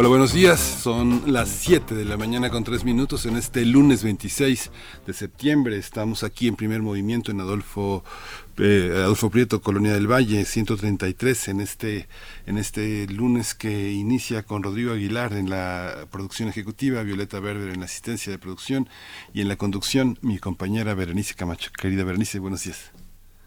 Hola, buenos días. Son las 7 de la mañana con 3 minutos en este lunes 26 de septiembre. Estamos aquí en primer movimiento en Adolfo, eh, Adolfo Prieto, Colonia del Valle, 133, en este, en este lunes que inicia con Rodrigo Aguilar en la producción ejecutiva, Violeta Berber en la asistencia de producción y en la conducción mi compañera Berenice Camacho. Querida Berenice, buenos días.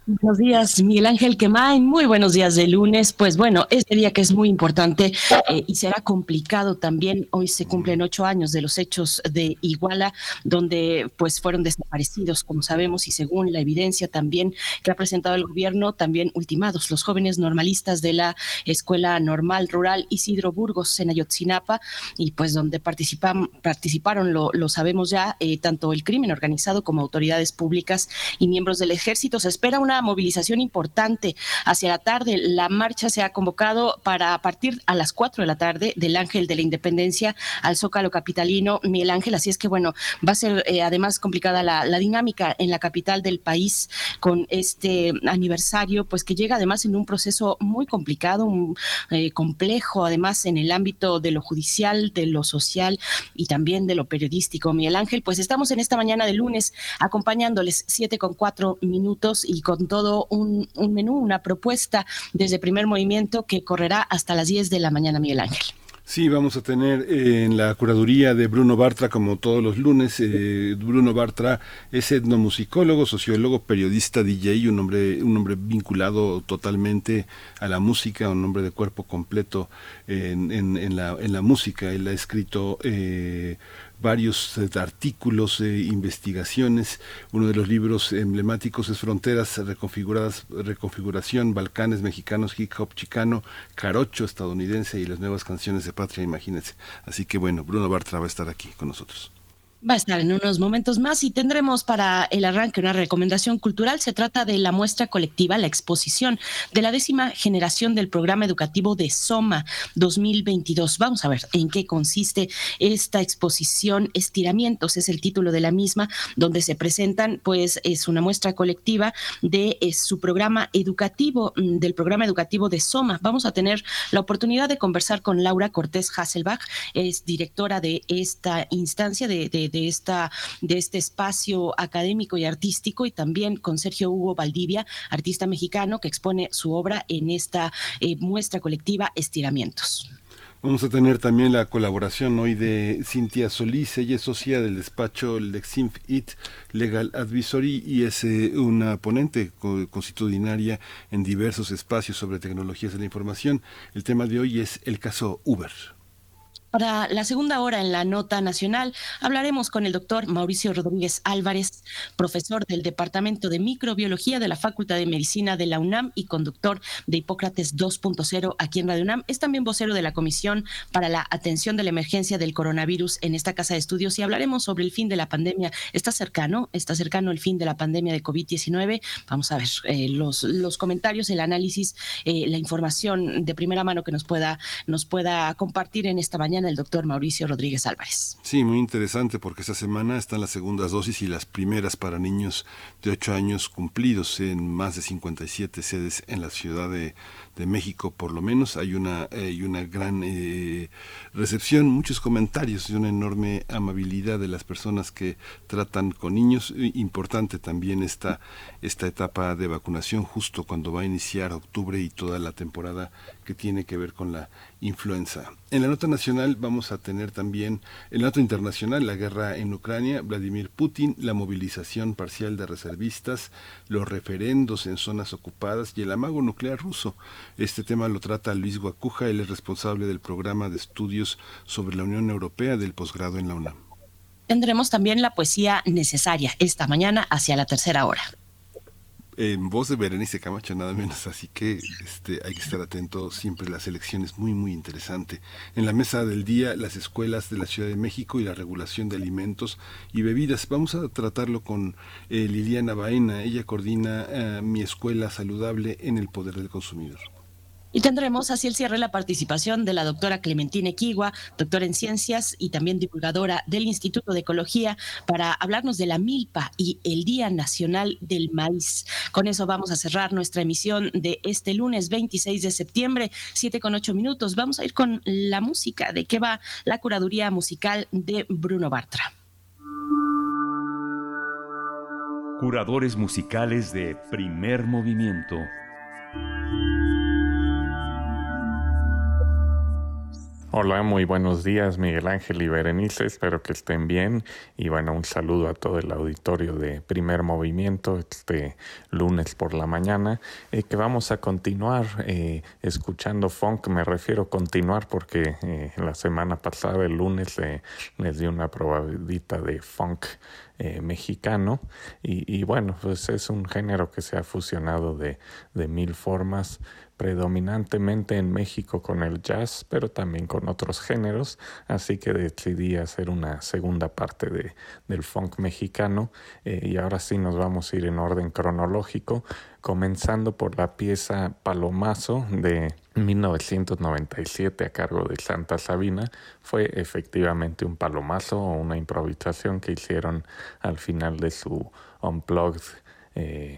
Buenos días, Miguel Ángel Quemay. Muy buenos días de lunes. Pues bueno, este día que es muy importante eh, y será complicado también. Hoy se cumplen ocho años de los hechos de Iguala, donde pues fueron desaparecidos, como sabemos, y según la evidencia también que ha presentado el gobierno, también ultimados los jóvenes normalistas de la Escuela Normal Rural Isidro Burgos en Ayotzinapa, y pues donde participan, participaron, lo, lo sabemos ya, eh, tanto el crimen organizado como autoridades públicas y miembros del ejército. Se espera una movilización importante hacia la tarde. La marcha se ha convocado para partir a las 4 de la tarde del Ángel de la Independencia al Zócalo Capitalino. Miguel Ángel, así es que bueno, va a ser eh, además complicada la, dinámica en la capital del país con este aniversario, pues que llega además en un proceso muy complicado, eh, complejo, además en el ámbito de lo judicial, de lo social y también de lo periodístico. Miguel Ángel, pues estamos en esta mañana de lunes acompañándoles siete con cuatro minutos y con todo un, menú, una propuesta desde primer movimiento que correrá hasta las 10 de la mañana, Miguel Ángel. Sí, vamos a tener eh, en la curaduría de Bruno Bartra, como todos los lunes, eh, Bruno Bartra es etnomusicólogo, sociólogo, periodista, DJ, un hombre, un hombre vinculado totalmente a la música, un hombre de cuerpo completo en, la música. Él ha escrito eh, varios eh, artículos, e investigaciones. Uno de los libros emblemáticos es Fronteras Reconfiguradas, Reconfiguración, Balcanes Mexicanos, Hip Hop Chicano, Carocho estadounidense y las nuevas canciones de patria, imagínense. Así que bueno, Bruno Bartra va a estar aquí con nosotros. Va a estar en unos momentos más y tendremos para el arranque una recomendación cultural. Se trata de la muestra colectiva, la exposición de la décima generación del programa educativo de Soma 2022. Vamos a ver en qué consiste esta exposición. Estiramientos es el título de la misma, donde se presentan, pues es una muestra colectiva de eh, su programa educativo, mm, del programa educativo de Soma. Vamos a tener la oportunidad de conversar con Laura Cortés Hasselbach, es directora de esta instancia de de, esta, de este espacio académico y artístico y también con Sergio Hugo Valdivia, artista mexicano que expone su obra en esta eh, muestra colectiva Estiramientos. Vamos a tener también la colaboración hoy de Cintia Solís, ella es socia del despacho Lexinf IT Legal Advisory y es eh, una ponente constitucionaria en diversos espacios sobre tecnologías de la información. El tema de hoy es el caso Uber. Para la segunda hora en la Nota Nacional hablaremos con el doctor Mauricio Rodríguez Álvarez, profesor del Departamento de Microbiología de la Facultad de Medicina de la UNAM y conductor de Hipócrates 2.0 aquí en Radio UNAM. Es también vocero de la Comisión para la Atención de la Emergencia del Coronavirus en esta casa de estudios y hablaremos sobre el fin de la pandemia. Está cercano, está cercano el fin de la pandemia de COVID-19. Vamos a ver eh, los, comentarios, el análisis, eh, la información de primera mano que nos pueda compartir en esta mañana el doctor Mauricio Rodríguez Álvarez. Sí, muy interesante porque esta semana están las segundas dosis y las primeras para niños de 8 años cumplidos en más de 57 sedes en la Ciudad de, de México por lo menos. Hay una, hay una gran eh, recepción, muchos comentarios y una enorme amabilidad de las personas que tratan con niños. Importante también esta, esta etapa de vacunación justo cuando va a iniciar octubre y toda la temporada que tiene que ver con la En la nota nacional vamos a tener también, en la nota internacional, la guerra en Ucrania, Vladimir Putin, la movilización parcial de reservistas, los referendos en zonas ocupadas y el amago nuclear ruso. Este tema lo trata Luis Guacuja, él es responsable del programa de estudios sobre la Unión Europea del posgrado en la UNAM. Tendremos también la poesía necesaria esta mañana hacia la tercera hora. En voz de Berenice Camacho nada menos, así que este, hay que estar atento siempre, la selección es muy muy interesante. En la mesa del día, las escuelas de la Ciudad de México y la regulación de alimentos y bebidas. Vamos a tratarlo con eh, Liliana Baena, ella coordina eh, Mi Escuela Saludable en el Poder del Consumidor. Y tendremos así el cierre la participación de la doctora Clementina Equigua, doctora en ciencias y también divulgadora del Instituto de Ecología, para hablarnos de la milpa y el Día Nacional del Maíz. Con eso vamos a cerrar nuestra emisión de este lunes 26 de septiembre, 7 con 8 minutos. Vamos a ir con la música. ¿De qué va la curaduría musical de Bruno Bartra? Curadores musicales de primer movimiento. Hola, muy buenos días Miguel Ángel y Berenice, espero que estén bien. Y bueno, un saludo a todo el auditorio de Primer Movimiento este lunes por la mañana, eh, que vamos a continuar eh, escuchando funk, me refiero a continuar porque eh, la semana pasada, el lunes, les di una probadita de funk mexicano. Y, y, bueno, pues es un género que se ha fusionado de, de mil formas predominantemente en México con el jazz, pero también con otros géneros, así que decidí hacer una segunda parte de, del funk mexicano eh, y ahora sí nos vamos a ir en orden cronológico, comenzando por la pieza Palomazo de 1997 a cargo de Santa Sabina. Fue efectivamente un palomazo o una improvisación que hicieron al final de su Unplugged. Eh,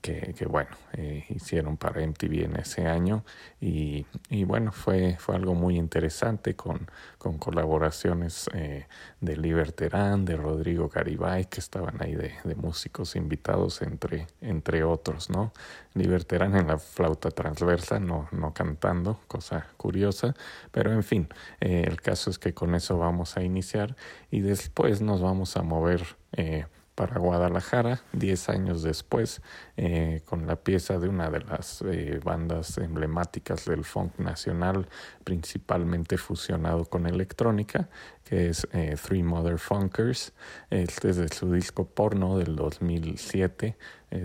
que, que bueno, eh, hicieron para MTV en ese año y, y, bueno, fue, fue algo muy interesante con, con colaboraciones eh, de Liberterán, de Rodrigo Garibay, que estaban ahí de, de, músicos invitados entre, entre otros, ¿no? Liberterán en la flauta transversa, no, no cantando, cosa curiosa, pero en fin, eh, el caso es que con eso vamos a iniciar y después nos vamos a mover eh, para Guadalajara, 10 años después, eh, con la pieza de una de las eh, bandas emblemáticas del funk nacional, principalmente fusionado con electrónica, que es eh, Three Mother Funkers. Este es de su disco porno del 2007,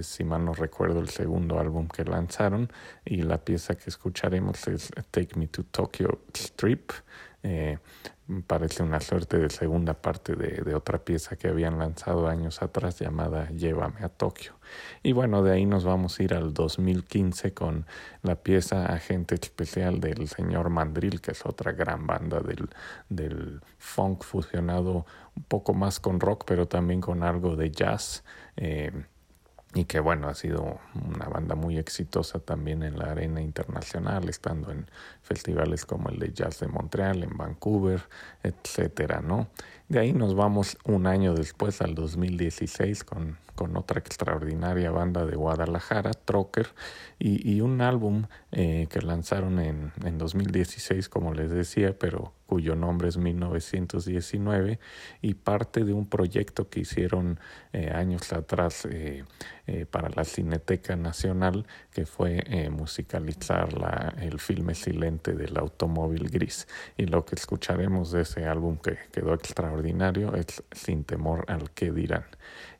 si mal no recuerdo el segundo álbum que lanzaron, y la pieza que escucharemos es Take Me to Tokyo Strip. Eh, parece una suerte de segunda parte de, otra pieza que habían lanzado años atrás llamada Llévame a Tokio. Y bueno, de ahí nos vamos a ir al 2015 con la pieza Agente Especial del señor Mandril, que es otra gran banda del, del funk fusionado un poco más con rock, pero también con algo de jazz. Eh, y que bueno, ha sido una banda muy exitosa también en la arena internacional, estando en festivales como el de Jazz de Montreal, en Vancouver, etcétera, ¿no? De ahí nos vamos un año después al 2016 con, con otra extraordinaria banda de Guadalajara, Trocker, y, un álbum eh, que lanzaron en, en 2016, como les decía, pero cuyo nombre es 1919 y parte de un proyecto que hicieron eh, años atrás eh, para la Cineteca Nacional, que fue musicalizar el filme silente del automóvil gris. Y lo que escucharemos de ese álbum que quedó extraordinario es Sin temor al que dirán.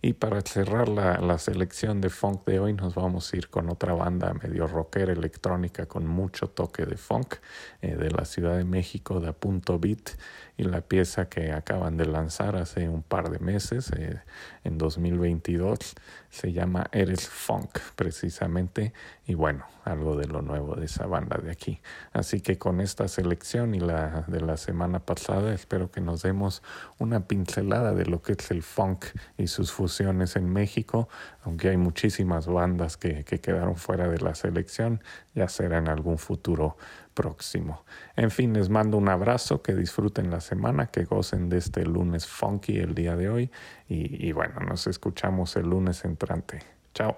Y para cerrar la, la, selección de funk de hoy nos vamos a ir con otra banda medio rockera electrónica con mucho toque de funk eh, de la Ciudad de México de Punto Beat y la pieza que acaban de lanzar hace un par de meses eh, en 2022 se llama Eres Funk precisamente. Y bueno algo de lo nuevo de esa banda de aquí. Así que con esta selección y la de la semana pasada espero que nos demos una pincelada de lo que es el funk y sus fusiones en México aunque hay muchísimas bandas que, que quedaron fuera de la selección ya será en algún futuro próximo. En fin, les mando un abrazo, que disfruten la semana, que gocen de este lunes funky el día de hoy y, y bueno, nos escuchamos el lunes entrante. Chao.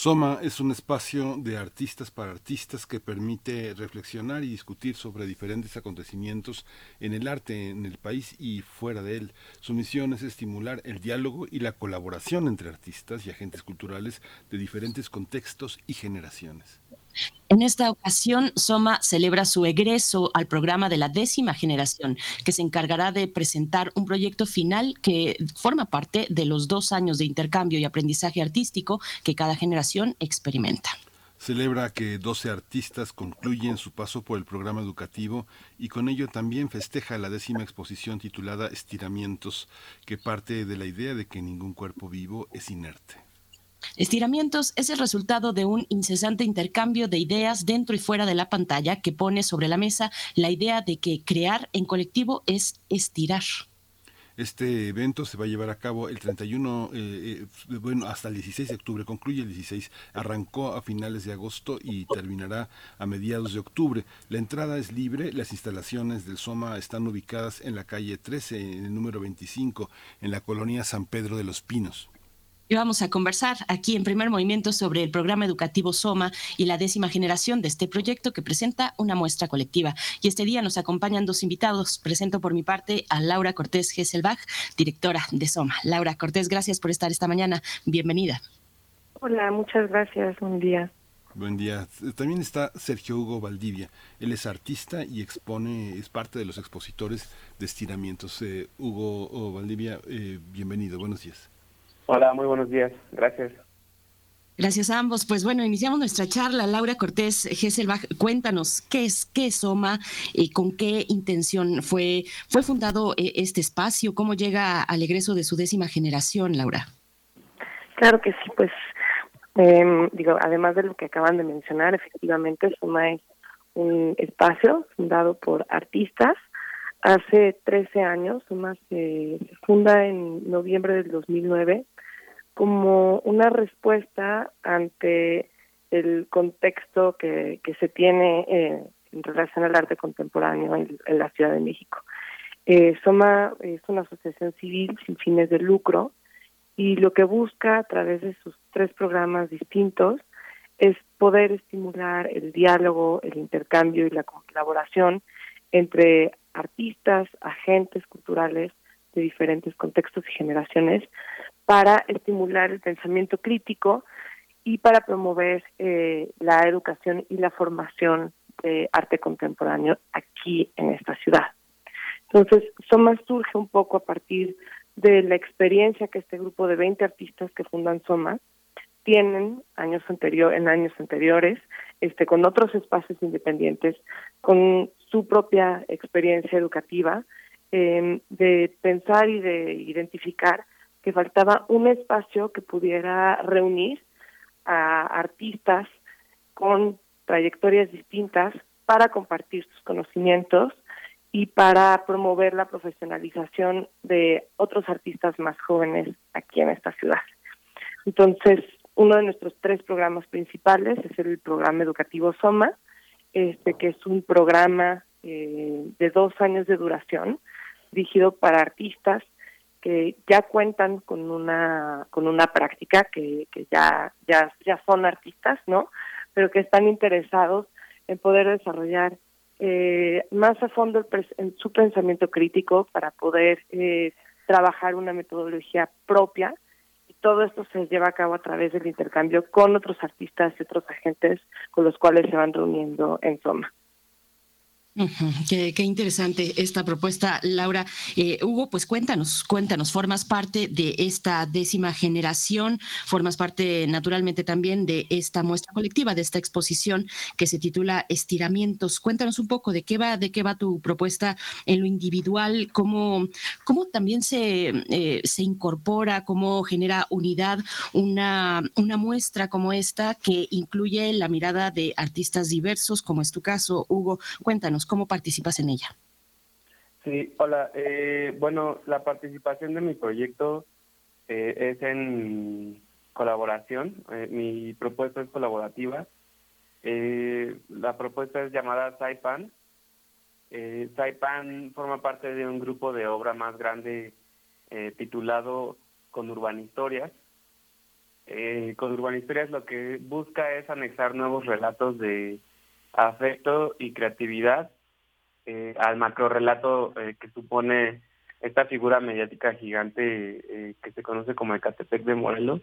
Soma es un espacio de artistas para artistas que permite reflexionar y discutir sobre diferentes acontecimientos en el arte en el país y fuera de él. Su misión es estimular el diálogo y la colaboración entre artistas y agentes culturales de diferentes contextos y generaciones. En esta ocasión, Soma celebra su egreso al programa de la décima generación, que se encargará de presentar un proyecto final que forma parte de los dos años de intercambio y aprendizaje artístico que cada generación experimenta. Celebra que 12 artistas concluyen su paso por el programa educativo y con ello también festeja la décima exposición titulada Estiramientos, que parte de la idea de que ningún cuerpo vivo es inerte. Estiramientos es el resultado de un incesante intercambio de ideas dentro y fuera de la pantalla que pone sobre la mesa la idea de que crear en colectivo es estirar. Este evento se va a llevar a cabo el 31, eh, eh, bueno, hasta el 16 de octubre, concluye el 16, arrancó a finales de agosto y terminará a mediados de octubre. La entrada es libre, las instalaciones del SOMA están ubicadas en la calle 13, en el número 25, en la colonia San Pedro de los Pinos. Y vamos a conversar aquí en primer movimiento sobre el programa educativo SOMA y la décima generación de este proyecto que presenta una muestra colectiva. Y este día nos acompañan dos invitados. Presento por mi parte a Laura Cortés Gesselbach, directora de SOMA. Laura Cortés, gracias por estar esta mañana. Bienvenida. Hola, muchas gracias. Buen día. Buen día. También está Sergio Hugo Valdivia. Él es artista y expone, es parte de los expositores de estiramientos. Eh, Hugo Valdivia, eh, bienvenido. Buenos días. Hola, muy buenos días. Gracias. Gracias a ambos. Pues bueno, iniciamos nuestra charla. Laura Cortés Gesselbach, cuéntanos qué es, qué es Soma y con qué intención fue, fue fundado eh, este espacio, cómo llega al egreso de su décima generación, Laura. Claro que sí, pues eh, digo, además de lo que acaban de mencionar, efectivamente Soma es un espacio fundado por artistas. Hace 13 años, Soma se funda en noviembre del 2009 como una respuesta ante el contexto que, que se tiene eh, en relación al arte contemporáneo en, la Ciudad de México. Eh, Soma es una asociación civil sin fines de lucro y lo que busca a través de sus tres programas distintos es poder estimular el diálogo, el intercambio y la colaboración entre artistas, agentes culturales de diferentes contextos y generaciones para estimular el pensamiento crítico y para promover eh, la educación y la formación de arte contemporáneo aquí en esta ciudad. Entonces, Soma surge un poco a partir de la experiencia que este grupo de 20 artistas que fundan Soma tienen años anterior, en años anteriores, este, con otros espacios independientes, con su propia experiencia educativa, eh, de pensar y de identificar que faltaba un espacio que pudiera reunir a artistas con trayectorias distintas para compartir sus conocimientos y para promover la profesionalización de otros artistas más jóvenes aquí en esta ciudad. Entonces, uno de nuestros tres programas principales es el programa educativo Soma, este que es un programa eh, de dos años de duración dirigido para artistas que ya cuentan con una con una práctica que, que ya ya ya son artistas no pero que están interesados en poder desarrollar eh, más a fondo en su pensamiento crítico para poder eh, trabajar una metodología propia. Y todo esto se lleva a cabo a través del intercambio con otros artistas y otros agentes con los cuales se van reuniendo en Soma qué, interesante esta propuesta, Laura. Eh, Hugo, pues cuéntanos, cuéntanos, formas parte de esta décima generación, formas parte naturalmente también de esta muestra colectiva, de esta exposición que se titula Estiramientos. Cuéntanos un poco de qué va, de qué va tu propuesta en lo individual, cómo, cómo también se, eh, se incorpora, cómo genera unidad una, una muestra como esta que incluye la mirada de artistas diversos, como es tu caso, Hugo. Cuéntanos ¿Cómo participas en ella? Sí, hola. Eh, bueno, la participación de mi proyecto eh, es en colaboración. Eh, mi propuesta es colaborativa. la propuesta es llamada Saipan. Saipan forma parte de un grupo de obra más grande titulado Con Urban Historias. con Urban Historias lo que busca es anexar nuevos relatos de afecto y creatividad eh, al macro relato eh, que supone esta figura mediática gigante eh, que se conoce como Ecatepec de Morelos.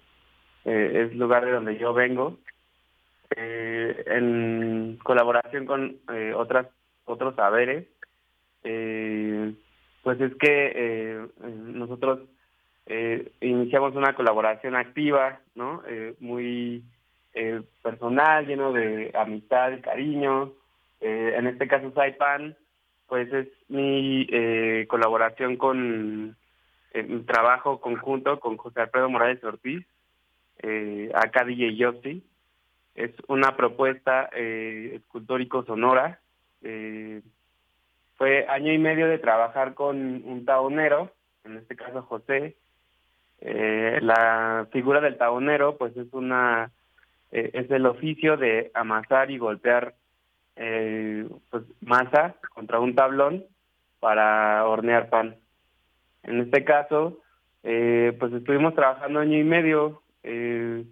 es lugar de donde yo vengo. en colaboración con otras otros saberes, pues es que nosotros iniciamos una colaboración activa, ¿no? muy personal, lleno de amistad cariño. en este caso, Saipan pues es mi eh, colaboración con mi trabajo conjunto con José Alfredo Morales Ortiz, eh, acá DJ Yossi. Es una propuesta eh, escultórico-sonora. Eh, fue año y medio de trabajar con un taonero, en este caso José. Eh, la figura del taonero, pues es una es el oficio de amasar y golpear eh, pues, masa contra un tablón para hornear pan. En este caso, eh, pues estuvimos trabajando año y medio, eh,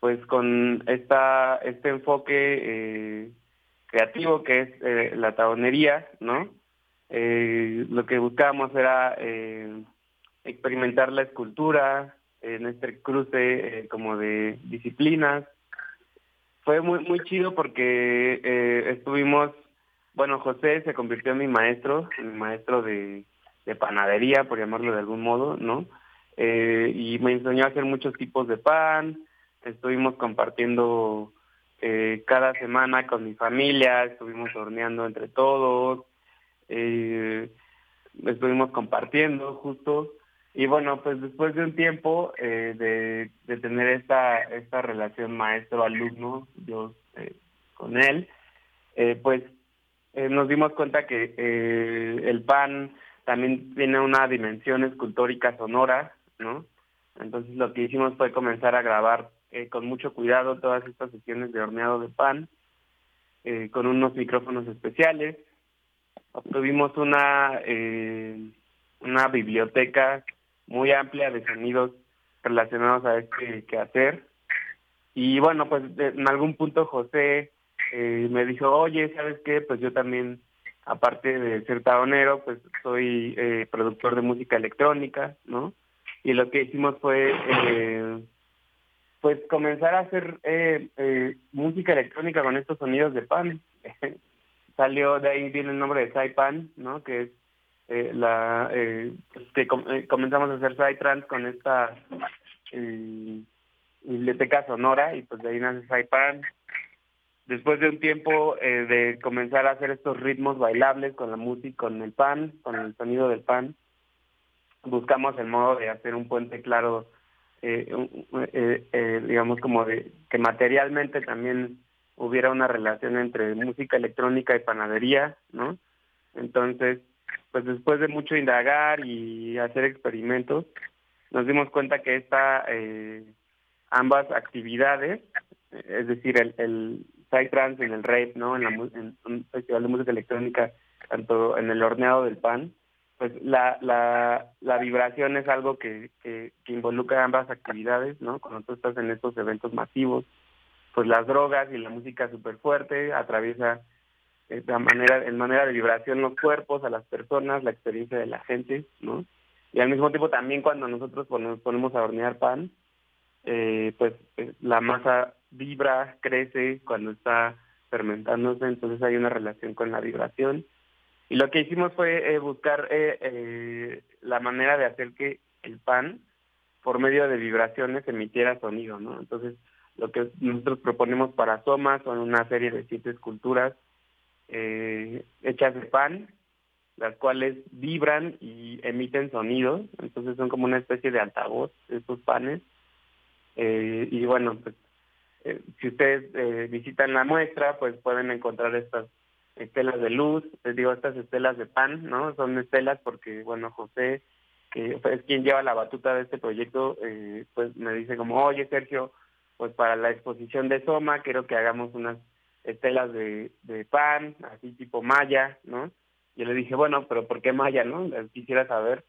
pues con esta este enfoque creativo que es la tabonería, ¿no? Lo que buscábamos era experimentar la escultura en este cruce como de disciplinas, fue muy muy chido porque eh, estuvimos, bueno, José se convirtió en mi maestro, en mi maestro de, de panadería, por llamarlo de algún modo, ¿no? Eh, y me enseñó a hacer muchos tipos de pan, estuvimos compartiendo eh, cada semana con mi familia, estuvimos horneando entre todos, eh, estuvimos compartiendo justo. Y bueno, pues después de un tiempo eh, de, tener esta, esta relación maestro-alumno, yo con él, pues nos dimos cuenta que el pan también tiene una dimensión escultórica sonora, ¿no? Entonces lo que hicimos fue comenzar a grabar eh, con mucho cuidado todas estas sesiones de horneado de pan, eh, con unos micrófonos especiales. Obtuvimos una, eh, una biblioteca muy amplia de sonidos relacionados a este quehacer. Y bueno, pues en algún punto José me dijo, oye, ¿sabes qué? Pues yo también, aparte de ser taonero, pues soy productor de música electrónica, ¿no? y lo que hicimos fue eh, pues comenzar a hacer eh, eh, música electrónica con estos sonidos de pan. Salió de ahí viene el nombre de Saipan, ¿no? Que es la pues, que comenzamos a hacer Saitrans con esta biblioteca sonora y pues de ahí nace Saipan. Después de un tiempo de comenzar a hacer estos ritmos bailables con la música, con el pan, con el sonido del pan, buscamos el modo de hacer un puente claro, eh, eh, eh, digamos como de que materialmente también hubiera una relación entre música electrónica y panadería, ¿no? Entonces, pues después de mucho indagar y hacer experimentos, nos dimos cuenta que esta, ambas actividades, es decir, el, el trans en el rape, ¿no? En, la, en un festival de música electrónica, tanto en el horneado del pan, pues la, la, la vibración es algo que, que, involucra ambas actividades, ¿no? Cuando tú estás en estos eventos masivos, pues las drogas y la música súper fuerte atraviesa eh, manera, en manera de vibración los cuerpos, a las personas, la experiencia de la gente, ¿no? Y al mismo tiempo también cuando nosotros nos ponemos a hornear pan, eh, pues eh, la masa vibra, crece cuando está fermentándose, entonces hay una relación con la vibración y lo que hicimos fue buscar la manera de hacer que el pan, por medio de vibraciones, emitiera sonido, ¿no? Entonces, lo que nosotros proponemos para Soma son una serie de siete esculturas hechas de pan, las cuales vibran y emiten sonido, entonces son como una especie de altavoz estos panes. y bueno, pues si ustedes visitan la muestra, pues pueden encontrar estas estelas de luz, les digo, estas estelas de pan, ¿no? Son estelas porque, bueno, José, que es quien lleva la batuta de este proyecto, eh, pues me dice como, oye, Sergio, pues para la exposición de Soma quiero que hagamos unas estelas de, de pan, así tipo maya, ¿no? Yo le dije, bueno, pero ¿por qué maya, no? Quisiera saber.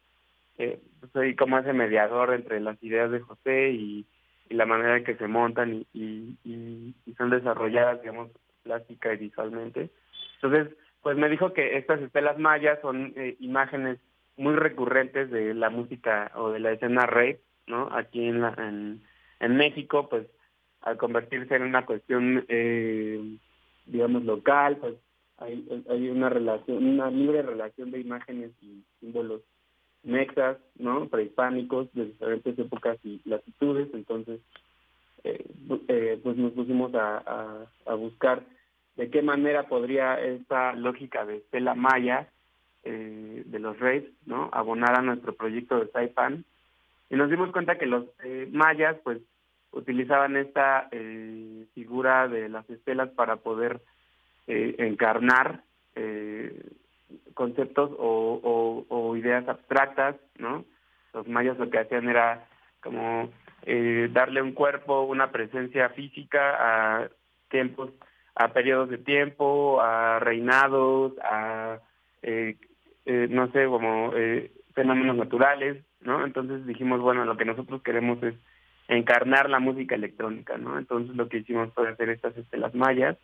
Eh, soy como ese mediador entre las ideas de José y, la manera en que se montan y, y, y son desarrolladas, digamos, plástica y visualmente. Entonces, pues me dijo que estas estelas mayas son eh, imágenes muy recurrentes de la música o de la escena rap, ¿no? Aquí en, la, en, en México, pues al convertirse en una cuestión, eh, digamos, local, pues hay, una relación, una libre relación de imágenes y símbolos mexas, ¿no? Prehispánicos de diferentes épocas y latitudes, entonces, eh, eh, pues nos pusimos a, a, a buscar de qué manera podría esta lógica de Estela Maya eh, de los Reyes no abonar a nuestro proyecto de Saipan. Y nos dimos cuenta que los eh, mayas pues utilizaban esta eh, figura de las estelas para poder encarnar conceptos o, o, ideas abstractas no los mayas lo que hacían era como darle un cuerpo una presencia física a tiempos a periodos de tiempo, a reinados, a, eh, eh, no sé, como eh, fenómenos naturales, ¿no? Entonces dijimos, bueno, lo que nosotros queremos es encarnar la música electrónica, ¿no? Entonces lo que hicimos fue hacer estas estelas mayas,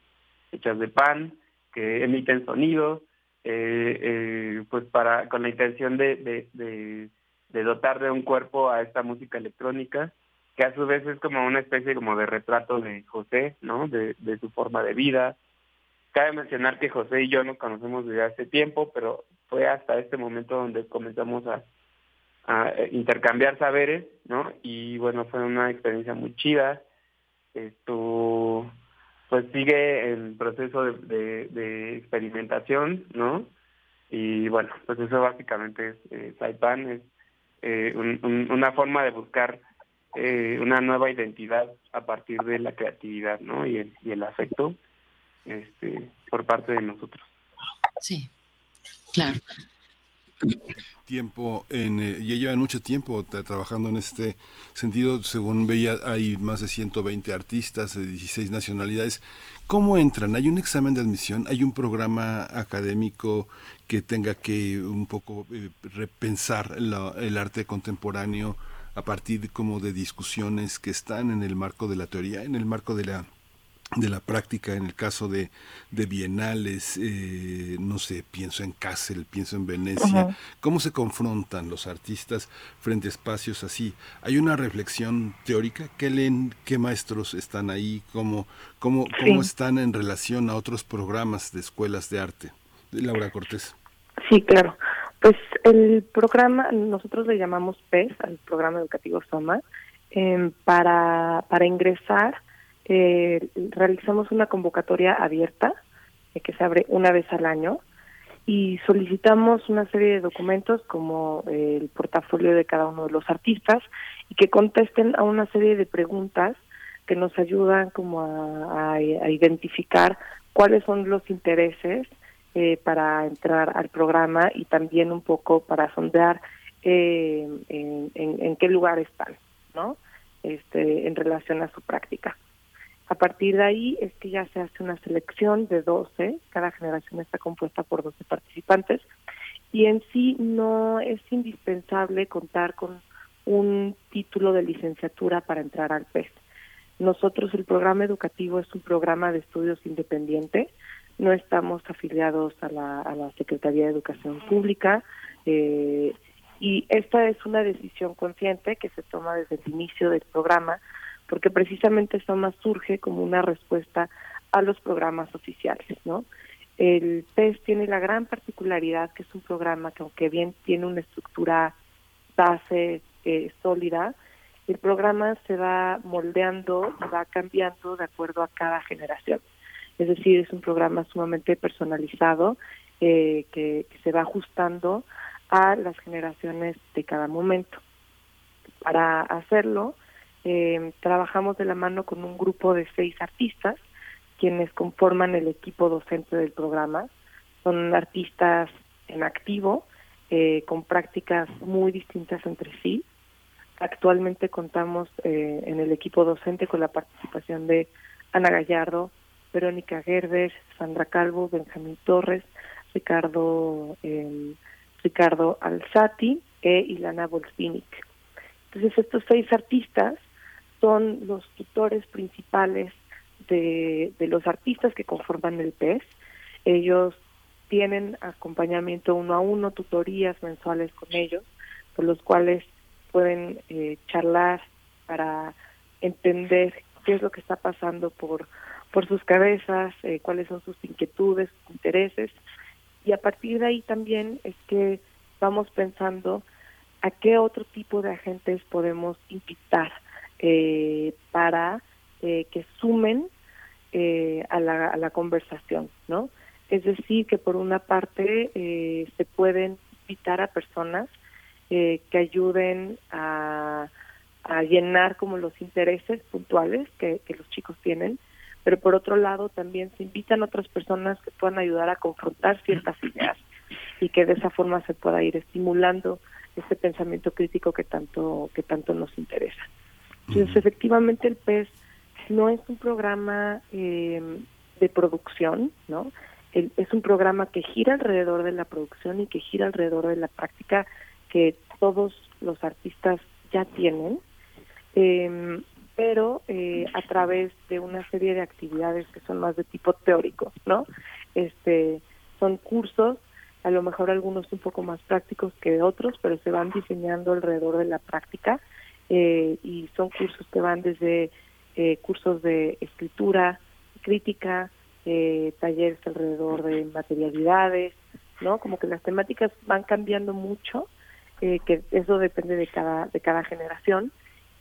hechas de pan, que emiten sonido, pues para con la intención de, de, de, de dotar de un cuerpo a esta música electrónica que a su vez es como una especie como de retrato de José, ¿no? De, de su forma de vida. Cabe mencionar que José y yo nos conocemos desde hace tiempo, pero fue hasta este momento donde comenzamos a, a intercambiar saberes, ¿no? Y bueno, fue una experiencia muy chida. esto pues sigue el proceso de, experimentación, ¿no? Y bueno, pues eso básicamente es eh, Saipan, es eh, una forma de buscar eh, una nueva identidad a partir de la creatividad, ¿no? Y el, y el afecto este, por parte de nosotros. Sí, claro tiempo en eh, ya llevan mucho tiempo trabajando en este sentido. Según veía hay más de 120 artistas de 16 nacionalidades. Cómo entran hay un examen de admisión hay un programa académico que tenga que un poco eh, repensar el arte contemporáneo a partir como de discusiones que están en el marco de la teoría en el marco de la de la práctica en el caso de, de bienales, eh, no sé, pienso en Kassel, pienso en Venecia, cómo se confrontan los artistas frente a espacios así. Hay una reflexión teórica, ¿qué leen, qué maestros están ahí, cómo, cómo, cómo están en relación a otros programas de escuelas de arte? Laura Cortés. Sí, claro. Pues el programa, nosotros le llamamos PES, al programa educativo SOMA, eh, para, para ingresar eh, realizamos una convocatoria abierta eh, que se abre una vez al año y solicitamos una serie de documentos como eh, el portafolio de cada uno de los artistas y que contesten a una serie de preguntas que nos ayudan como a, identificar cuáles son los intereses eh, para entrar al programa y también un poco para sondear en, en, qué lugar están, ¿no? Este, en relación a su práctica. A partir de ahí es que ya se hace una selección de 12, cada generación está compuesta por 12 participantes y en sí no es indispensable contar con un título de licenciatura para entrar al PES. Nosotros el programa educativo es un programa de estudios independiente, no estamos afiliados a la, a la Secretaría de Educación Pública eh, y esta es una decisión consciente que se toma desde el inicio del programa porque precisamente Soma surge como una respuesta a los programas oficiales, ¿no? El PES tiene la gran particularidad que es un programa que aunque bien tiene una estructura base eh, sólida, el programa se va moldeando y va cambiando de acuerdo a cada generación. Es decir, es un programa sumamente personalizado eh, que se va ajustando a las generaciones de cada momento. Para hacerlo, eh, trabajamos de la mano con un grupo de seis artistas, quienes conforman el equipo docente del programa. Son artistas en activo, eh, con prácticas muy distintas entre sí. Actualmente contamos eh, en el equipo docente con la participación de Ana Gallardo, Verónica Gerber, Sandra Calvo, Benjamín Torres, Ricardo eh, Ricardo Alzati e Ilana Volspinic. Entonces estos seis artistas son los tutores principales de, los artistas que conforman el PES. Ellos tienen acompañamiento uno a uno, tutorías mensuales con ellos, por los cuales pueden eh, charlar para entender qué es lo que está pasando por, por sus cabezas, eh, cuáles son sus inquietudes, sus intereses. Y a partir de ahí también es que vamos pensando a qué otro tipo de agentes podemos invitar eh, para eh, que sumen eh, a, la, a la conversación, ¿no? Es decir, que por una parte eh, se pueden invitar a personas que ayuden a, a, llenar como los intereses puntuales que, que los chicos tienen, pero por otro lado también se invitan otras personas que puedan ayudar a confrontar ciertas ideas y que de esa forma se pueda ir estimulando ese pensamiento crítico que tanto que tanto nos interesa. Entonces, efectivamente, el PES no es un programa eh, de producción, ¿no? es un programa que gira alrededor de la producción y que gira alrededor de la práctica que todos los artistas ya tienen, eh, pero eh, a través de una serie de actividades que son más de tipo teórico, ¿no? Este, son cursos, a lo mejor algunos un poco más prácticos que otros, pero se van diseñando alrededor de la práctica eh, y son cursos que van desde eh, cursos de escritura, crítica, eh, talleres alrededor de materialidades, ¿no? Como que las temáticas van cambiando mucho, que eso depende de cada, de cada generación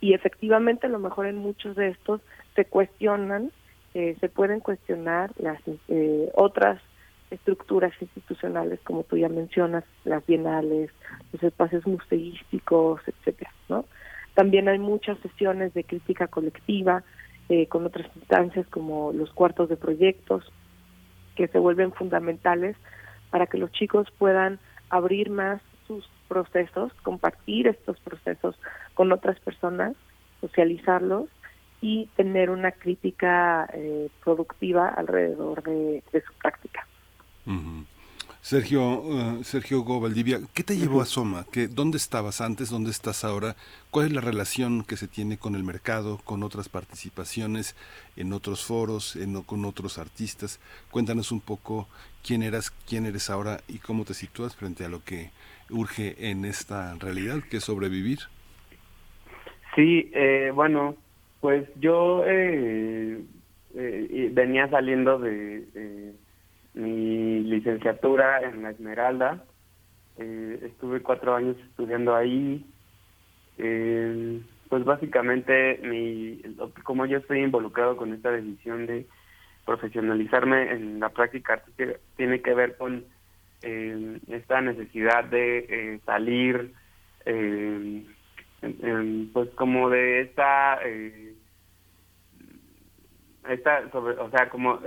y efectivamente a lo mejor en muchos de estos se cuestionan, eh, se pueden cuestionar las eh, otras estructuras institucionales, como tú ya mencionas, las bienales, los espacios museísticos, etcétera, ¿no? También hay muchas sesiones de crítica colectiva eh, con otras instancias como los cuartos de proyectos, que se vuelven fundamentales para que los chicos puedan abrir más sus procesos, compartir estos procesos con otras personas, socializarlos y tener una crítica eh, productiva alrededor de, su práctica. Sergio, uh, Sergio Go Valdivia, ¿qué te llevó a Soma? ¿Qué, ¿Dónde estabas antes? ¿Dónde estás ahora? ¿Cuál es la relación que se tiene con el mercado, con otras participaciones en otros foros, en, con otros artistas? Cuéntanos un poco quién eras, quién eres ahora y cómo te sitúas frente a lo que urge en esta realidad, que es sobrevivir. Sí, eh, bueno, pues yo eh, eh, venía saliendo de mi licenciatura en la Esmeralda. Eh, estuve cuatro años estudiando ahí. Eh, pues básicamente, mi, como yo estoy involucrado con esta decisión de profesionalizarme en la práctica artística, tiene que ver con eh, esta necesidad de salir, pues como de esta, esta sobre, o sea, como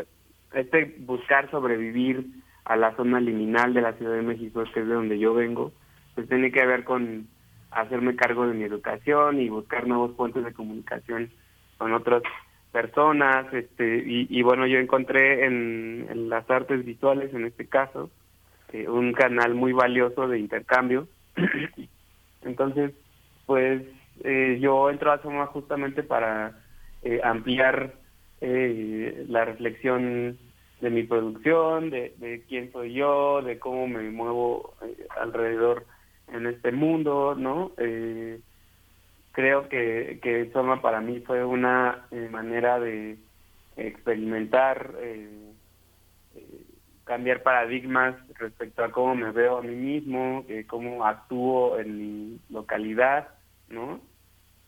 este buscar sobrevivir a la zona liminal de la Ciudad de México, que es de donde yo vengo, pues tiene que ver con hacerme cargo de mi educación y buscar nuevos puentes de comunicación con otras personas, este, y, bueno, yo encontré en, las artes visuales, en este caso, eh, un canal muy valioso de intercambio. Entonces, pues eh, yo entro a Soma justamente para eh, ampliar la reflexión de mi producción, de, quién soy yo, de cómo me muevo eh, alrededor en este mundo, ¿no? Eh, creo que, que Soma para mí fue una eh, manera de experimentar, cambiar paradigmas respecto a cómo me veo a mí mismo, cómo actúo en mi localidad, ¿no?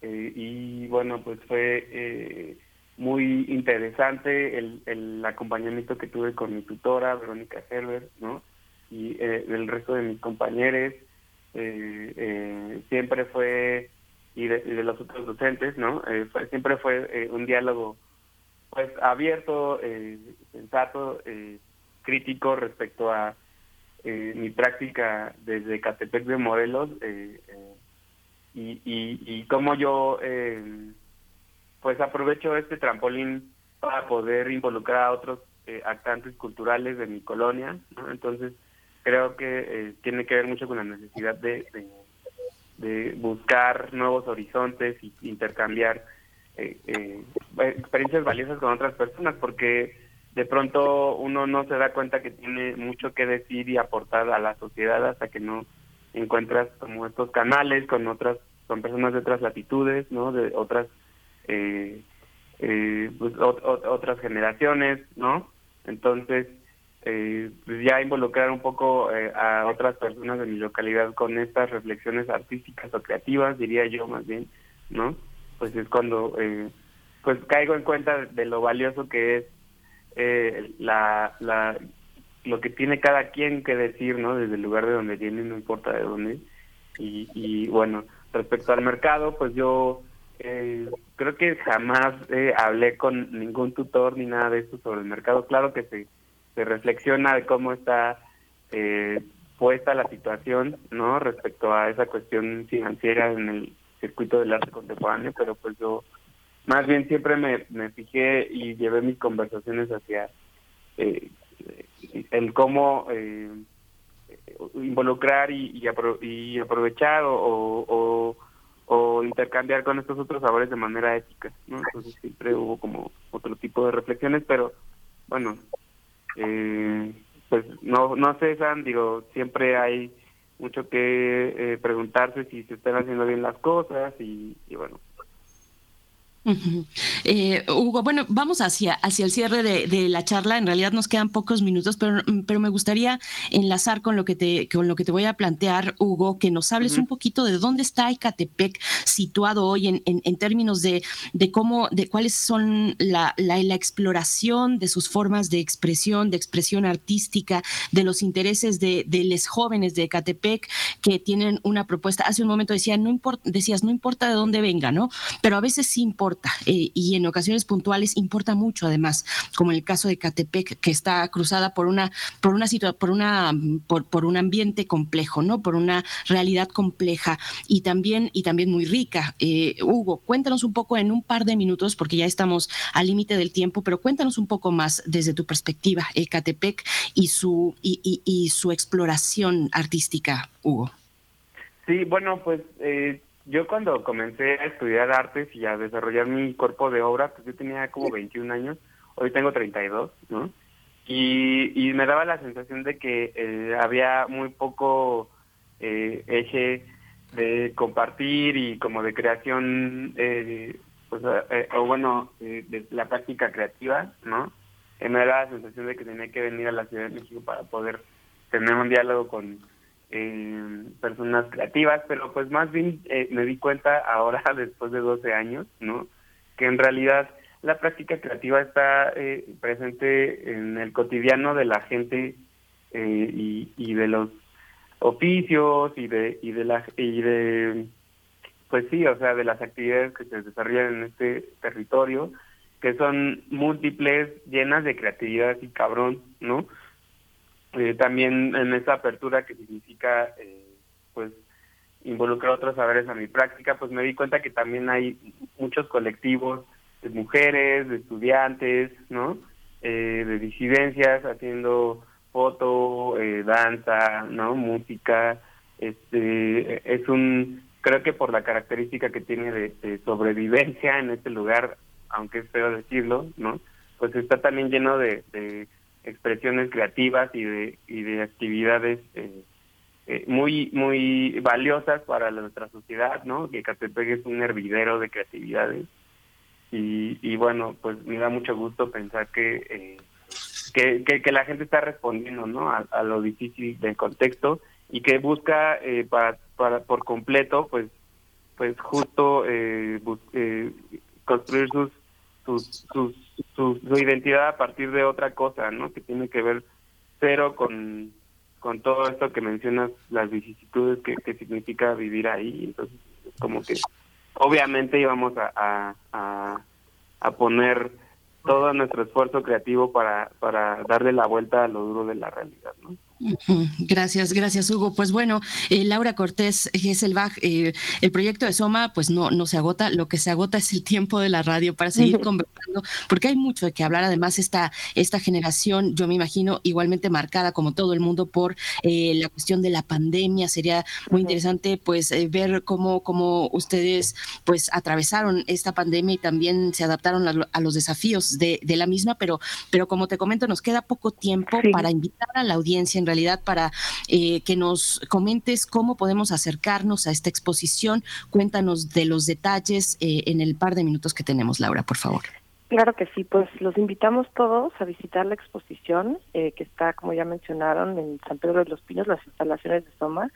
y bueno, pues fue muy interesante el, el acompañamiento que tuve con mi tutora, Verónica Herbert, ¿no? Y eh, el resto de mis compañeros, eh, eh, siempre fue, y de, los otros docentes, ¿no? siempre fue un diálogo, pues, abierto, sensato, crítico respecto a mi práctica desde Catepec de Morelos, y, y, y cómo yo pues aprovecho este trampolín para poder involucrar a otros eh, actantes culturales de mi colonia, Entonces, creo que eh, tiene que ver mucho con la necesidad de, de, buscar nuevos horizontes y intercambiar eh, eh, experiencias valiosas con otras personas, porque de pronto uno no se da cuenta que tiene mucho que decir y aportar a la sociedad hasta que no encuentras como estos canales con otras, con personas de otras latitudes, ¿no? De otras eh, eh, pues, otras generaciones, ¿no? Entonces, eh, pues ya involucrar un poco eh, a otras personas de mi localidad con estas reflexiones artísticas o creativas, diría yo más bien, ¿no? Pues es cuando eh, pues caigo en cuenta de lo valioso que es eh, la, la lo que tiene cada quien que decir, ¿no? Desde el lugar de donde viene, no importa de dónde. Y, y bueno, respecto al mercado, pues yo eh, creo que jamás eh, hablé con ningún tutor ni nada de esto sobre el mercado. Claro que se, se reflexiona de cómo está eh, puesta la situación, ¿no? Respecto a esa cuestión financiera en el circuito del arte contemporáneo, pero pues yo más bien siempre me, me fijé y llevé mis conversaciones hacia eh, el cómo eh, involucrar y, y, aprovechar o, o o intercambiar con estos otros sabores de manera ética, ¿no? Entonces siempre hubo como otro tipo de reflexiones, pero bueno, eh, pues no no cesan, digo, siempre hay mucho que eh, preguntarse si se están haciendo bien las cosas y, y bueno, Eh, Hugo, bueno, vamos hacia, hacia el cierre de, la charla. En realidad nos quedan pocos minutos, pero, pero me gustaría enlazar con lo que te, con lo que te voy a plantear, Hugo, que nos hables un poquito de dónde está Ecatepec situado hoy en, en, términos de, de, cómo, de cuáles son la, la, exploración de sus formas de expresión, de expresión artística, de los intereses de, de los jóvenes de Ecatepec que tienen una propuesta. Hace un momento decía, no importa, decías, no importa de dónde venga, ¿no? Pero a veces sí importa eh, y en ocasiones puntuales importa mucho además, como en el caso de Catepec, que está cruzada por una, por una por una, por, un ambiente complejo, ¿no? Por una realidad compleja y también, y también muy rica. Eh, Hugo, cuéntanos un poco en un par de minutos, porque ya estamos al límite del tiempo, pero cuéntanos un poco más desde tu perspectiva, Ecatepec y su, y, y, su exploración artística, Hugo. Sí, bueno, pues eh, yo cuando comencé a estudiar artes y a desarrollar mi cuerpo de obra, pues yo tenía como 21 años, hoy tengo 32, ¿no? Y, y me daba la sensación de que eh, había muy poco eh, eje de compartir y como de creación, eh, pues, eh, o bueno, de la práctica creativa, ¿no? me daba la sensación de que tenía que venir a la Ciudad de México para poder tener un diálogo con eh, personas creativas, pero pues más bien eh, me di cuenta ahora, después de 12 años, ¿no? Que en realidad la práctica creativa está eh, presente en el cotidiano de la gente eh, y, y de los oficios y de y de la y de pues sí o sea de las actividades que se desarrollan en este territorio que son múltiples llenas de creatividad y cabrón no eh, también en esa apertura que significa eh, pues involucrar otros saberes a mi práctica, pues me di cuenta que también hay muchos colectivos de mujeres, de estudiantes, ¿no? Eh, de disidencias haciendo foto, danza, ¿no? Música. Este es un creo que por la característica que tiene de, sobrevivencia en este lugar, aunque es feo decirlo, ¿no? Pues está también lleno de expresiones creativas y de, y de actividades eh, eh, muy muy valiosas para nuestra sociedad, ¿no? Que Catepec es un hervidero de creatividades y, y bueno, pues me da mucho gusto pensar que, eh, que, que, la gente está respondiendo, ¿no? A, lo difícil del contexto y que busca para, para por completo, pues pues justo construir sus su, su, su, identidad a partir de otra cosa, ¿no? Que tiene que ver cero con, con todo esto que mencionas, las vicisitudes que, que significa vivir ahí. Entonces, como que obviamente íbamos a, a, a poner todo nuestro esfuerzo creativo para, para darle la vuelta a lo duro de la realidad, ¿no? Gracias, gracias Hugo. Pues bueno, eh, Laura Cortés Gesselbach, eh, el proyecto de Soma pues no, no se agota, lo que se agota es el tiempo de la radio para seguir conversando, porque hay mucho de que hablar. Además, esta, esta generación, yo me imagino, igualmente marcada como todo el mundo por eh, la cuestión de la pandemia. Sería muy interesante pues ver cómo, cómo ustedes pues atravesaron esta pandemia y también se adaptaron a, los desafíos de, de, la misma, pero, pero como te comento, nos queda poco tiempo para invitar a la audiencia en realidad para eh, que nos comentes cómo podemos acercarnos a esta exposición. Cuéntanos de los detalles eh, en el par de minutos que tenemos, Laura, por favor. Claro que sí, pues los invitamos todos a visitar la exposición eh, que está, como ya mencionaron, en San Pedro de los Pinos, las instalaciones de Soma,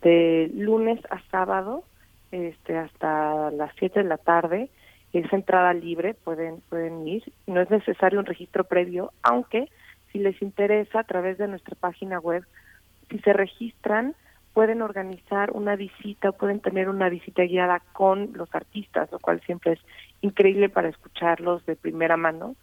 de lunes a sábado este, hasta las 7 de la tarde. Es entrada libre, pueden, pueden ir. No es necesario un registro previo, aunque si les interesa, a través de nuestra página web, si se registran, pueden organizar una visita, pueden tener una visita guiada con los artistas, lo cual siempre es increíble para escucharlos de primera mano.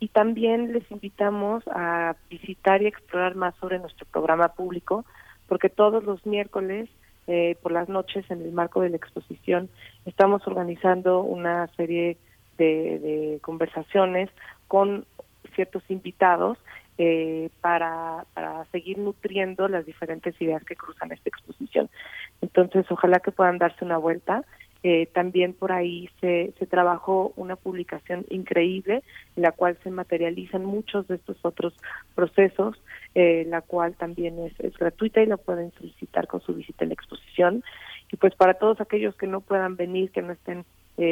Y también les invitamos a visitar y explorar más sobre nuestro programa público, porque todos los miércoles eh, por las noches en el marco de la exposición estamos organizando una serie de, de conversaciones con ciertos invitados eh, para, seguir nutriendo las diferentes ideas que cruzan esta exposición. Entonces, ojalá que puedan darse una vuelta. Eh, también por ahí se, se trabajó una publicación increíble en la cual se materializan muchos de estos otros procesos, eh, la cual también es, es gratuita y la pueden solicitar con su visita en la exposición. Y pues para todos aquellos que no puedan venir, que no estén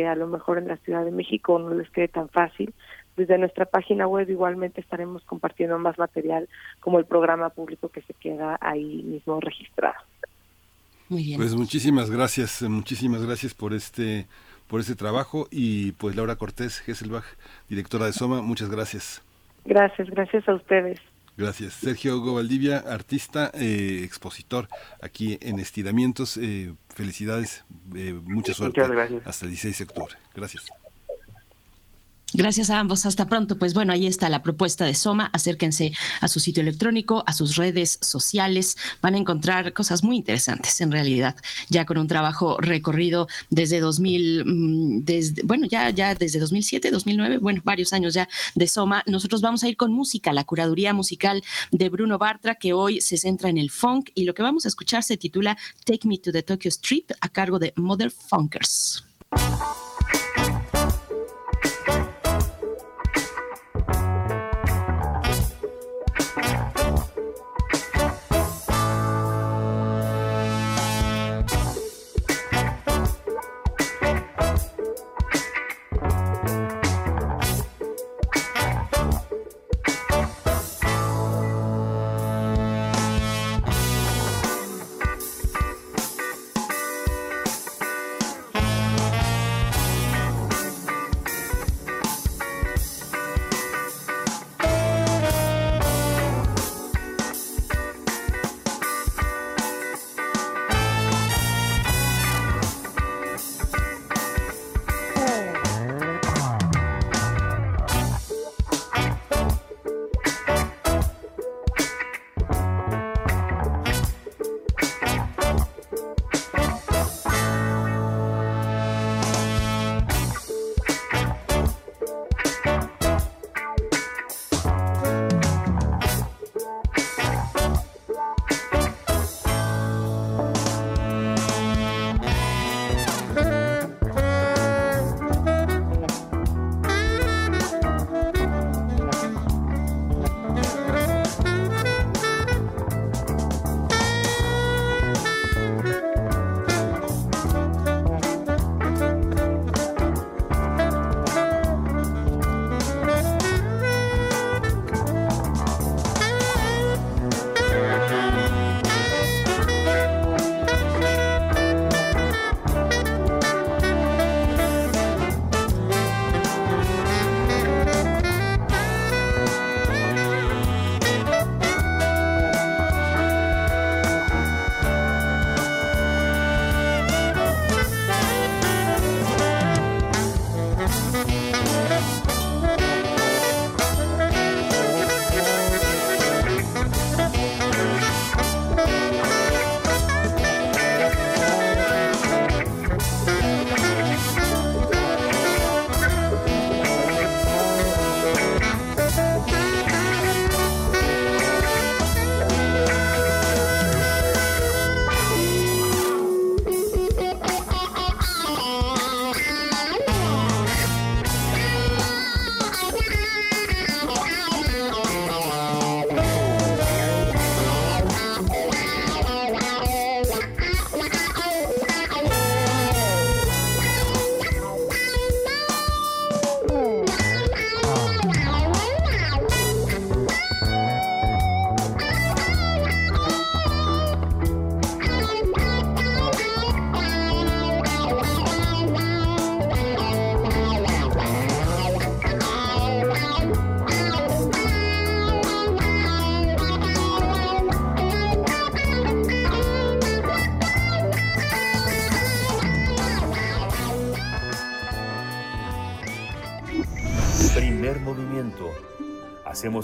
a lo mejor en la Ciudad de México no les quede tan fácil. Desde nuestra página web igualmente estaremos compartiendo más material como el programa público que se queda ahí mismo registrado. Muy bien. Pues muchísimas gracias, muchísimas gracias por este por este trabajo y pues Laura Cortés Gesselbach, directora de Soma, muchas gracias. Gracias, gracias a ustedes. Gracias. Sergio Hugo Valdivia, artista, eh, expositor aquí en Estiramientos. Eh, felicidades, eh, mucha suerte. Hasta el 16 de octubre. Gracias. Gracias a ambos. Hasta pronto. Pues bueno, ahí está la propuesta de Soma. Acérquense a su sitio electrónico, a sus redes sociales. Van a encontrar cosas muy interesantes en realidad, ya con un trabajo recorrido desde 2000, mm, desde, bueno, ya, ya desde 2007, 2009, bueno, varios años ya de Soma. Nosotros vamos a ir con música, la curaduría musical de Bruno Bartra, que hoy se centra en el funk y lo que vamos a escuchar se titula Take Me to the Tokyo Street a cargo de Mother Funkers.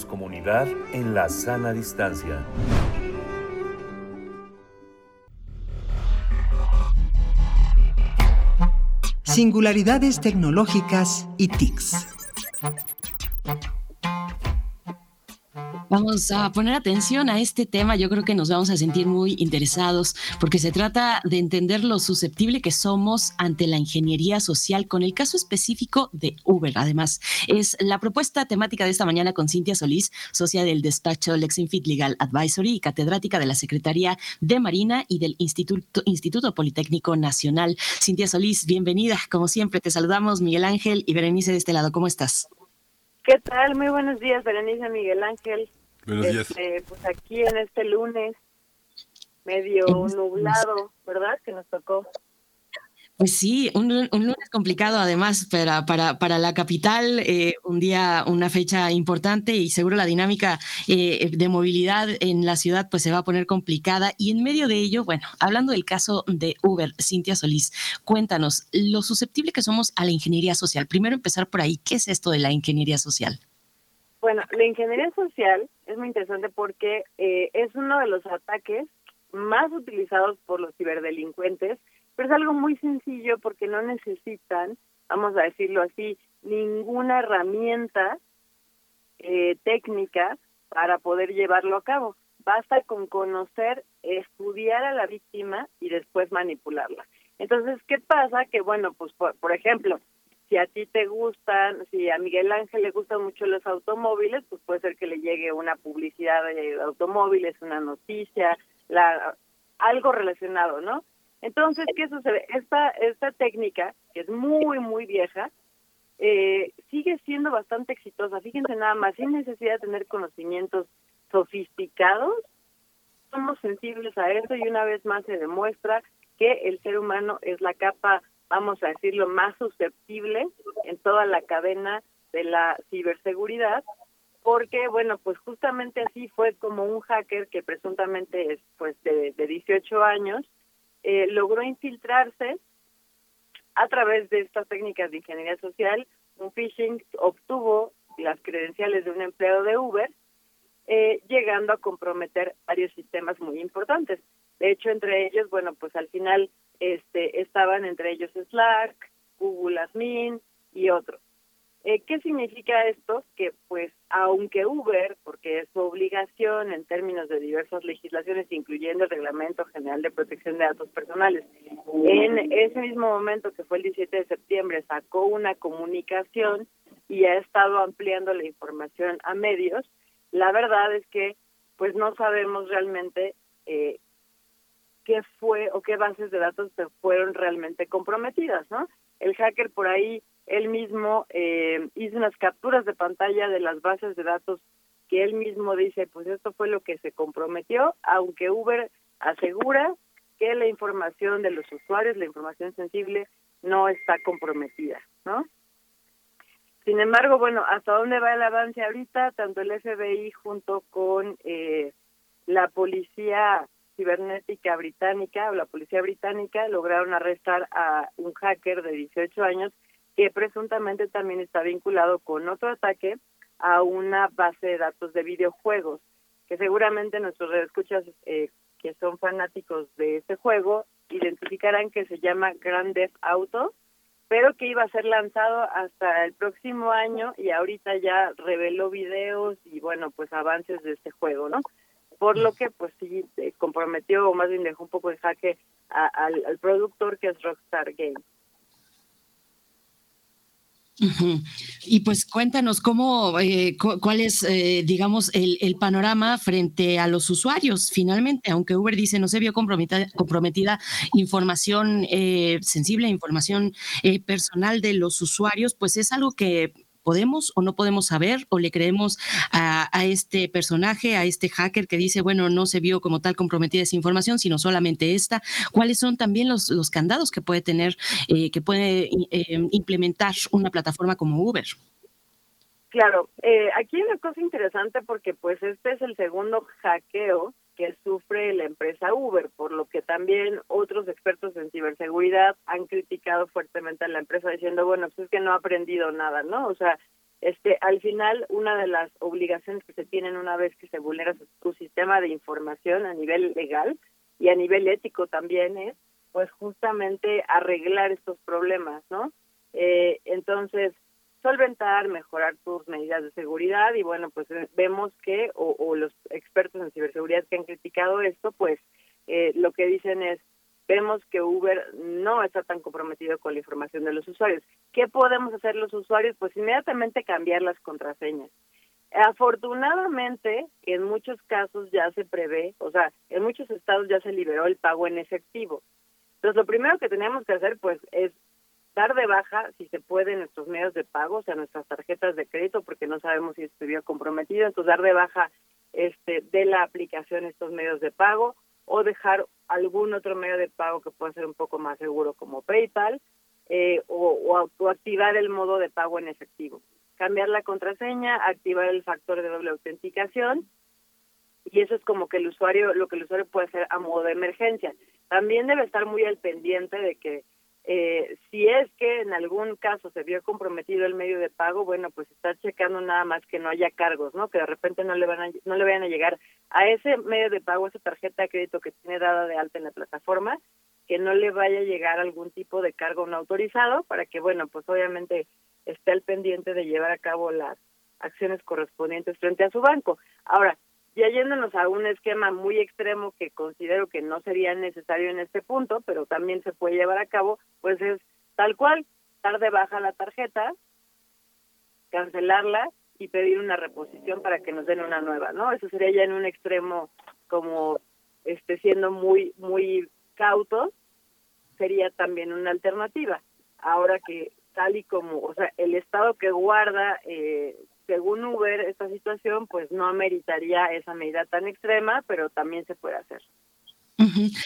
Comunidad en la sana distancia. Singularidades tecnológicas y TICs. Vamos a poner atención a este tema. Yo creo que nos vamos a sentir muy interesados porque se trata de entender lo susceptible que somos ante la ingeniería social con el caso específico de Uber. Además, es la propuesta temática de esta mañana con Cintia Solís, socia del despacho Lexinfit Legal Advisory y catedrática de la Secretaría de Marina y del Instituto, Instituto Politécnico Nacional. Cintia Solís, bienvenida. Como siempre, te saludamos Miguel Ángel y Berenice de este lado. ¿Cómo estás? ¿Qué tal? Muy buenos días, Berenice Miguel Ángel. Buenos días. Este, pues aquí en este lunes, medio nublado, ¿verdad? Que nos tocó. Pues sí, un, lunes complicado además para, para, para la capital, eh, un día, una fecha importante y seguro la dinámica eh, de movilidad en la ciudad pues se va a poner complicada y en medio de ello, bueno, hablando del caso de Uber, Cintia Solís, cuéntanos lo susceptible que somos a la ingeniería social. Primero empezar por ahí, ¿qué es esto de la ingeniería social? Bueno, la ingeniería social es muy interesante porque eh, es uno de los ataques más utilizados por los ciberdelincuentes, pero es algo muy sencillo porque no necesitan, vamos a decirlo así, ninguna herramienta eh, técnica para poder llevarlo a cabo. Basta con conocer, estudiar a la víctima y después manipularla. Entonces, ¿qué pasa? Que, bueno, pues, por ejemplo, si a ti te gustan, si a Miguel Ángel le gustan mucho los automóviles, pues puede ser que le llegue una publicidad de automóviles, una noticia, la, algo relacionado, ¿no? Entonces, ¿qué sucede? Esta, esta técnica, que es muy, muy vieja, eh, sigue siendo bastante exitosa. Fíjense nada más, sin necesidad de tener conocimientos sofisticados, somos sensibles a eso y una vez más se demuestra que el ser humano es la capa vamos a decirlo, más susceptible en toda la cadena de la ciberseguridad, porque, bueno, pues justamente así fue como un hacker que presuntamente es pues de, de 18 años, eh, logró infiltrarse a través de estas técnicas de ingeniería social, un phishing obtuvo las credenciales de un empleado de Uber, eh, llegando a comprometer varios sistemas muy importantes. De hecho, entre ellos, bueno, pues al final este, estaban entre ellos Slack, Google Admin y otros. Eh, ¿Qué significa esto? Que pues aunque Uber, porque es su obligación en términos de diversas legislaciones, incluyendo el Reglamento General de Protección de Datos Personales, en ese mismo momento que fue el 17 de septiembre sacó una comunicación y ha estado ampliando la información a medios, la verdad es que pues no sabemos realmente eh, qué fue o qué bases de datos se fueron realmente comprometidas, ¿no? El hacker por ahí, él mismo eh, hizo unas capturas de pantalla de las bases de datos que él mismo dice, pues esto fue lo que se comprometió, aunque Uber asegura que la información de los usuarios, la información sensible, no está comprometida, ¿no? Sin embargo, bueno, ¿hasta dónde va el avance ahorita? Tanto el FBI junto con eh, la policía cibernética británica o la policía británica lograron arrestar a un hacker de 18 años que presuntamente también está vinculado con otro ataque a una base de datos de videojuegos, que seguramente nuestros escuchas eh, que son fanáticos de este juego identificarán que se llama Grand Theft Auto, pero que iba a ser lanzado hasta el próximo año y ahorita ya reveló videos y bueno, pues avances de este juego, ¿no? por lo que pues sí comprometió o más bien dejó un poco de jaque al, productor que es Rockstar Games. Y pues cuéntanos cómo, eh, cuál es, eh, digamos, el, el, panorama frente a los usuarios. Finalmente, aunque Uber dice no se vio comprometida, comprometida información eh, sensible, información personal de los usuarios, pues es algo que podemos o no podemos saber o le creemos a, este personaje, a este hacker que dice, bueno, no se vio como tal comprometida esa información, sino solamente esta. ¿Cuáles son también los, candados que puede tener, eh, que puede eh, implementar una plataforma como Uber? Claro, eh, aquí hay una cosa interesante porque pues este es el segundo hackeo que sufre la empresa Uber, por lo que también otros expertos en ciberseguridad han criticado fuertemente a la empresa diciendo, bueno, pues es que no ha aprendido nada, ¿no? O sea, este, al final una de las obligaciones que se tienen una vez que se vulnera su, sistema de información a nivel legal y a nivel ético también es, pues justamente arreglar estos problemas, ¿no? Eh, entonces, solventar, mejorar tus medidas de seguridad y bueno, pues eh, vemos que, o, los expertos en ciberseguridad que han criticado esto, pues eh, lo que dicen es, vemos que Uber no está tan comprometido con la información de los usuarios. ¿Qué podemos hacer los usuarios? Pues inmediatamente cambiar las contraseñas. Afortunadamente, en muchos casos ya se prevé, o sea, en muchos estados ya se liberó el pago en efectivo. Entonces, lo primero que tenemos que hacer, pues, es dar de baja, si se puede, nuestros medios de pago, o sea, nuestras tarjetas de crédito, porque no sabemos si estuviera comprometido, entonces dar de baja este de la aplicación estos medios de pago o dejar algún otro medio de pago que pueda ser un poco más seguro como PayPal eh, o, o, activar el modo de pago en efectivo. Cambiar la contraseña, activar el factor de doble autenticación y eso es como que el usuario, lo que el usuario puede hacer a modo de emergencia. También debe estar muy al pendiente de que eh, si es que en algún caso se vio comprometido el medio de pago, bueno, pues está checando nada más que no haya cargos, ¿no? Que de repente no le van a, no le vayan a llegar a ese medio de pago, esa tarjeta de crédito que tiene dada de alta en la plataforma, que no le vaya a llegar algún tipo de cargo no autorizado para que, bueno, pues obviamente esté al pendiente de llevar a cabo las acciones correspondientes frente a su banco. Ahora, ya yéndonos a un esquema muy extremo que considero que no sería necesario en este punto, pero también se puede llevar a cabo, pues es tal cual, dar de baja la tarjeta, cancelarla y pedir una reposición para que nos den una nueva, ¿no? Eso sería ya en un extremo como este siendo muy muy cautos, sería también una alternativa. Ahora que tal y como, o sea, el estado que guarda eh, según Uber, esta situación pues no ameritaría esa medida tan extrema, pero también se puede hacer.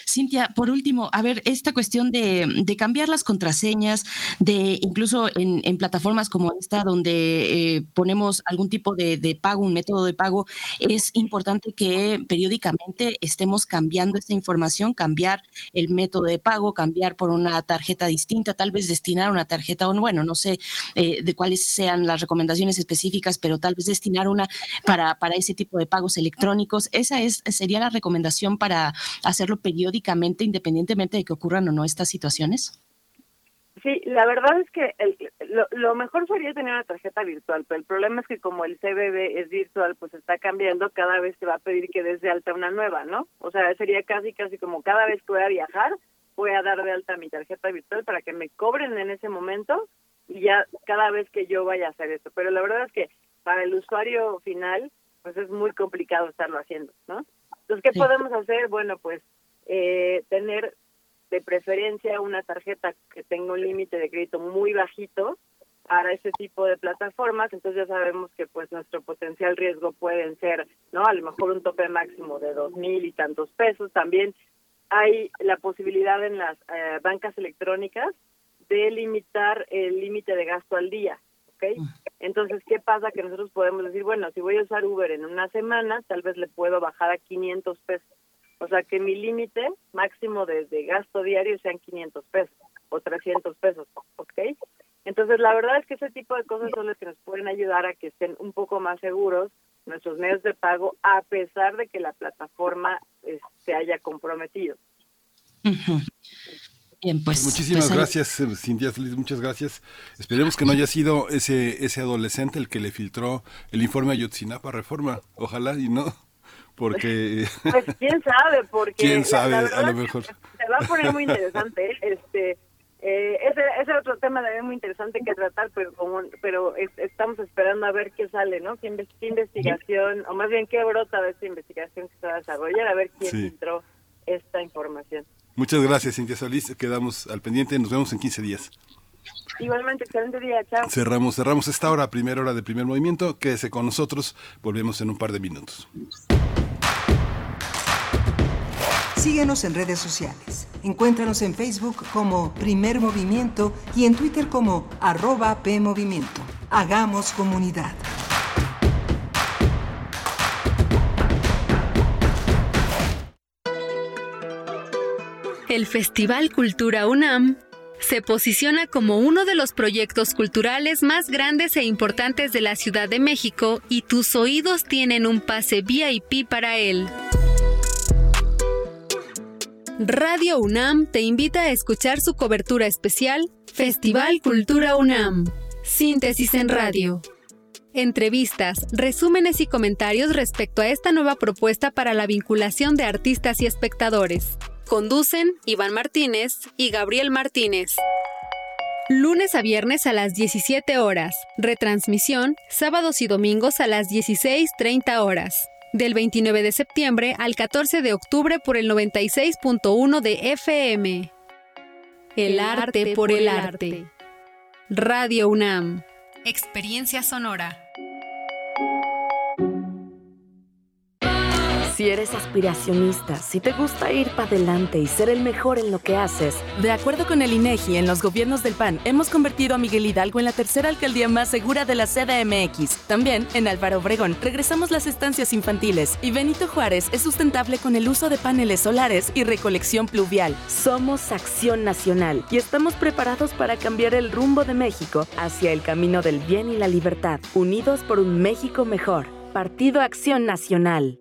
Cintia, por último, a ver, esta cuestión de, cambiar las contraseñas, de incluso en, plataformas como esta, donde eh, ponemos algún tipo de, pago, un método de pago, es importante que periódicamente estemos cambiando esta información, cambiar el método de pago, cambiar por una tarjeta distinta, tal vez destinar una tarjeta, bueno, no sé eh, de cuáles sean las recomendaciones específicas, pero tal vez destinar una para, para ese tipo de pagos electrónicos. Esa es, sería la recomendación para hacer periódicamente independientemente de que ocurran o no estas situaciones? Sí, la verdad es que lo, mejor sería tener una tarjeta virtual, pero el problema es que como el CBB es virtual, pues está cambiando, cada vez te va a pedir que des de alta una nueva, ¿no? O sea, sería casi, casi como cada vez que voy a viajar, voy a dar de alta mi tarjeta virtual para que me cobren en ese momento y ya cada vez que yo vaya a hacer esto. Pero la verdad es que para el usuario final, pues es muy complicado estarlo haciendo, ¿no? Entonces, ¿qué podemos hacer? Bueno, pues eh, tener de preferencia una tarjeta que tenga un límite de crédito muy bajito para ese tipo de plataformas, entonces ya sabemos que pues nuestro potencial riesgo pueden ser, ¿no? A lo mejor un tope máximo de dos mil y tantos pesos. También hay la posibilidad en las eh, bancas electrónicas de limitar el límite de gasto al día, ¿ok? Mm. Entonces, ¿qué pasa? Que nosotros podemos decir, bueno, si voy a usar Uber en una semana, tal vez le puedo bajar a 500 pesos o sea, que mi límite máximo de, gasto diario sean 500 pesos o 300 pesos, ¿ok? Entonces, la verdad es que ese tipo de cosas son las que nos pueden ayudar a que estén un poco más seguros nuestros medios de pago, a pesar de que la plataforma eh, se haya comprometido. Bien, pues, Muchísimas pues, gracias, eh, Cintia Feliz, muchas gracias. Esperemos que no haya sido ese, ese adolescente el que le filtró el informe a Yotzinapa Reforma. Ojalá y no porque pues quién sabe porque quién sabe a lo mejor. se va a poner muy interesante este eh, ese, ese otro tema también muy interesante que tratar pero como pero estamos esperando a ver qué sale no qué, investigación o más bien qué brota de esta investigación que se va a desarrollar a ver quién entró esta información. Muchas gracias Cintia Solís. Quedamos al pendiente. Nos vemos en 15 días. Igualmente, excelente día, chao. Cerramos, cerramos esta hora, primera hora de primer movimiento. Quédese con nosotros, volvemos en un par de minutos. Síguenos en redes sociales. Encuéntranos en Facebook como Primer Movimiento y en Twitter como arroba PMovimiento. Hagamos comunidad. El Festival Cultura UNAM se posiciona como uno de los proyectos culturales más grandes e importantes de la Ciudad de México y tus oídos tienen un pase VIP para él. Radio UNAM te invita a escuchar su cobertura especial Festival Cultura UNAM. Síntesis en radio. Entrevistas, resúmenes y comentarios respecto a esta nueva propuesta para la vinculación de artistas y espectadores. Conducen Iván Martínez y Gabriel Martínez. Lunes a viernes a las 17 horas. Retransmisión sábados y domingos a las 16.30 horas. Del 29 de septiembre al 14 de octubre por el 96.1 de FM. El arte por el arte. Radio UNAM. Experiencia sonora. Si eres aspiracionista, si te gusta ir para adelante y ser el mejor en lo que haces. De acuerdo con el INEGI, en los gobiernos del PAN hemos convertido a Miguel Hidalgo en la tercera alcaldía más segura de la CDMX. También, en Álvaro Obregón, regresamos las estancias infantiles y Benito Juárez es sustentable con el uso de paneles solares y recolección pluvial. Somos Acción Nacional y estamos preparados para cambiar el rumbo de México hacia el camino del bien y la libertad, unidos por un México mejor. Partido Acción Nacional.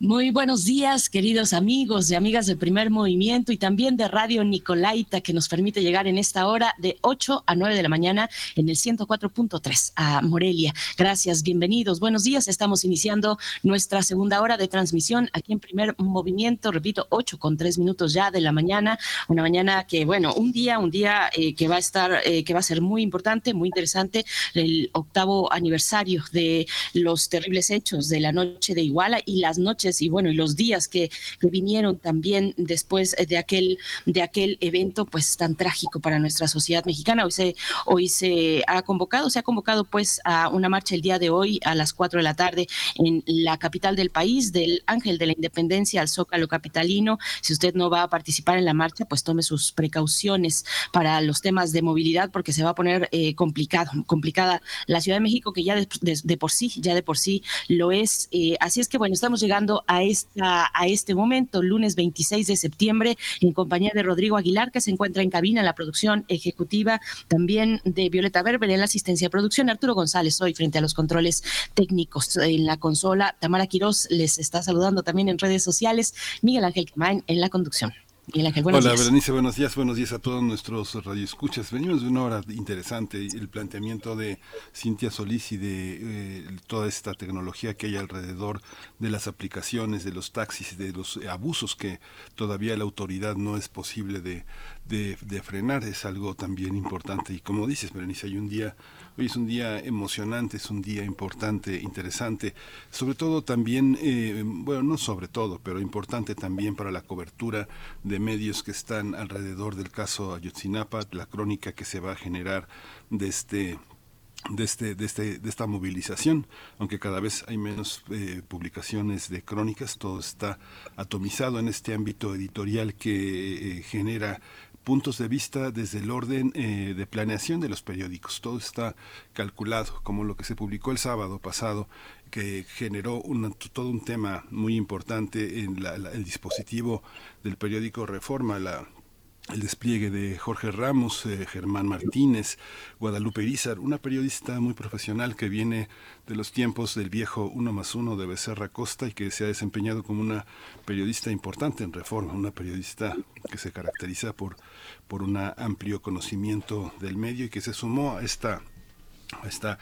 Muy buenos días, queridos amigos y amigas del primer movimiento y también de Radio Nicolaita, que nos permite llegar en esta hora de 8 a 9 de la mañana en el 104.3 a Morelia. Gracias, bienvenidos, buenos días. Estamos iniciando nuestra segunda hora de transmisión aquí en primer movimiento, repito, 8 con 3 minutos ya de la mañana. Una mañana que, bueno, un día, un día eh, que va a estar, eh, que va a ser muy importante, muy interesante, el octavo aniversario de los terribles hechos de la noche de Iguala y las noches y bueno, y los días que, vinieron también después de aquel, de aquel evento pues tan trágico para nuestra sociedad mexicana. Hoy se, hoy se ha convocado, se ha convocado pues a una marcha el día de hoy a las 4 de la tarde en la capital del país, del Ángel de la Independencia al Zócalo Capitalino. Si usted no va a participar en la marcha, pues tome sus precauciones para los temas de movilidad porque se va a poner eh, complicado, complicada la Ciudad de México que ya de, por sí, ya de por sí lo es. Eh, así es que bueno, estamos llegando a, esta, a este momento, lunes 26 de septiembre, en compañía de Rodrigo Aguilar, que se encuentra en cabina en la producción ejecutiva, también de Violeta Berber en la asistencia de producción, Arturo González hoy frente a los controles técnicos en la consola, Tamara Quirós les está saludando también en redes sociales, Miguel Ángel Quemain en la la Ángel, buenos Hola, Berenice, buenos días, buenos días a todos nuestros radioescuchas. Venimos de una hora interesante, el planteamiento de Cintia Solís y de eh, toda esta tecnología que hay alrededor de las aplicaciones, de los taxis, de los abusos que todavía la autoridad no es posible de, de, de frenar, es algo también importante. Y como dices, Berenice, hay un día Hoy es un día emocionante, es un día importante, interesante, sobre todo también, eh, bueno, no sobre todo, pero importante también para la cobertura de medios que están alrededor del caso Ayotzinapa, la crónica que se va a generar de este de, este, de, este, de esta movilización, aunque cada vez hay menos eh, publicaciones de crónicas, todo está atomizado en este ámbito editorial que eh, genera puntos de vista desde el orden eh, de planeación de los periódicos. Todo está calculado, como lo que se publicó el sábado pasado, que generó todo un tema muy importante en el dispositivo del periódico Reforma, la el despliegue de Jorge Ramos, eh, Germán Martínez, Guadalupe Irizar, una periodista muy profesional que viene de los tiempos del viejo uno más uno de Becerra Costa y que se ha desempeñado como una periodista importante en Reforma, una periodista que se caracteriza por, por un amplio conocimiento del medio y que se sumó a esta, esta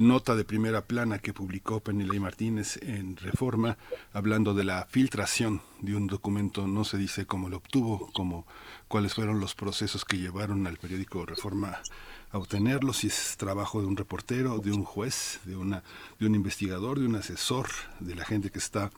nota de primera plana que publicó Penilei Martínez en Reforma, hablando de la filtración de un documento, no se dice cómo lo obtuvo, cómo, cuáles fueron los procesos que llevaron al periódico Reforma a obtenerlo, si es trabajo de un reportero, de un juez, de, una, de un investigador, de un asesor, de la gente que está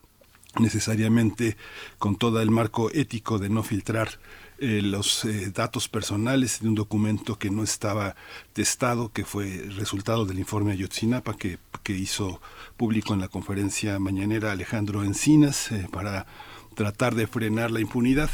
necesariamente con todo el marco ético de no filtrar eh, los eh, datos personales de un documento que no estaba testado, que fue resultado del informe Ayotzinapa que, que hizo público en la conferencia mañanera Alejandro Encinas eh, para tratar de frenar la impunidad.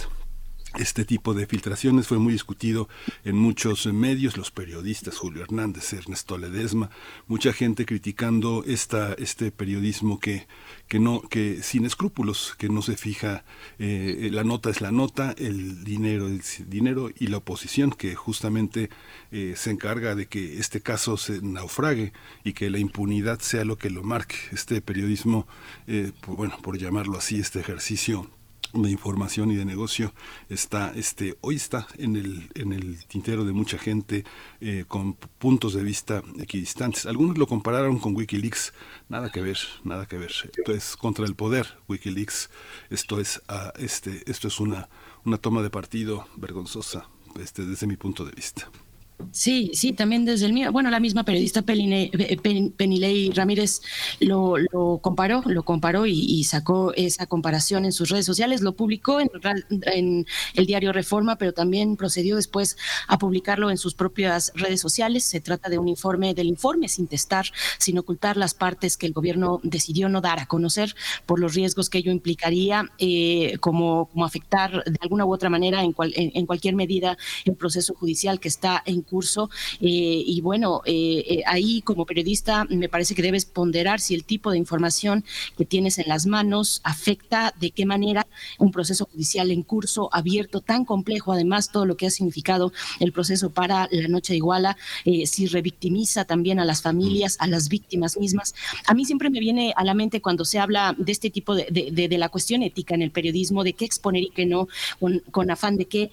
Este tipo de filtraciones fue muy discutido en muchos medios, los periodistas Julio Hernández, Ernesto Ledesma, mucha gente criticando esta, este periodismo que, que no, que sin escrúpulos, que no se fija, eh, la nota es la nota, el dinero es dinero y la oposición que justamente eh, se encarga de que este caso se naufrague y que la impunidad sea lo que lo marque. Este periodismo, eh, bueno, por llamarlo así, este ejercicio de información y de negocio está este hoy está en el en el tintero de mucha gente eh, con puntos de vista equidistantes. Algunos lo compararon con WikiLeaks. Nada que ver nada que ver. Esto es contra el poder WikiLeaks. Esto es uh, este esto es una una toma de partido vergonzosa este desde mi punto de vista Sí, sí, también desde el mío. Bueno, la misma periodista eh, Penilei Ramírez lo, comparó, lo comparó y, sacó esa comparación en sus redes sociales, lo publicó en, en, el diario Reforma, pero también procedió después a publicarlo en sus propias redes sociales. Se trata de un informe, del informe sin testar, sin ocultar las partes que el gobierno decidió no dar a conocer por los riesgos que ello implicaría, eh, como, afectar de alguna u otra manera en, en cualquier medida el proceso judicial que está en curso. Eh, y bueno, eh, eh, ahí como periodista me parece que debes ponderar si el tipo de información que tienes en las manos afecta de qué manera un proceso judicial en curso, abierto, tan complejo, además todo lo que ha significado el proceso para la noche de Iguala, si revictimiza también a las familias, a las víctimas mismas. A mí siempre me viene a la mente cuando se habla de este tipo de, de, la cuestión ética en el periodismo, de qué exponer y qué no, con, con afán de qué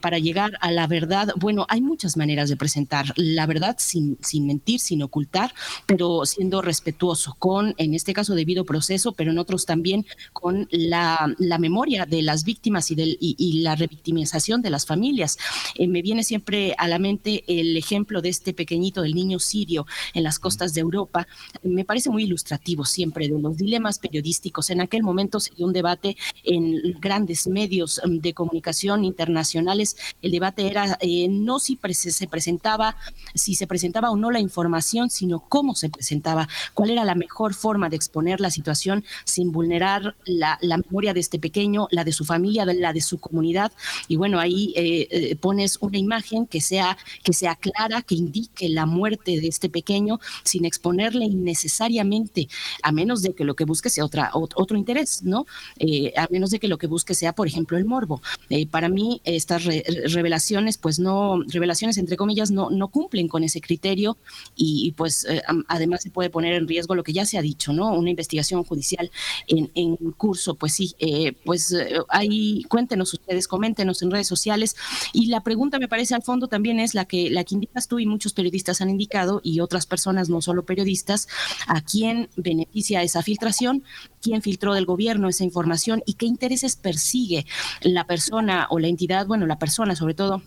para llegar a la verdad. Bueno, hay muchas maneras de presentar la verdad sin, sin mentir, sin ocultar, pero siendo respetuoso con, en este caso, debido proceso, pero en otros también con la, la memoria de las víctimas y, del, y, la revictimización de las familias. Eh, me viene siempre a la mente el ejemplo de este pequeñito del niño sirio en las costas de Europa. Me parece muy ilustrativo siempre de los dilemas periodísticos. En aquel momento se dio un debate en grandes medios mm, de comunicación internacionales. El debate era eh, no si se presentaba, si se presentaba o no la información, sino cómo se presentaba, cuál era la mejor forma de exponer la situación sin vulnerar la, memoria de este pequeño, la de su familia, la de su comunidad. Y bueno, ahí eh, eh, pones una imagen que sea, que sea clara, que indique la muerte de este pequeño sin exponerle innecesariamente, a menos de que lo que busque sea otra, otro interés, ¿no? Eh, a menos de que lo que busque sea, por ejemplo, el morbo. para mí, estas revelaciones, pues no, revelaciones entre comillas, no, no cumplen con ese criterio y, pues eh, además se puede poner en riesgo lo que ya se ha dicho, ¿no? Una investigación judicial en, en curso, pues sí, eh, pues eh, ahí cuéntenos ustedes, coméntenos en redes sociales. Y la pregunta me parece al fondo también es la que, la que indicas tú y muchos periodistas han indicado y otras personas, no solo periodistas, a quién beneficia esa filtración, quién filtró del gobierno esa información y qué intereses persigue la persona o la entidad, bueno, la persona sobre todo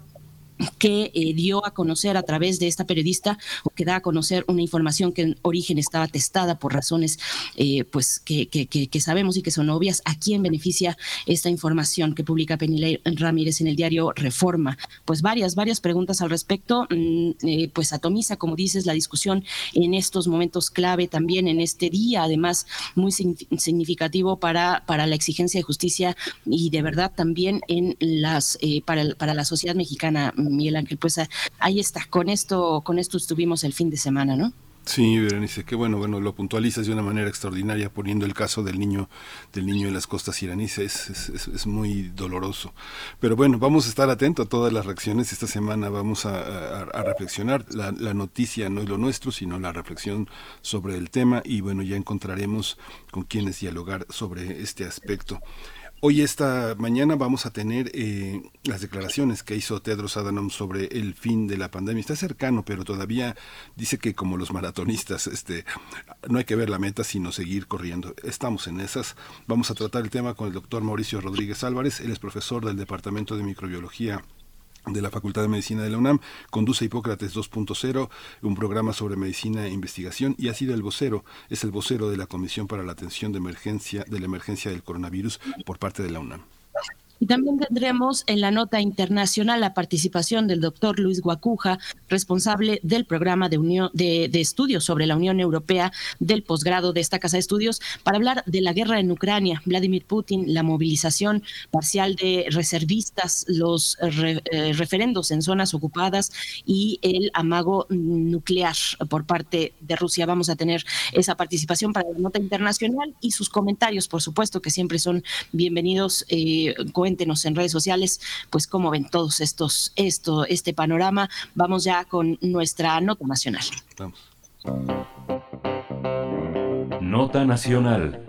que eh, dio a conocer a través de esta periodista o que da a conocer una información que en origen estaba testada por razones eh, pues que, que, sabemos y que son obvias. ¿A quién beneficia esta información que publica Penilei Ramírez en el diario Reforma? Pues varias, varias preguntas al respecto. Mm, eh, pues atomiza, como dices, la discusión en estos momentos clave también en este día, además muy significativo para, para la exigencia de justicia y de verdad también en las para, para la sociedad mexicana Miguel Ángel, pues ahí está, con esto, con esto estuvimos el fin de semana, ¿no? Sí, Berenice, qué bueno, bueno, lo puntualizas de una manera extraordinaria poniendo el caso del niño, del niño en las costas iraníes, es, muy doloroso. Pero bueno, vamos a estar atentos a todas las reacciones. Esta semana vamos a, a, reflexionar. La, la, noticia no es lo nuestro, sino la reflexión sobre el tema y bueno, ya encontraremos con quienes dialogar sobre este aspecto. Hoy esta mañana vamos a tener eh, las declaraciones que hizo Tedros Adhanom sobre el fin de la pandemia. Está cercano, pero todavía dice que como los maratonistas, este, no hay que ver la meta, sino seguir corriendo. Estamos en esas. Vamos a tratar el tema con el doctor Mauricio Rodríguez Álvarez. Él es profesor del Departamento de Microbiología de la Facultad de Medicina de la UNAM, conduce Hipócrates 2.0, un programa sobre medicina e investigación y ha sido el vocero, es el vocero de la Comisión para la Atención de Emergencia de la Emergencia del Coronavirus por parte de la UNAM. También tendremos en la nota internacional la participación del doctor Luis Guacuja, responsable del programa de, unión, de, estudios sobre la Unión Europea del posgrado de esta Casa de Estudios, para hablar de la guerra en Ucrania, Vladimir Putin, la movilización parcial de reservistas, los eh, referendos en zonas ocupadas y el amago nuclear por parte de Rusia. Vamos a tener esa participación para la nota internacional y sus comentarios, por supuesto, que siempre son bienvenidos. Eh, cuéntenos en redes sociales, pues cómo ven todos estos, esto, este panorama. Vamos ya con nuestra nota nacional. Nota nacional.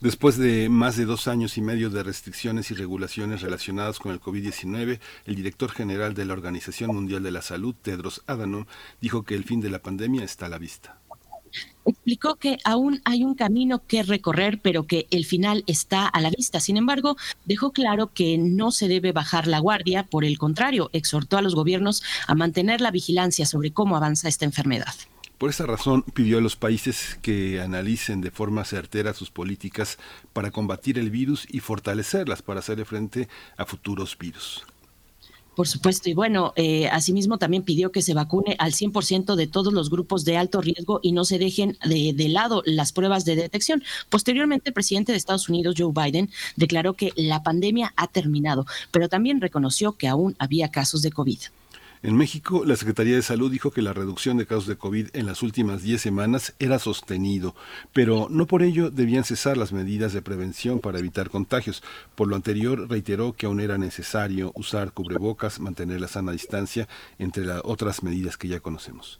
Después de más de dos años y medio de restricciones y regulaciones relacionadas con el COVID-19, el director general de la Organización Mundial de la Salud, Tedros Adhanom, dijo que el fin de la pandemia está a la vista explicó que aún hay un camino que recorrer, pero que el final está a la vista. Sin embargo, dejó claro que no se debe bajar la guardia, por el contrario, exhortó a los gobiernos a mantener la vigilancia sobre cómo avanza esta enfermedad. Por esa razón pidió a los países que analicen de forma certera sus políticas para combatir el virus y fortalecerlas para hacerle frente a futuros virus. Por supuesto, y bueno, eh, asimismo también pidió que se vacune al 100% de todos los grupos de alto riesgo y no se dejen de, de, lado las pruebas de detección. Posteriormente, el presidente de Estados Unidos, Joe Biden, declaró que la pandemia ha terminado, pero también reconoció que aún había casos de COVID. En México, la Secretaría de Salud dijo que la reducción de casos de COVID en las últimas 10 semanas era sostenido, pero no por ello debían cesar las medidas de prevención para evitar contagios. Por lo anterior, reiteró que aún era necesario usar cubrebocas, mantener la sana distancia, entre las otras medidas que ya conocemos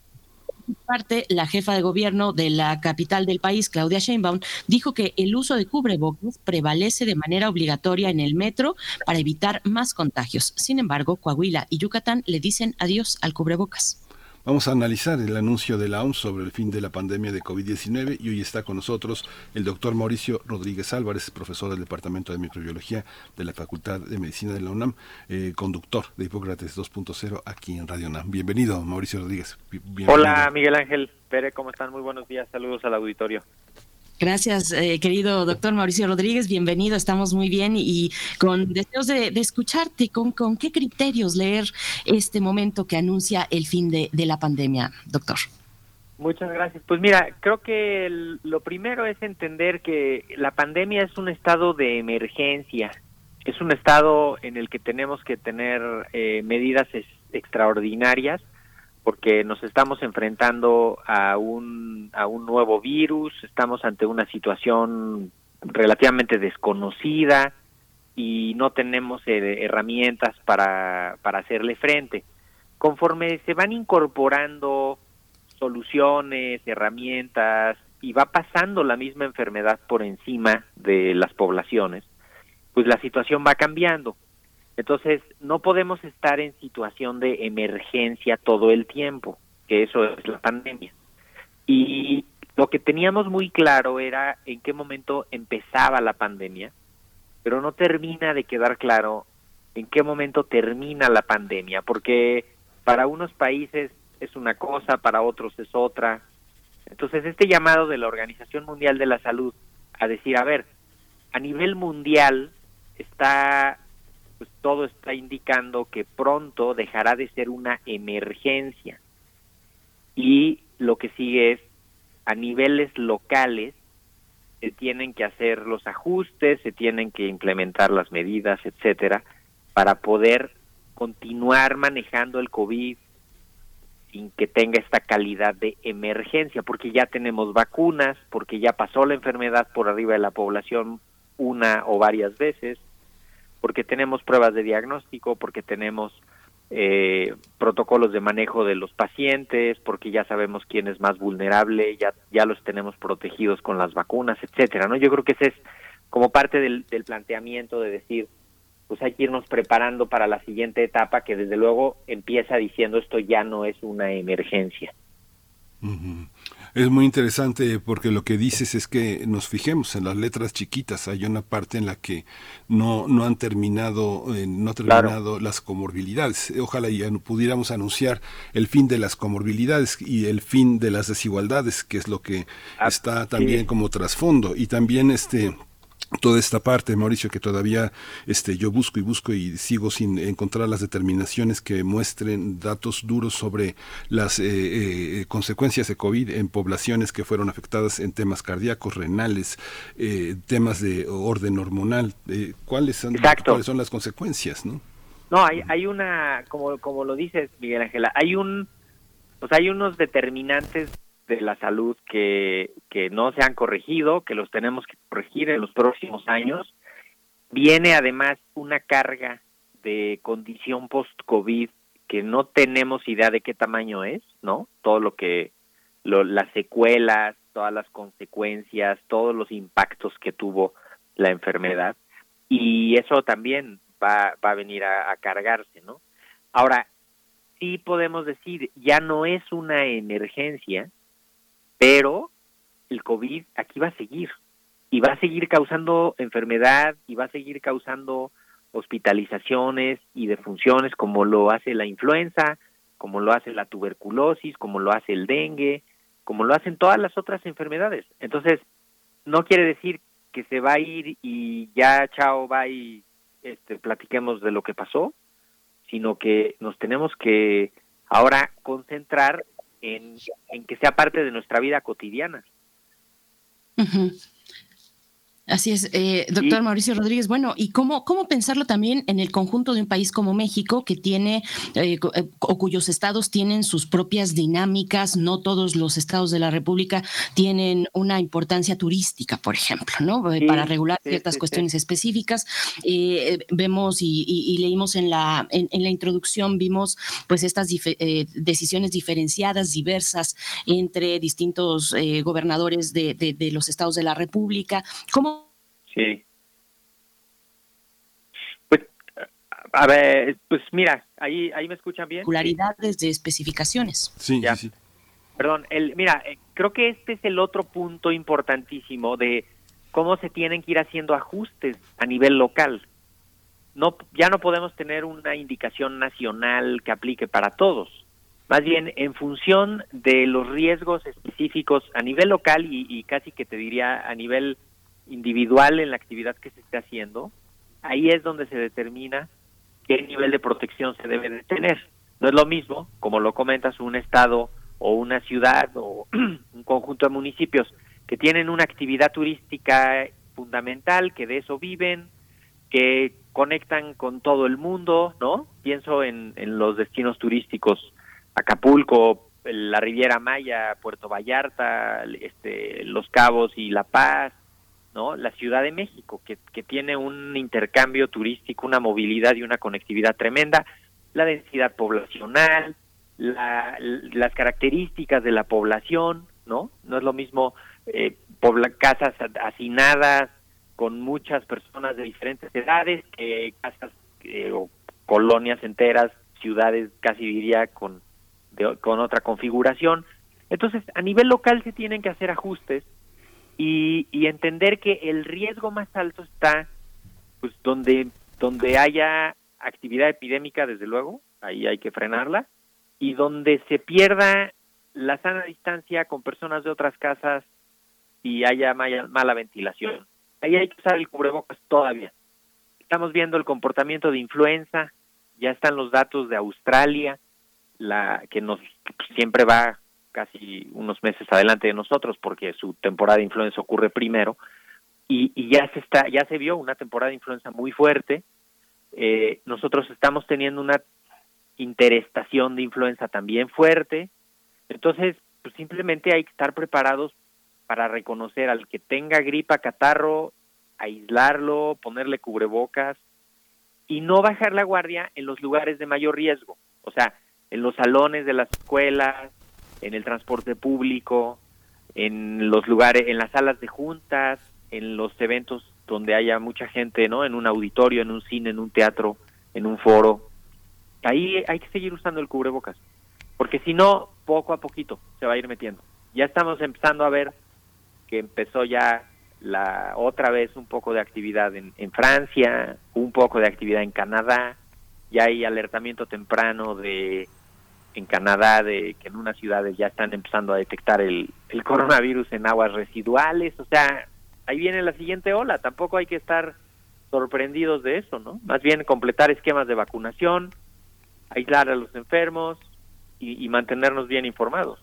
parte, la jefa de gobierno de la capital del país, Claudia Sheinbaum, dijo que el uso de cubrebocas prevalece de manera obligatoria en el metro para evitar más contagios. Sin embargo, Coahuila y Yucatán le dicen adiós al cubrebocas. Vamos a analizar el anuncio de la OMS sobre el fin de la pandemia de COVID-19 y hoy está con nosotros el doctor Mauricio Rodríguez Álvarez, profesor del Departamento de Microbiología de la Facultad de Medicina de la UNAM, eh, conductor de Hipócrates 2.0 aquí en Radio UNAM. Bienvenido, Mauricio Rodríguez. Hola, Miguel Ángel Pérez, ¿cómo están? Muy buenos días, saludos al auditorio. Gracias, eh, querido doctor Mauricio Rodríguez. Bienvenido, estamos muy bien y, con deseos de, escucharte. Con, ¿Con qué criterios leer este momento que anuncia el fin de, la pandemia, doctor? Muchas gracias. Pues mira, creo que lo primero es entender que la pandemia es un estado de emergencia, es un estado en el que tenemos que tener eh, medidas extraordinarias porque nos estamos enfrentando a un, a un nuevo virus, estamos ante una situación relativamente desconocida y no tenemos eh, herramientas para, para hacerle frente. Conforme se van incorporando soluciones, herramientas y va pasando la misma enfermedad por encima de las poblaciones, pues la situación va cambiando. Entonces, no podemos estar en situación de emergencia todo el tiempo, que eso es la pandemia. Y lo que teníamos muy claro era en qué momento empezaba la pandemia, pero no termina de quedar claro en qué momento termina la pandemia, porque para unos países es una cosa, para otros es otra. Entonces, este llamado de la Organización Mundial de la Salud a decir, a ver, a nivel mundial está pues todo está indicando que pronto dejará de ser una emergencia. Y lo que sigue es, a niveles locales, se tienen que hacer los ajustes, se tienen que implementar las medidas, etcétera, para poder continuar manejando el COVID sin que tenga esta calidad de emergencia, porque ya tenemos vacunas, porque ya pasó la enfermedad por arriba de la población una o varias veces, porque tenemos pruebas de diagnóstico, porque tenemos eh, protocolos de manejo de los pacientes, porque ya sabemos quién es más vulnerable, ya, ya los tenemos protegidos con las vacunas, etcétera, ¿no? Yo creo que ese es como parte del, planteamiento de decir, pues hay que irnos preparando para la siguiente etapa que desde luego empieza diciendo esto ya no es una emergencia. Es muy interesante porque lo que dices es que nos fijemos en las letras chiquitas. Hay una parte en la que no, no han terminado, eh, no terminado las comorbilidades. Ojalá ya pudiéramos anunciar el fin de las comorbilidades y el fin de las desigualdades, que es lo que ah, está también como trasfondo. Y también este toda esta parte, Mauricio, que todavía este, yo busco y busco y sigo sin encontrar las determinaciones que muestren datos duros sobre las eh, eh, consecuencias de COVID en poblaciones que fueron afectadas en temas cardíacos, renales, eh, temas de orden hormonal. ¿cuáles, son, ¿Cuáles son las consecuencias? No, no hay, hay una, como, como lo dices, Miguel Ángela, hay un, pues hay unos determinantes de la salud que, que no se han corregido, que los tenemos que corregir en los próximos años. Viene además una carga de condición post-COVID que no tenemos idea de qué tamaño es, ¿no? Todo lo que, lo, las secuelas, todas las consecuencias, todos los impactos que tuvo la enfermedad. Y eso también va, va a venir a, a cargarse, ¿no? Ahora, sí podemos decir, ya no es una emergencia, pero el COVID aquí va a seguir y va a seguir causando enfermedad y va a seguir causando hospitalizaciones y defunciones como lo hace la influenza, como lo hace la tuberculosis, como lo hace el dengue, como lo hacen todas las otras enfermedades. Entonces, no quiere decir que se va a ir y ya chao, va y este, platiquemos de lo que pasó, sino que nos tenemos que ahora concentrar en, que sea parte de nuestra vida cotidiana. Así es, eh, doctor Mauricio Rodríguez. Bueno, ¿y cómo, cómo pensarlo también en el conjunto de un país como México, que tiene, eh, eh, o cuyos estados tienen sus propias dinámicas? No todos los estados de la República tienen una importancia turística, por ejemplo, ¿no? Para regular ciertas cuestiones específicas. vemos y, leímos en la, en, la introducción, vimos pues estas decisiones diferenciadas, diversas entre distintos gobernadores de, de los estados de la República. ¿Cómo Sí. Pues, a ver, pues mira, ahí, ahí me escuchan bien. Particularidades de especificaciones. Sí, sí. Perdón, el, mira, eh, creo que este es el otro punto importantísimo de cómo se tienen que ir haciendo ajustes a nivel local. No, ya no podemos tener una indicación nacional que aplique para todos. Más bien, en función de los riesgos específicos a nivel local y, y casi que te diría a nivel individual en la actividad que se esté haciendo, ahí es donde se determina qué nivel de protección se debe de tener. No es lo mismo, como lo comentas, un estado o una ciudad o un conjunto de municipios que tienen una actividad turística fundamental, que de eso viven, que conectan con todo el mundo, ¿no? Pienso en, en los destinos turísticos, Acapulco, la Riviera Maya, Puerto Vallarta, este, Los Cabos y La Paz, ¿no? La Ciudad de México, que, tiene un intercambio turístico, una movilidad y una conectividad tremenda, la densidad poblacional, las características de la población, ¿no? No es lo mismo eh, casas hacinadas con muchas personas de diferentes edades que casas eh, o colonias enteras, ciudades casi diría con, con otra configuración. Entonces, a nivel local se tienen que hacer ajustes y, y entender que el riesgo más alto está pues donde donde haya actividad epidémica desde luego ahí hay que frenarla y donde se pierda la sana distancia con personas de otras casas y haya mala, mala ventilación. Ahí hay que usar el cubrebocas todavía. Estamos viendo el comportamiento de influenza ya están los datos de Australia la que nos siempre va casi unos meses adelante de nosotros porque su temporada de influenza ocurre primero y, ya se está ya se vio una temporada de influenza muy fuerte eh, nosotros estamos teniendo una interestación de influenza también fuerte. Entonces, pues simplemente hay que estar preparados para reconocer al que tenga gripa, catarro, aislarlo, ponerle cubrebocas y no bajar la guardia en los lugares de mayor riesgo, o sea, en los salones de las escuelas, en el transporte público, en los lugares, en las salas de juntas, en los eventos donde haya mucha gente, ¿no? En un auditorio, en un cine, en un teatro, en un foro. Ahí hay que seguir usando el cubrebocas, porque si no, poco a poquito se va a ir metiendo. Ya estamos empezando a ver que empezó ya la otra vez un poco de actividad en, en Francia, un poco de actividad en Canadá, ya hay alertamiento temprano de en Canadá de que en unas ciudades ya están empezando a detectar el, el coronavirus en aguas residuales, o sea, ahí viene la siguiente ola, tampoco hay que estar sorprendidos de eso, ¿no? Más bien completar esquemas de vacunación, aislar a los enfermos y, y mantenernos bien informados.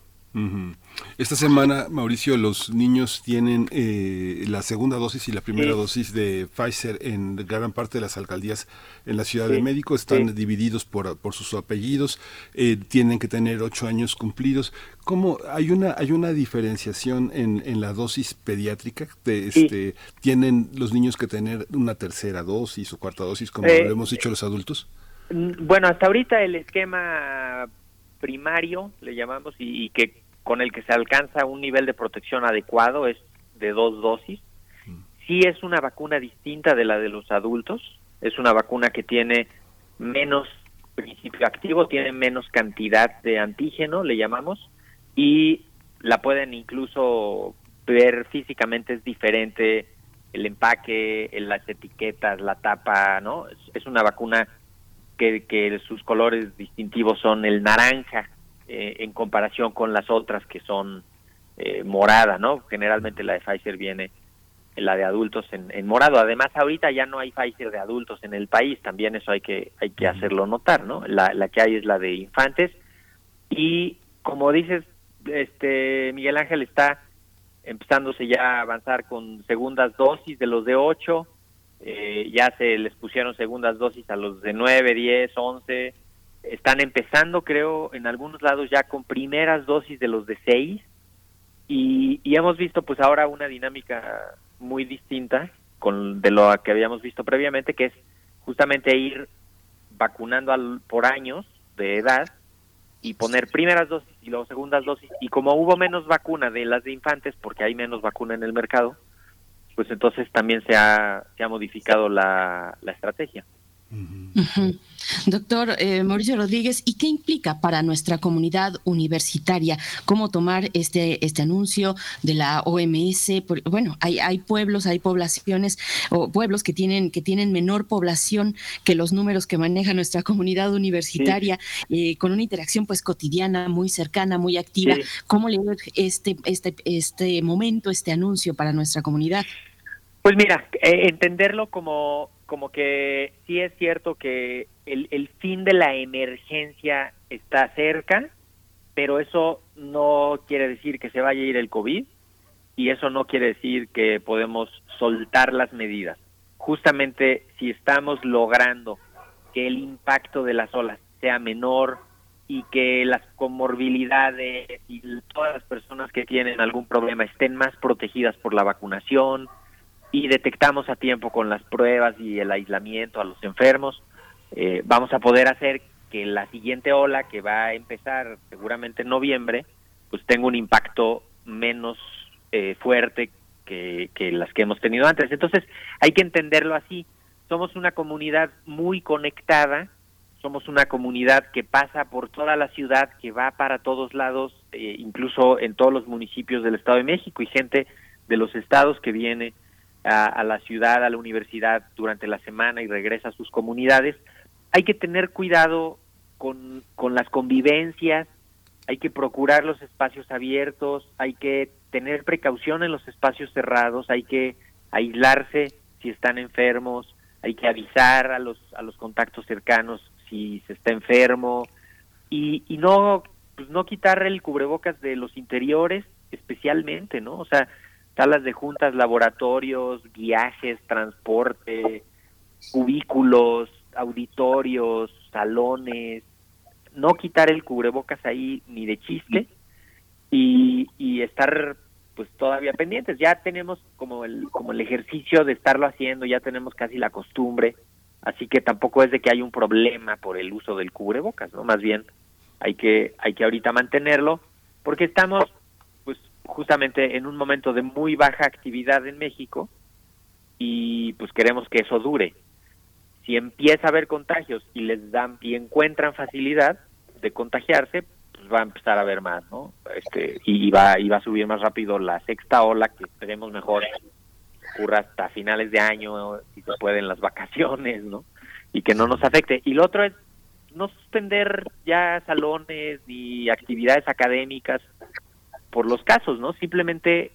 Esta semana, Mauricio, los niños tienen eh, la segunda dosis y la primera dosis de Pfizer en gran parte de las alcaldías en la Ciudad de México. Están divididos por, por sus apellidos, eh, tienen que tener ocho años cumplidos. ¿Cómo hay una hay una diferenciación en, en la dosis pediátrica? De, este, ¿Tienen los niños que tener una tercera dosis o cuarta dosis, como Eh, lo hemos dicho los adultos? Mm, Bueno, hasta ahorita el esquema primario, le llamamos, y, y que con el que se alcanza un nivel de protección adecuado es de dos dosis. Sí es una vacuna distinta de la de los adultos, es una vacuna que tiene menos principio activo, tiene menos cantidad de antígeno, le llamamos, y la pueden incluso ver físicamente, es diferente el empaque, las etiquetas, la tapa, ¿no? Es, es una vacuna que, que sus colores distintivos son el naranja eh, en comparación con las otras que son eh, morada, ¿no? Generalmente la de Pfizer viene la de adultos en, en morado. Además, ahorita ya no hay Pfizer de adultos en el país, también eso hay que hay que hacerlo notar, ¿no? La, la que hay es la de infantes y como dices, este Miguel Ángel está empezándose ya a avanzar con segundas dosis de los de 8, eh, ya se les pusieron segundas dosis a los de 9, 10, 11, están empezando creo en algunos lados ya con primeras dosis de los de 6 y, y hemos visto pues ahora una dinámica muy distinta con de lo que habíamos visto previamente que es justamente ir vacunando al, por años de edad y poner primeras dosis y luego segundas dosis y como hubo menos vacuna de las de infantes porque hay menos vacuna en el mercado pues entonces también se ha, se ha modificado la, la estrategia. Doctor eh, Mauricio Rodríguez, ¿y qué implica para nuestra comunidad universitaria cómo tomar este, este anuncio de la OMS? Por- bueno, hay, hay pueblos, hay poblaciones o pueblos que tienen, que tienen menor población que los números que maneja nuestra comunidad universitaria, eh, con una interacción pues cotidiana, muy cercana, muy activa. Sí. ¿Cómo leer este, este, este momento, este anuncio para nuestra comunidad? Pues mira, eh, entenderlo como, como que sí es cierto que el, el fin de la emergencia está cerca, pero eso no quiere decir que se vaya a ir el COVID y eso no quiere decir que podemos soltar las medidas. Justamente si estamos logrando que el impacto de las olas sea menor y que las comorbilidades y todas las personas que tienen algún problema estén más protegidas por la vacunación, y detectamos a tiempo con las pruebas y el aislamiento a los enfermos, eh, vamos a poder hacer que la siguiente ola que va a empezar seguramente en noviembre, pues tenga un impacto menos eh, fuerte que, las que hemos tenido antes. Entonces hay que entenderlo así. Somos una comunidad muy conectada, somos una comunidad que pasa por toda la ciudad, que va para todos lados, eh, incluso en todos los municipios del Estado de México y gente de los estados que viene a, a la ciudad, a la universidad durante la semana y regresa a sus comunidades. Hay que tener cuidado con, con las convivencias, hay que procurar los espacios abiertos, hay que tener precaución en los espacios cerrados, hay que aislarse si están enfermos, hay que avisar a los, a los contactos cercanos si se está enfermo y, y no, pues no quitar el cubrebocas de los interiores especialmente, ¿no? O sea, salas de juntas, laboratorios, viajes, transporte, cubículos, auditorios, salones, no quitar el cubrebocas ahí ni de chiste y, y estar pues todavía pendientes. Ya tenemos como el como el ejercicio de estarlo haciendo, ya tenemos casi la costumbre, así que tampoco es de que hay un problema por el uso del cubrebocas, ¿no? Más bien hay que hay que ahorita mantenerlo porque estamos justamente en un momento de muy baja actividad en México y pues queremos que eso dure. Si empieza a haber contagios y les dan y encuentran facilidad de contagiarse, pues va a empezar a haber más, ¿no? Este y va y va a subir más rápido la sexta ola que esperemos mejor ocurra hasta finales de año, si se pueden las vacaciones, ¿no? Y que no nos afecte. Y lo otro es no suspender ya salones ni actividades académicas por los casos, ¿no? Simplemente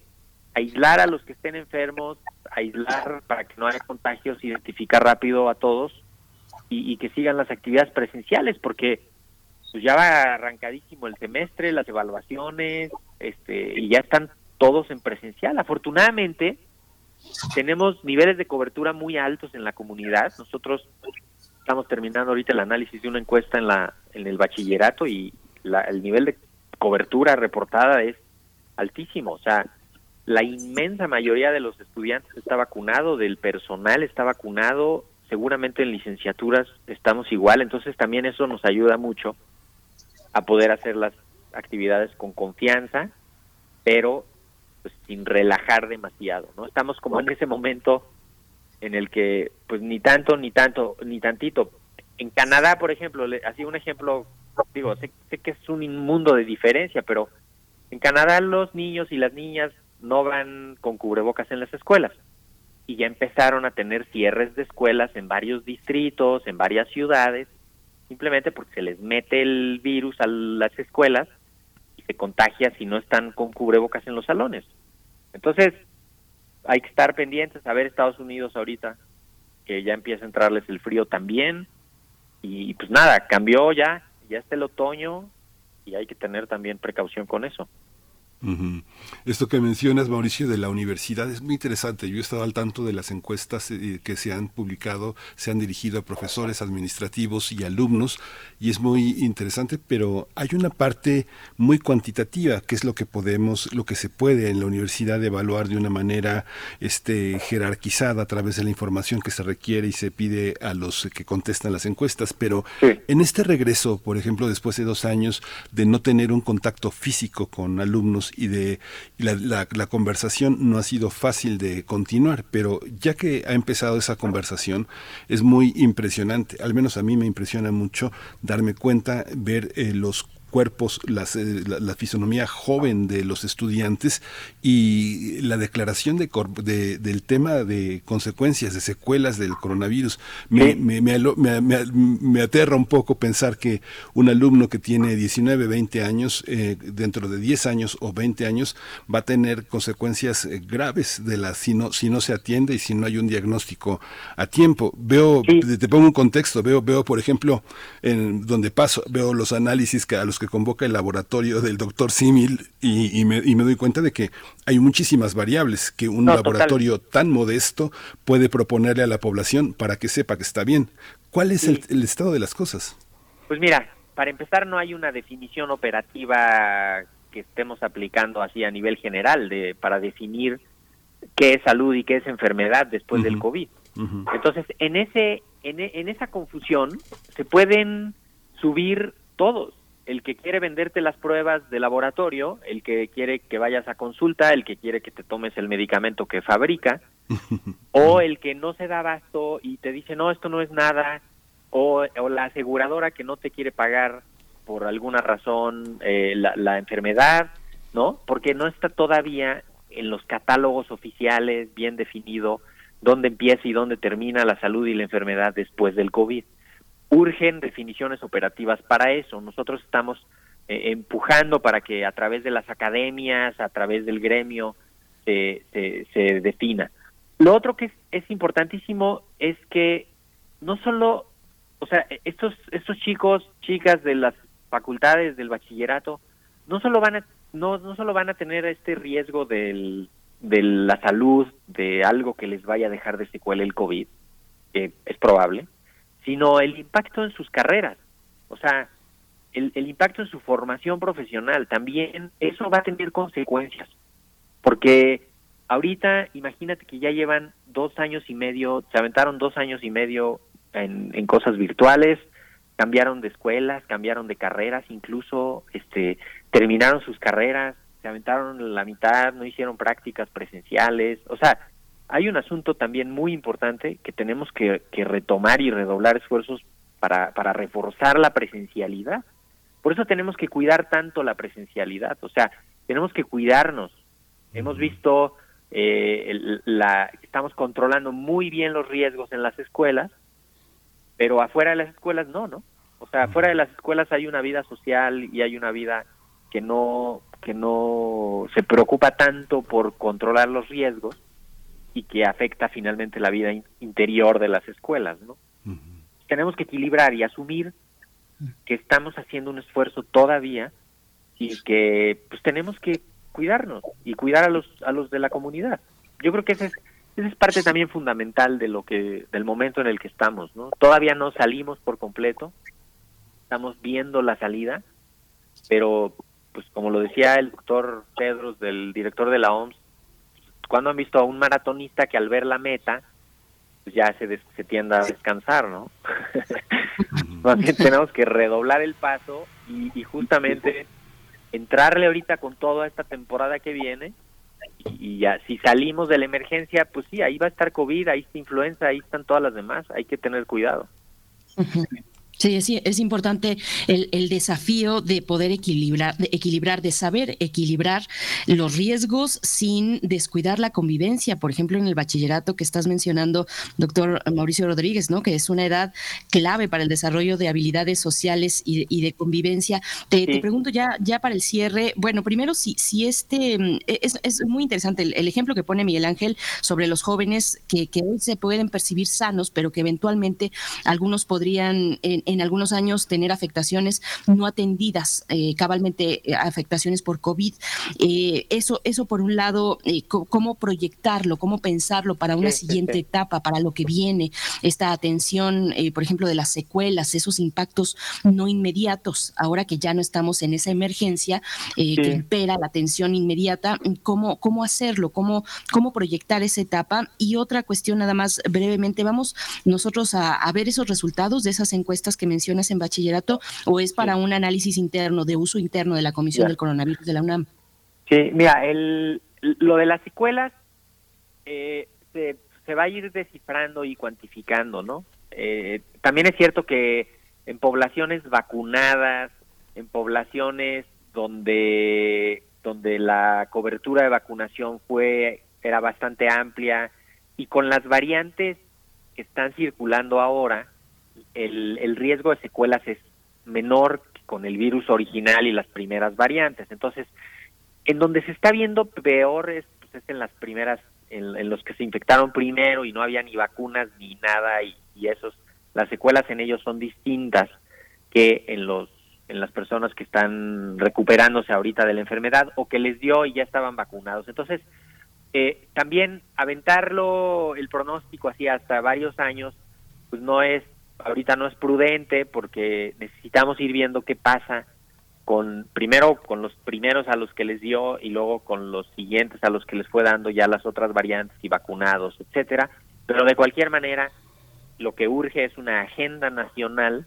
aislar a los que estén enfermos, aislar para que no haya contagios, identificar rápido a todos y, que sigan las actividades presenciales, porque pues ya va arrancadísimo el semestre, las evaluaciones, este, y ya están todos en presencial. Afortunadamente, tenemos niveles de cobertura muy altos en la comunidad. Nosotros estamos terminando ahorita el análisis de una encuesta en la en el bachillerato y el nivel de cobertura reportada es altísimo. O sea, la inmensa mayoría de los estudiantes está vacunado, del personal está vacunado, seguramente en licenciaturas estamos igual, entonces también eso nos ayuda mucho a poder hacer las actividades con confianza, pero pues, sin relajar demasiado, ¿no? Estamos como en ese momento en el que pues ni tanto ni tanto ni tantito. En Canadá, por ejemplo, le, así un ejemplo, digo, sé, sé que es un mundo de diferencia, pero en Canadá los niños y las niñas no van con cubrebocas en las escuelas. Y ya empezaron a tener cierres de escuelas en varios distritos, en varias ciudades, simplemente porque se les mete el virus a las escuelas y se contagia si no están con cubrebocas en los salones. Entonces, hay que estar pendientes. A ver Estados Unidos ahorita, que ya empieza a entrarles el frío también, y pues nada, cambió ya, ya está el otoño y hay que tener también precaución con eso. Esto que mencionas, Mauricio, de la universidad es muy interesante. Yo he estado al tanto de las encuestas eh, que se han publicado, se han dirigido a profesores, administrativos y alumnos, y es muy interesante, pero hay una parte muy cuantitativa, que es lo que podemos, lo que se puede en la universidad evaluar de una manera este, jerarquizada a través de la información que se requiere y se pide a los que contestan las encuestas. Pero en este regreso, por ejemplo, después de dos años de no tener un contacto físico con alumnos, y de la, conversación no ha sido fácil de continuar, pero ya que ha empezado esa conversación es muy impresionante, al menos a mí me impresiona mucho darme cuenta, ver eh, los cuerpos, eh, la, fisonomía joven de los estudiantes y la declaración de, del tema de consecuencias, de secuelas del coronavirus. Me, me, me, aterra un poco pensar que un alumno que tiene 19, 20 años, eh, dentro de 10 años o 20 años, va a tener consecuencias eh, graves de la, si, no, si no se atiende y si no hay un diagnóstico a tiempo. Veo, te pongo un contexto, veo, veo por ejemplo, en donde paso, veo los análisis que a los que convoca el laboratorio del doctor Simil y, me, doy cuenta de que hay muchísimas variables que un laboratorio tan modesto puede proponerle a la población para que sepa que está bien. ¿Cuál es el, estado de las cosas? Pues mira, para empezar no hay una definición operativa que estemos aplicando así a nivel general de para definir qué es salud y qué es enfermedad después del COVID. Entonces, en ese en, en esa confusión se pueden subir todos el que quiere venderte las pruebas de laboratorio, el que quiere que vayas a consulta, el que quiere que te tomes el medicamento que fabrica, o el que no se da abasto y te dice, no, esto no es nada, o, la aseguradora que no te quiere pagar por alguna razón eh, la, la enfermedad, ¿no? Porque no está todavía en los catálogos oficiales bien definido dónde empieza y dónde termina la salud y la enfermedad después del COVID urgen definiciones operativas para eso. Nosotros estamos eh, empujando para que a través de las academias, a través del gremio, se, se, defina. Lo otro que es, importantísimo es que no solo, o sea, estos, estos chicos, chicas de las facultades del bachillerato, no solo van a, no, no solo van a tener este riesgo del, de la salud, de algo que les vaya a dejar de secuela el COVID, que es probable, sino el impacto en sus carreras. O sea, el, el impacto en su formación profesional, también eso va a tener consecuencias, porque ahorita imagínate que ya llevan dos años y medio, se aventaron dos años y medio en, en cosas virtuales, cambiaron de escuelas, cambiaron de carreras, incluso este terminaron sus carreras, se aventaron la mitad, no hicieron prácticas presenciales, o sea, hay un asunto también muy importante que tenemos que, que retomar y redoblar esfuerzos para, para reforzar la presencialidad. Por eso tenemos que cuidar tanto la presencialidad, o sea, tenemos que cuidarnos. Hemos visto, eh, la, estamos controlando muy bien los riesgos en las escuelas, pero afuera de las escuelas no, ¿no? O sea, afuera de las escuelas hay una vida social y hay una vida que no que no se preocupa tanto por controlar los riesgos y que afecta finalmente la vida interior de las escuelas, ¿no? Tenemos que equilibrar y asumir que estamos haciendo un esfuerzo todavía y que pues tenemos que cuidarnos y cuidar a los a los de la comunidad. Yo creo que ese es, esa es parte también fundamental de lo que del momento en el que estamos, ¿no? Todavía no salimos por completo, estamos viendo la salida, pero pues como lo decía el doctor Pedros, del director de la OMS, cuando han visto a un maratonista que al ver la meta, pues ya se, se tiende a descansar, ¿no? Más tenemos que redoblar el paso y, y, justamente entrarle ahorita con toda esta temporada que viene y, y, ya si salimos de la emergencia, pues sí, ahí va a estar COVID, ahí está influenza, ahí están todas las demás, hay que tener cuidado. Sí, es importante el, el, desafío de poder equilibrar, de equilibrar, de saber equilibrar los riesgos sin descuidar la convivencia. Por ejemplo, en el bachillerato que estás mencionando, doctor Mauricio Rodríguez, ¿no? Que es una edad clave para el desarrollo de habilidades sociales y de, y de convivencia. Te, sí. te, pregunto ya, ya para el cierre, bueno, primero si, si este es, es muy interesante el, el, ejemplo que pone Miguel Ángel sobre los jóvenes que, que hoy se pueden percibir sanos, pero que eventualmente algunos podrían en, en algunos años tener afectaciones no atendidas, eh, cabalmente eh, afectaciones por COVID. Eh, eso, eso por un lado, eh, cómo proyectarlo, cómo pensarlo para una siguiente etapa, para lo que viene, esta atención, por ejemplo, de las secuelas, esos impactos no inmediatos, ahora que ya no estamos en esa emergencia que impera la atención inmediata, cómo, cómo hacerlo, cómo, cómo proyectar esa etapa. Y otra cuestión nada más brevemente, vamos nosotros a, a ver esos resultados de esas encuestas que mencionas en bachillerato o es para un análisis interno, de uso interno de la Comisión del Coronavirus de la UNAM? Sí, mira, el, lo de las secuelas eh, se, se, va a ir descifrando y cuantificando, ¿no? Eh, también es cierto que en poblaciones vacunadas, en poblaciones donde donde la cobertura de vacunación fue era bastante amplia y con las variantes que están circulando ahora, el, el riesgo de secuelas es menor que con el virus original y las primeras variantes. Entonces, en donde se está viendo peor es, pues, es en las primeras, en, los que se infectaron primero y no había ni vacunas ni nada y, y esos, las secuelas en ellos son distintas que en los en las personas que están recuperándose ahorita de la enfermedad o que les dio y ya estaban vacunados. Entonces, eh, también aventarlo el pronóstico así hasta varios años, pues no es ahorita no es prudente porque necesitamos ir viendo qué pasa con primero con los primeros a los que les dio y luego con los siguientes a los que les fue dando ya las otras variantes y vacunados, etcétera, pero de cualquier manera lo que urge es una agenda nacional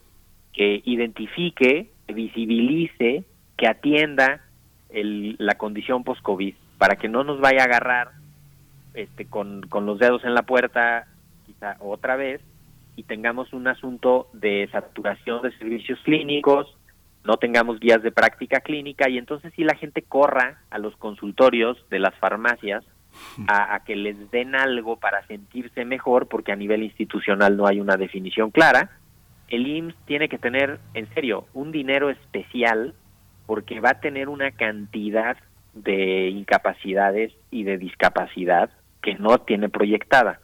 que identifique, que visibilice, que atienda el, la condición post-COVID para que no nos vaya a agarrar este con, con los dedos en la puerta quizá otra vez y tengamos un asunto de saturación de servicios clínicos, no tengamos guías de práctica clínica y entonces si la gente corra a los consultorios de las farmacias a, que les den algo para sentirse mejor porque a nivel institucional no hay una definición clara, el IMSS tiene que tener, en serio, un dinero especial porque va a tener una cantidad de incapacidades y de discapacidad que no tiene proyectada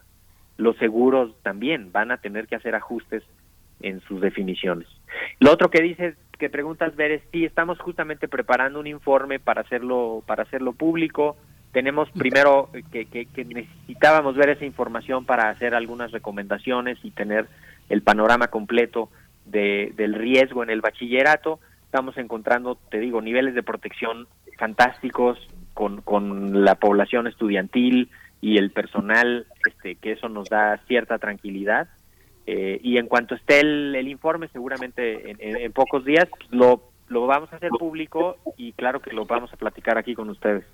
los seguros también van a tener que hacer ajustes en sus definiciones. Lo otro que dices, que preguntas ver es si estamos justamente preparando un informe para hacerlo para hacerlo público. Tenemos primero que, que, que necesitábamos ver esa información para hacer algunas recomendaciones y tener el panorama completo de, del riesgo en el bachillerato, estamos encontrando, te digo, niveles de protección fantásticos con, con la población estudiantil y el personal, este, que eso nos da cierta tranquilidad. Eh, y en cuanto esté el, el informe, seguramente en, pocos días lo, lo vamos a hacer público y claro que lo vamos a platicar aquí con ustedes.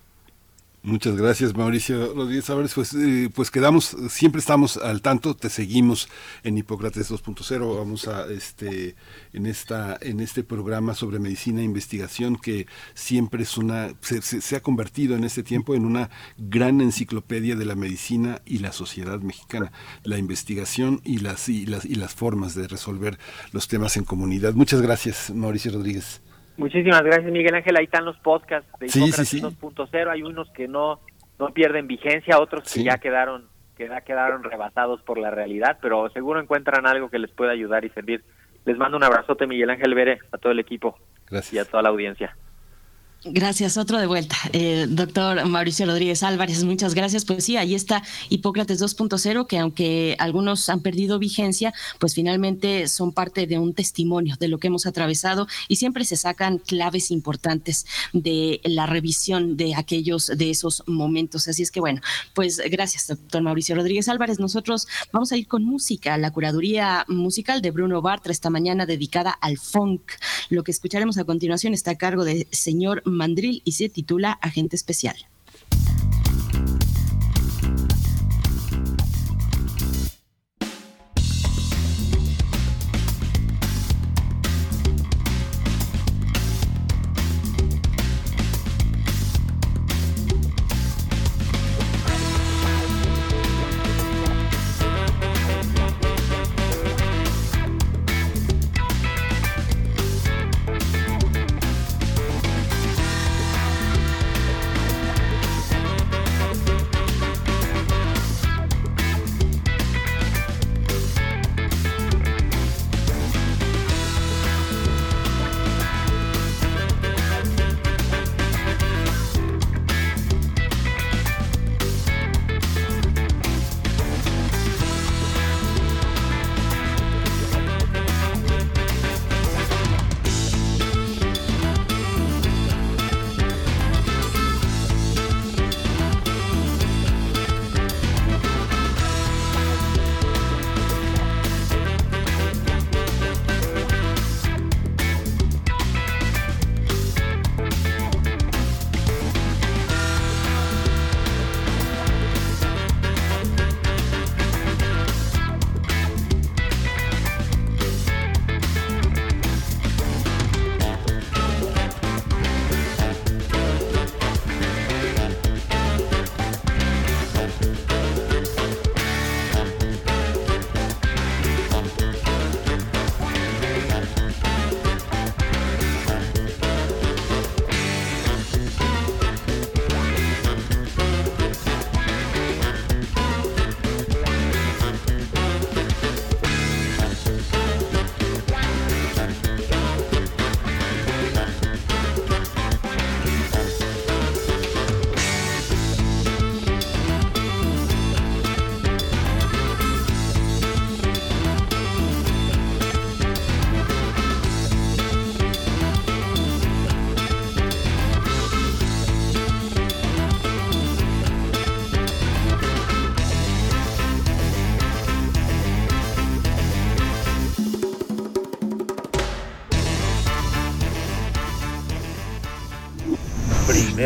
Muchas gracias, Mauricio Rodríguez. Pues, eh, pues quedamos, siempre estamos al tanto, te seguimos en Hipócrates 2.0. Vamos a, este, en esta, en este programa sobre medicina e investigación que siempre es una, se, ha convertido en este tiempo en una gran enciclopedia de la medicina y la sociedad mexicana, la investigación y las, y las, y las formas de resolver los temas en comunidad. Muchas gracias, Mauricio Rodríguez. Muchísimas gracias, Miguel Ángel. Ahí están los podcasts de Hipócrates 2.0. Hay unos que no, no pierden vigencia, otros que ya quedaron que ya quedaron rebasados por la realidad, pero seguro encuentran algo que les pueda ayudar y servir. Les mando un abrazote, Miguel Ángel Vere, a todo el equipo y a toda la audiencia. Gracias, otro de vuelta. Eh, doctor Mauricio Rodríguez Álvarez, muchas gracias. Pues sí, ahí está Hipócrates 2.0, que aunque algunos han perdido vigencia, pues finalmente son parte de un testimonio de lo que hemos atravesado y siempre se sacan claves importantes de la revisión de aquellos, de esos momentos. Así es que bueno, pues gracias, doctor Mauricio Rodríguez Álvarez. Nosotros vamos a ir con música, la curaduría musical de Bruno Bartra esta mañana dedicada al funk. Lo que escucharemos a continuación está a cargo de señor Mandril y se titula Agente Especial.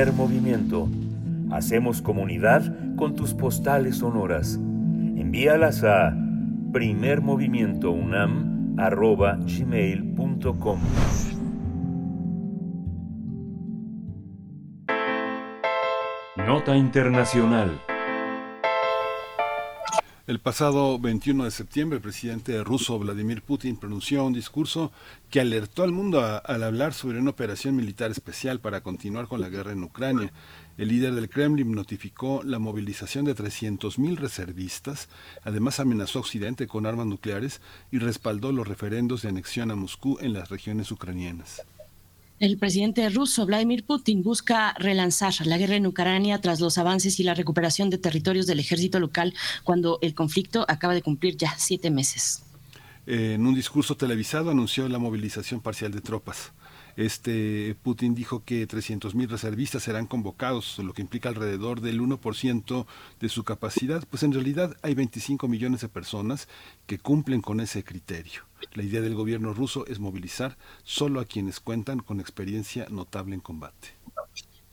Movimiento. Hacemos comunidad con tus postales sonoras. Envíalas a primermovimientounam.gmail.com Nota Internacional el pasado 21 de septiembre, el presidente ruso Vladimir Putin pronunció un discurso que alertó al mundo al hablar sobre una operación militar especial para continuar con la guerra en Ucrania. El líder del Kremlin notificó la movilización de 300.000 reservistas, además amenazó a Occidente con armas nucleares y respaldó los referendos de anexión a Moscú en las regiones ucranianas. El presidente ruso Vladimir Putin busca relanzar la guerra en Ucrania tras los avances y la recuperación de territorios del ejército local cuando el conflicto acaba de cumplir ya siete meses. En un discurso televisado anunció la movilización parcial de tropas. Este Putin dijo que 300 mil reservistas serán convocados, lo que implica alrededor del 1% de su capacidad. Pues en realidad hay 25 millones de personas que cumplen con ese criterio. La idea del gobierno ruso es movilizar solo a quienes cuentan con experiencia notable en combate.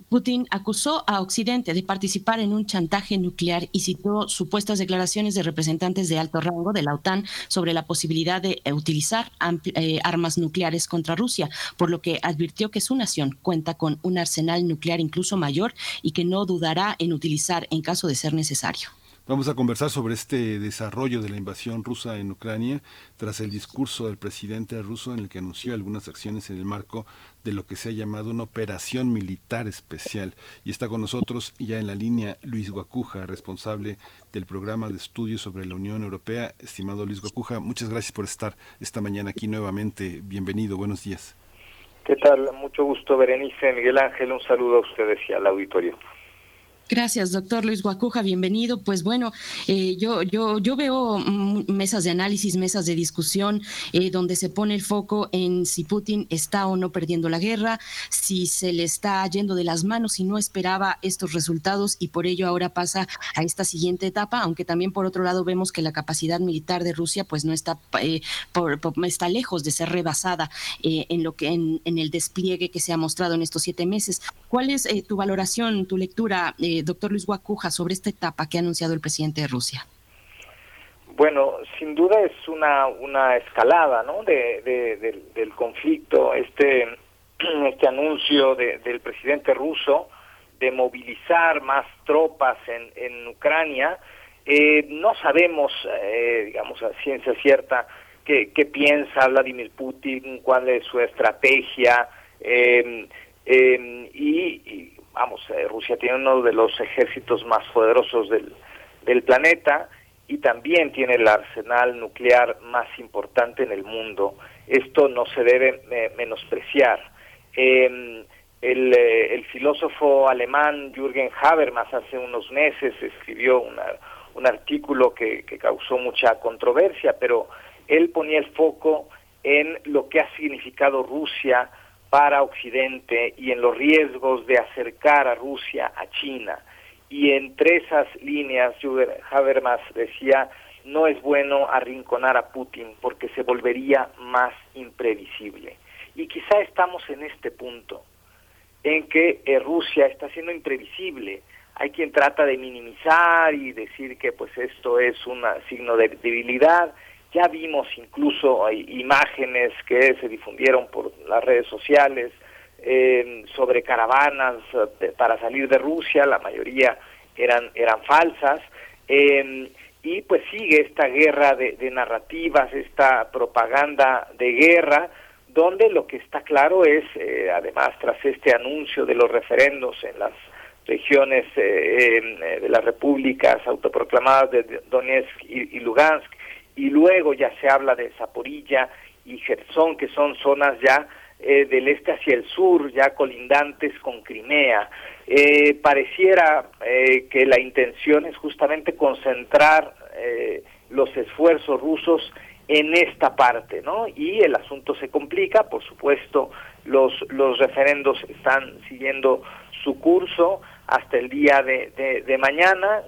Putin acusó a Occidente de participar en un chantaje nuclear y citó supuestas declaraciones de representantes de alto rango de la OTAN sobre la posibilidad de eh, utilizar eh, armas nucleares contra Rusia, por lo que advirtió que su nación cuenta con un arsenal nuclear incluso mayor y que no dudará en utilizar en caso de ser necesario. Vamos a conversar sobre este desarrollo de la invasión rusa en Ucrania tras el discurso del presidente ruso en el que anunció algunas acciones en el marco de lo que se ha llamado una operación militar especial. Y está con nosotros ya en la línea Luis Guacuja, responsable del programa de estudios sobre la Unión Europea. Estimado Luis Guacuja, muchas gracias por estar esta mañana aquí nuevamente. Bienvenido, buenos días. ¿Qué tal? Mucho gusto, Berenice, Miguel Ángel. Un saludo a ustedes y al auditorio. Gracias, doctor Luis Guacuja, bienvenido. Pues bueno, eh, yo, yo, yo veo mm, mesas de análisis, mesas de discusión, eh, donde se pone el foco en si Putin está o no perdiendo la guerra, si se le está yendo de las manos, si no esperaba estos resultados y por ello ahora pasa a esta siguiente etapa, aunque también por otro lado vemos que la capacidad militar de Rusia pues no está, eh, está lejos de ser rebasada en lo que en, en, el despliegue que se ha mostrado en estos siete meses. ¿Cuál es tu valoración, tu lectura? Doctor Luis Guacuja, sobre esta etapa que ha anunciado el presidente de Rusia? Bueno, sin duda es una, una escalada ¿no? de, del conflicto, este, este anuncio del presidente ruso de movilizar más tropas en, en Ucrania. Eh, no sabemos, eh, digamos, a ciencia cierta, qué, qué, piensa Vladimir Putin, cuál es su estrategia. Eh, y, vamos, eh, Rusia tiene uno de los ejércitos más poderosos del, del planeta y también tiene el arsenal nuclear más importante en el mundo. Esto no se debe eh, menospreciar. Em, el, eh, el, filósofo alemán Jürgen Habermas hace unos meses escribió un artículo que, que causó mucha controversia, pero él ponía el foco en lo que ha significado Rusia para Occidente y en los riesgos de acercar a Rusia a China. Y entre esas líneas, Habermas decía, no es bueno arrinconar a Putin porque se volvería más imprevisible. Y quizá estamos en este punto, en que eh, Rusia está siendo imprevisible. Hay quien trata de minimizar y decir que pues esto es un signo de debilidad ya vimos incluso imágenes que se difundieron por las redes sociales eh, sobre caravanas eh, para salir de Rusia, la mayoría eran, eran falsas. Eh, y pues sigue esta guerra de, narrativas, esta propaganda de guerra, donde lo que está claro es, además tras este anuncio de los referendos en las regiones de las repúblicas autoproclamadas de Donetsk y Lugansk, y luego ya se habla de Zaporilla y Gerson, que son zonas ya eh, del este hacia el sur, ya colindantes con Crimea. Eh, pareciera eh, que la intención es justamente concentrar los esfuerzos rusos en esta parte, ¿no? Y el asunto se complica, por supuesto, los, los referendos están siguiendo su curso hasta el día de, de, de mañana,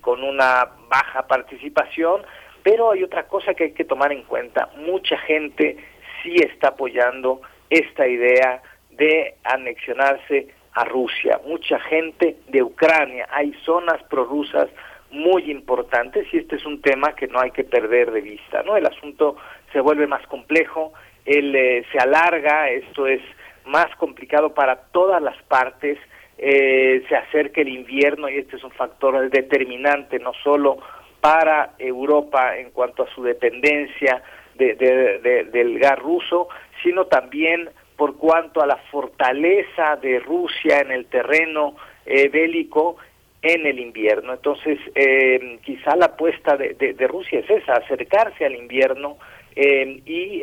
con una baja participación, pero hay otra cosa que hay que tomar en cuenta. Mucha gente sí está apoyando esta idea de anexionarse a Rusia. Mucha gente de Ucrania. Hay zonas prorrusas muy importantes y este es un tema que no hay que perder de vista. ¿no? El asunto se vuelve más complejo, él, eh, se alarga, esto es más complicado para todas las partes. Eh, se acerca el invierno y este es un factor determinante no solo para Europa en cuanto a su dependencia del gas ruso, sino también por cuanto a la fortaleza de Rusia en el terreno eh, bélico en el invierno. Entonces, eh, quizá la apuesta de, Rusia es esa, acercarse al invierno eh, y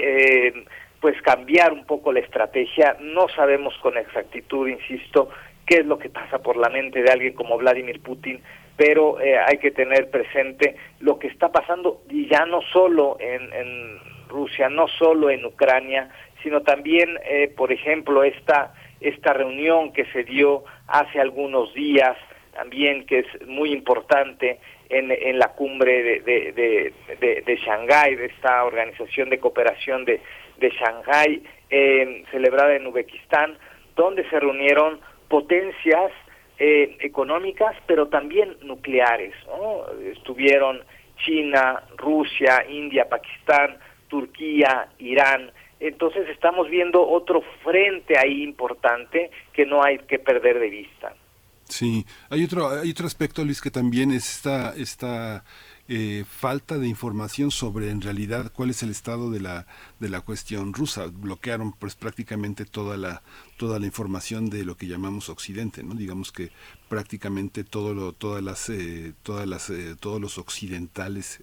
pues cambiar un poco la estrategia. No sabemos con exactitud, insisto, qué es lo que pasa por la mente de alguien como Vladimir Putin, pero eh, hay que tener presente lo que está pasando y ya no solo en, Rusia, no solo en Ucrania, sino también, eh, por ejemplo, esta, esta reunión que se dio hace algunos días, también que es muy importante en, en la cumbre de, de, de, de, Shanghái, de esta organización de cooperación de, de Shanghái, eh, celebrada en Uzbekistán, donde se reunieron potencias eh, económicas, pero también nucleares. Estuvieron China, Rusia, India, Pakistán, Turquía, Irán. Entonces estamos viendo otro frente ahí importante que no hay que perder de vista. Sí, hay otro, hay otro aspecto, Luis, que también es esta, esta eh, falta de información sobre en realidad cuál es el estado de la de la cuestión rusa. Bloquearon pues prácticamente toda la toda la información de lo que llamamos occidente no digamos que prácticamente todo lo todas las eh, todas las eh, todos los occidentales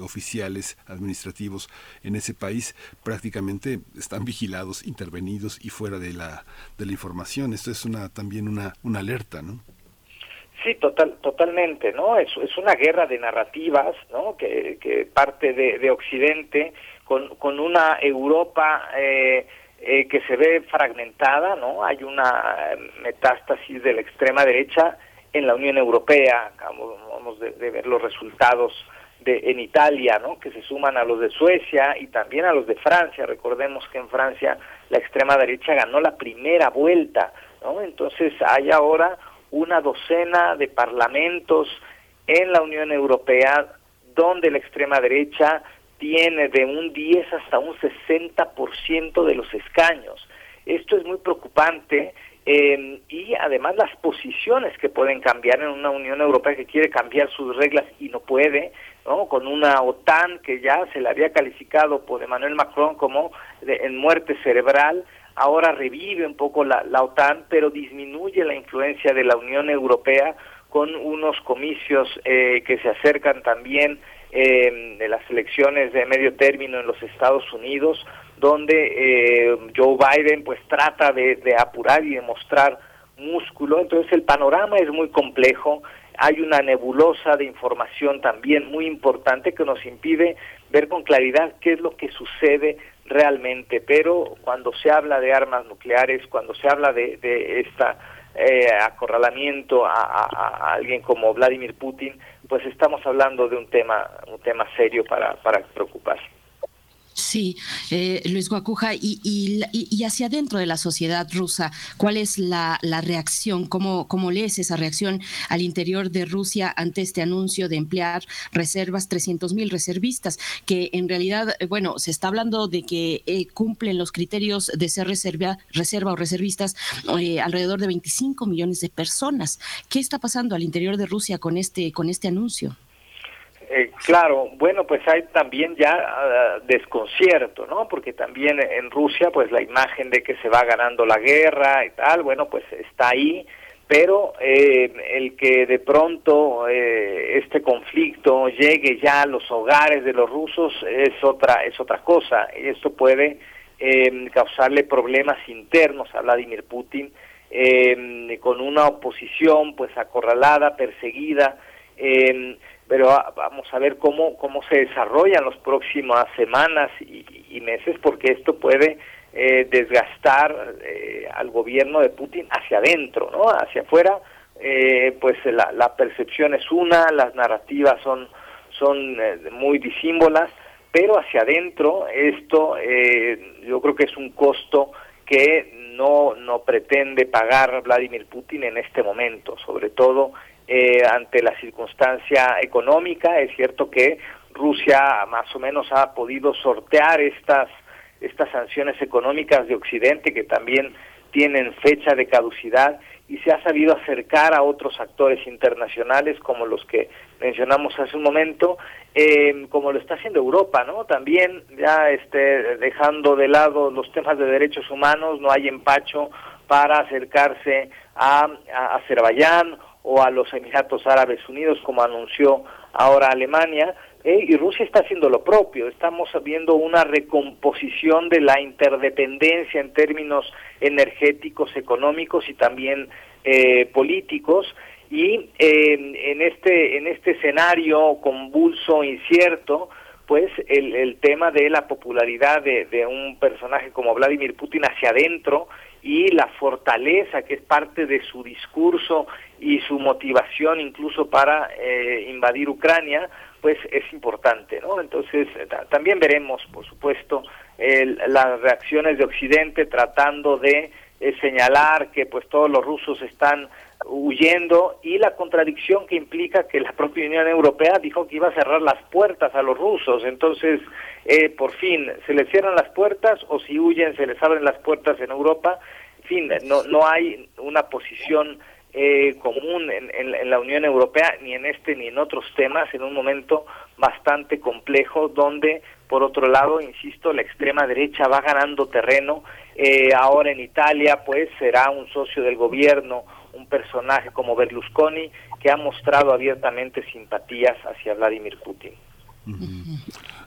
oficiales administrativos en ese país prácticamente están vigilados intervenidos y fuera de la de la información. Esto es una también una una alerta no Sí, total, totalmente, ¿no? Es, es una guerra de narrativas, ¿no? Que, que parte de, de Occidente con, con una Europa eh, eh, que se ve fragmentada, ¿no? Hay una metástasis de la extrema derecha en la Unión Europea, vamos de, de ver los resultados de, en Italia, ¿no? que se suman a los de Suecia y también a los de Francia. Recordemos que en Francia la extrema derecha ganó la primera vuelta, ¿no? Entonces hay ahora una docena de parlamentos en la Unión Europea donde la extrema derecha tiene de un 10 hasta un 60% de los escaños. Esto es muy preocupante eh, y además las posiciones que pueden cambiar en una Unión Europea que quiere cambiar sus reglas y no puede, ¿no? con una OTAN que ya se le había calificado por Emmanuel Macron como en muerte cerebral, ahora revive un poco la, OTAN, pero disminuye la influencia de la Unión Europea con unos comicios eh, que se acercan también eh, de las elecciones de medio término en los Estados Unidos, donde eh, Joe Biden pues trata de, de apurar y de mostrar músculo. Entonces el panorama es muy complejo, hay una nebulosa de información también muy importante que nos impide ver con claridad qué es lo que sucede realmente, pero cuando se habla de armas nucleares, cuando se habla de, de eh, acorralamiento a, a, alguien como Vladimir Putin, pues estamos hablando de un tema, un tema serio para, para preocuparse. Sí, eh, Luis Guacuja, y, y, hacia adentro de la sociedad rusa, ¿cuál es la, reacción? ¿Cómo, ¿Cómo, lees esa reacción al interior de Rusia ante este anuncio de emplear reservas, 300 mil reservistas, que en realidad, eh, bueno, se está hablando de que eh, cumplen los criterios de ser reserva, reserva o reservistas alrededor de 25 millones de personas. ¿Qué está pasando al interior de Rusia con este, con este anuncio? Eh, claro, bueno, pues hay también ya ah, desconcierto, ¿no? Porque también en Rusia, pues la imagen de que se va ganando la guerra y tal, bueno, pues está ahí, pero eh, el que de pronto eh, este conflicto llegue ya a los hogares de los rusos es otra es otra cosa esto puede causarle problemas internos a Vladimir Putin con una oposición pues acorralada, perseguida. Eh, pero vamos a ver cómo, cómo se desarrollan las próximas semanas y, meses, porque esto puede eh, desgastar eh, al gobierno de Putin hacia adentro, ¿no? Hacia afuera, eh, pues la, la, percepción es una, las narrativas son, son muy disímbolas, pero hacia adentro esto yo creo que es un costo que no, no pretende pagar Vladimir Putin en este momento, sobre todo eh, ante la circunstancia económica. Es cierto que Rusia más o menos ha podido sortear estas, estas sanciones económicas de Occidente que también tienen fecha de caducidad y se ha sabido acercar a otros actores internacionales como los que mencionamos hace un momento, eh, como lo está haciendo Europa, ¿no? También ya este, dejando de lado los temas de derechos humanos, no hay empacho para acercarse a, a Azerbaiyán o a los Emiratos Árabes Unidos, como anunció ahora Alemania, eh, y Rusia está haciendo lo propio. Estamos viendo una recomposición de la interdependencia en términos energéticos, económicos y también eh, políticos. Y eh, en este en este escenario convulso, incierto, pues el, el tema de la popularidad de, de un personaje como Vladimir Putin hacia adentro y la fortaleza que es parte de su discurso y su motivación incluso para eh, invadir Ucrania, pues es importante, ¿no? Entonces también veremos, por supuesto, las reacciones de Occidente tratando de eh, señalar que pues todos los rusos están huyendo y la contradicción que implica que la propia Unión Europea dijo que iba a cerrar las puertas a los rusos. Entonces, eh, por fin, ¿se les cierran las puertas o si huyen se les abren las puertas en Europa? En fin, no, no hay una posición eh, común en, en, la Unión Europea, ni en este ni en otros temas, en un momento bastante complejo, donde, por otro lado, insisto, la extrema derecha va ganando terreno. Eh, ahora en Italia, pues, será un socio del gobierno, un personaje como Berlusconi, que ha mostrado abiertamente simpatías hacia Vladimir Putin.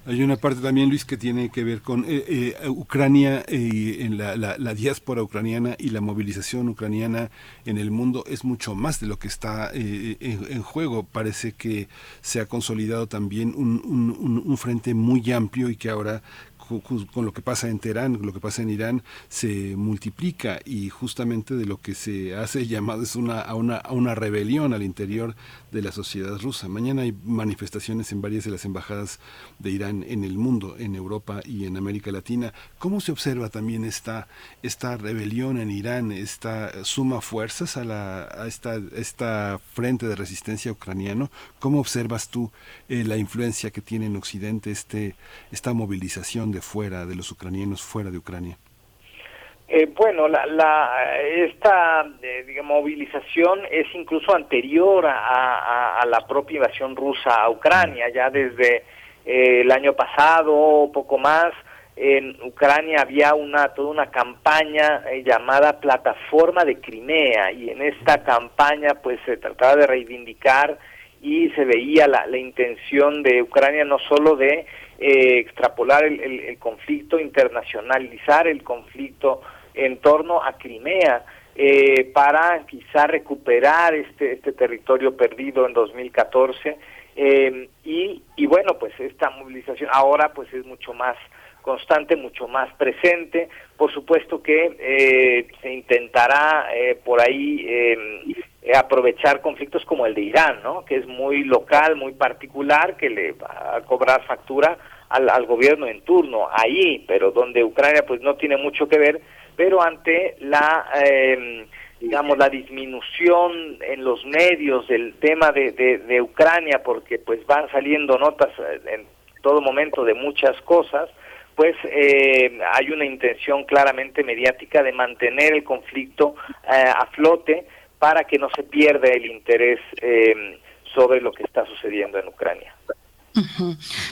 Hay una parte también, Luis, que tiene que ver con eh, eh, Ucrania y en la, la, diáspora ucraniana y la movilización ucraniana en el mundo es mucho más de lo que está eh, en, juego. Parece que se ha consolidado también un, un frente muy amplio y que ahora con, lo que pasa en Teherán, lo que pasa en Irán, se multiplica y justamente de lo que se hace llamado es una, a, una, a una rebelión al interior de la sociedad rusa. Mañana hay manifestaciones en varias de las embajadas de Irán en el mundo, en Europa y en América Latina. ¿Cómo se observa también esta, esta rebelión en Irán, esta suma fuerzas a, la, a esta, esta frente de resistencia ucraniano? ¿Cómo observas tú eh, la influencia que tiene en Occidente este, esta movilización de fuera, de los ucranianos fuera de Ucrania? Eh, bueno, la, la, esta eh, movilización es incluso anterior a, la propia invasión rusa a Ucrania, ya desde eh, el año pasado, poco más, en Ucrania había una toda una campaña llamada Plataforma de Crimea y en esta campaña pues se trataba de reivindicar y se veía la, la intención de Ucrania no solo de eh, extrapolar el, el, conflicto, internacionalizar el conflicto en torno a Crimea eh, para quizá recuperar este, este territorio perdido en 2014 eh, y, y bueno, pues esta movilización ahora pues es mucho más constante, mucho más presente. Por supuesto que eh, se intentará eh, por ahí eh, aprovechar conflictos como el de Irán, ¿no? que es muy local, muy particular, que le va a cobrar factura al, al gobierno en turno ahí, pero donde Ucrania pues no tiene mucho que ver, pero ante la digamos la disminución en los medios del tema de, de, Ucrania porque pues van saliendo notas en todo momento de muchas cosas pues eh, hay una intención claramente mediática de mantener el conflicto eh, a flote para que no se pierda el interés eh, sobre lo que está sucediendo en Ucrania.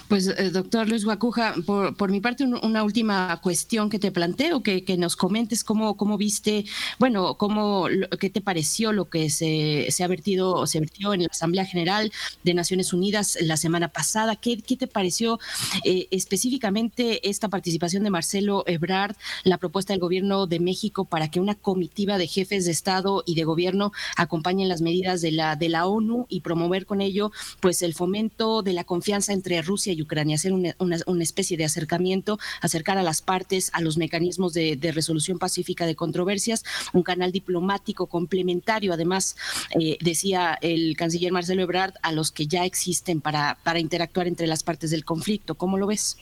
Pues, eh, doctor Luis Guacuja, por, por mi parte, una última cuestión que te planteo, que, que nos comentes cómo, cómo viste, bueno, cómo, qué te pareció lo que se, se ha vertido, se vertió en la Asamblea General de Naciones Unidas la semana pasada. ¿Qué, qué te pareció eh, específicamente esta participación de Marcelo Ebrard, la propuesta del gobierno de México para que una comitiva de jefes de Estado y de gobierno acompañen las medidas de la, de la ONU y promover con ello, pues, el fomento de la confianza entre Rusia y Ucrania, hacer una, una, especie de acercamiento, acercar a las partes a los mecanismos de, resolución pacífica de controversias, un canal diplomático complementario, además, eh, decía el canciller Marcelo Ebrard, a los que ya existen para, interactuar entre las partes del conflicto. ¿Cómo lo ves?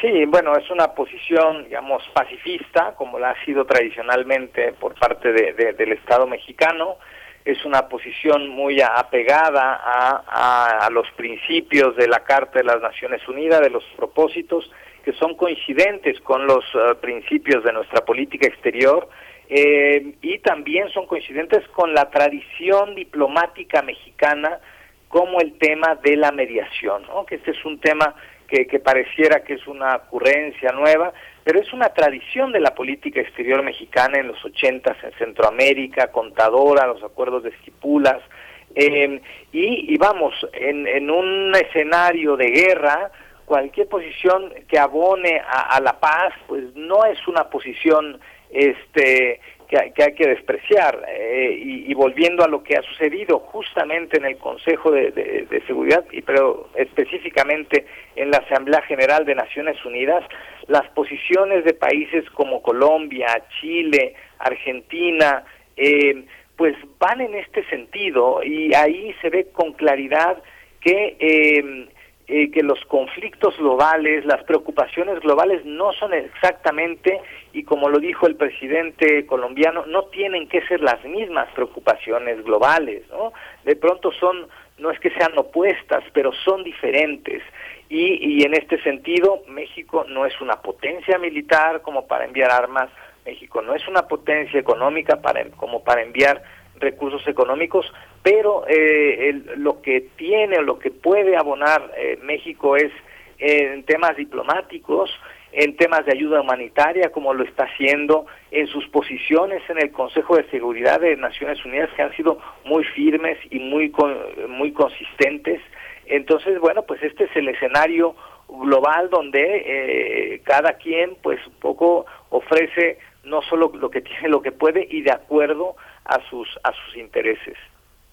Sí, bueno, es una posición, digamos, pacifista, como la ha sido tradicionalmente por parte de, del Estado mexicano es una posición muy apegada a, los principios de la Carta de las Naciones Unidas, de los propósitos, que son coincidentes con los eh, principios de nuestra política exterior eh, y también son coincidentes con la tradición diplomática mexicana como el tema de la mediación, que este es un tema que, que pareciera que es una ocurrencia nueva, pero es una tradición de la política exterior mexicana en los ochentas en Centroamérica, Contadora, los acuerdos de Esquipulas, eh, y, vamos, en, en, un escenario de guerra, cualquier posición que abone a, la paz, pues no es una posición este que, hay que despreciar. Eh, y, volviendo a lo que ha sucedido justamente en el Consejo de, Seguridad, y pero específicamente en la Asamblea General de Naciones Unidas, las posiciones de países como Colombia, Chile, Argentina, eh, pues van en este sentido y ahí se ve con claridad que eh, eh, que los conflictos globales, las preocupaciones globales no son exactamente, y como lo dijo el presidente colombiano, no tienen que ser las mismas preocupaciones globales, ¿no? De pronto son, no es que sean opuestas, pero son diferentes. Y, y en este sentido, México no es una potencia militar como para enviar armas, México no es una potencia económica para, como para enviar recursos económicos, pero eh, lo que tiene o lo que puede abonar eh, México es en temas diplomáticos, en temas de ayuda humanitaria, como lo está haciendo, en sus posiciones en el Consejo de Seguridad de Naciones Unidas, que han sido muy firmes y muy, muy consistentes. Entonces, bueno, pues este es el escenario global donde eh, cada quien, pues, un poco ofrece no solo lo que tiene, lo que puede y de acuerdo a sus, a sus intereses.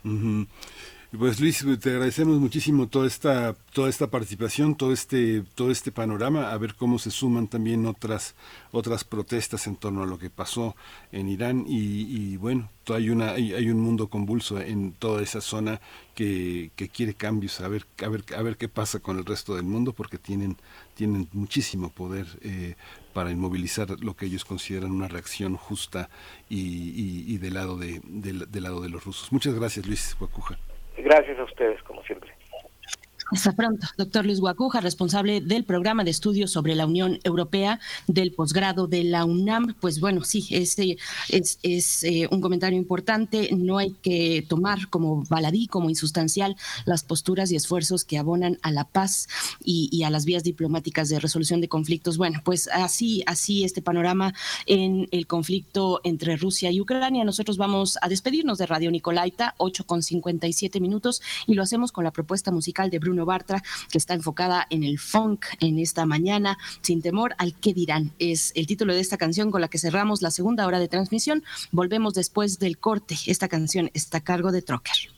Mm-hmm. Pues Luis, te agradecemos muchísimo toda esta, toda esta participación, todo este, todo este panorama, a ver cómo se suman también otras, otras protestas en torno a lo que pasó en Irán y, bueno, hay una, hay, un mundo convulso en toda esa zona que, que quiere cambios, a ver, a ver, a ver qué pasa con el resto del mundo, porque tienen, tienen muchísimo poder eh, para inmovilizar lo que ellos consideran una reacción justa y, y, del lado de, del, lado de los rusos. Muchas gracias, Luis Guacuja. Gracias a ustedes, como siempre. Hasta pronto, doctor Luis Guacuja, responsable del programa de estudios sobre la Unión Europea del posgrado de la UNAM. Pues bueno, sí, este es, es eh, un comentario importante. No hay que tomar como baladí, como insustancial, las posturas y esfuerzos que abonan a la paz y, a las vías diplomáticas de resolución de conflictos. Bueno, pues así, así este panorama en el conflicto entre Rusia y Ucrania. Nosotros vamos a despedirnos de Radio Nicolaita, 8 con 57 minutos, y lo hacemos con la propuesta musical de Bruno Bartra, que está enfocada en el funk en esta mañana, sin temor al que dirán. Es el título de esta canción con la que cerramos la segunda hora de transmisión. Volvemos después del corte. Esta canción está a cargo de Trocker.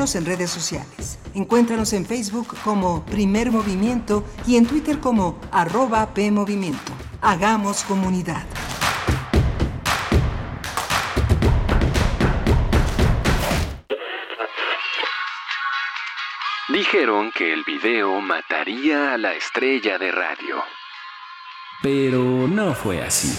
En redes sociales. Encuéntranos en Facebook como Primer Movimiento y en Twitter como arroba PMovimiento. Hagamos comunidad. Dijeron que el video mataría a la estrella de radio. Pero no fue así.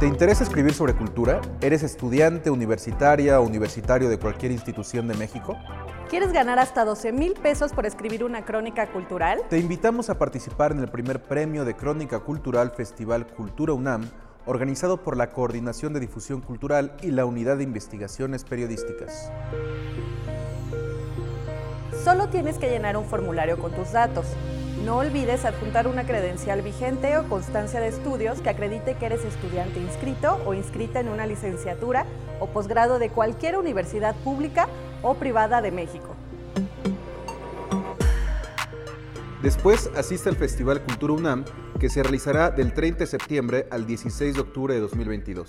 ¿Te interesa escribir sobre cultura? ¿Eres estudiante, universitaria o universitario de cualquier institución de México? ¿Quieres ganar hasta 12 mil pesos por escribir una crónica cultural? Te invitamos a participar en el primer premio de Crónica Cultural Festival Cultura UNAM, organizado por la Coordinación de Difusión Cultural y la Unidad de Investigaciones Periodísticas. Solo tienes que llenar un formulario con tus datos. No olvides adjuntar una credencial vigente o constancia de estudios que acredite que eres estudiante inscrito o inscrita en una licenciatura o posgrado de cualquier universidad pública o privada de México. Después asiste al Festival Cultura UNAM, que se realizará del 30 de septiembre al 16 de octubre de 2022.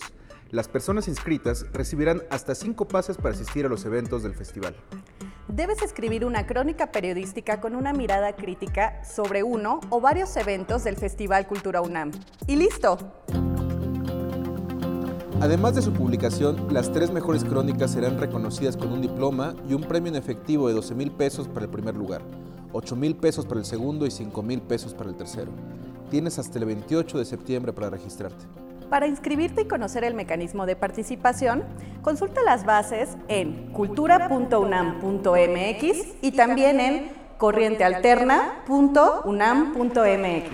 Las personas inscritas recibirán hasta cinco pases para asistir a los eventos del festival. Debes escribir una crónica periodística con una mirada crítica sobre uno o varios eventos del Festival Cultura UNAM. ¡Y listo! Además de su publicación, las tres mejores crónicas serán reconocidas con un diploma y un premio en efectivo de 12 mil pesos para el primer lugar, 8 mil pesos para el segundo y 5 mil pesos para el tercero. Tienes hasta el 28 de septiembre para registrarte. Para inscribirte y conocer el mecanismo de participación, consulta las bases en cultura.unam.mx y también en corrientealterna.unam.mx.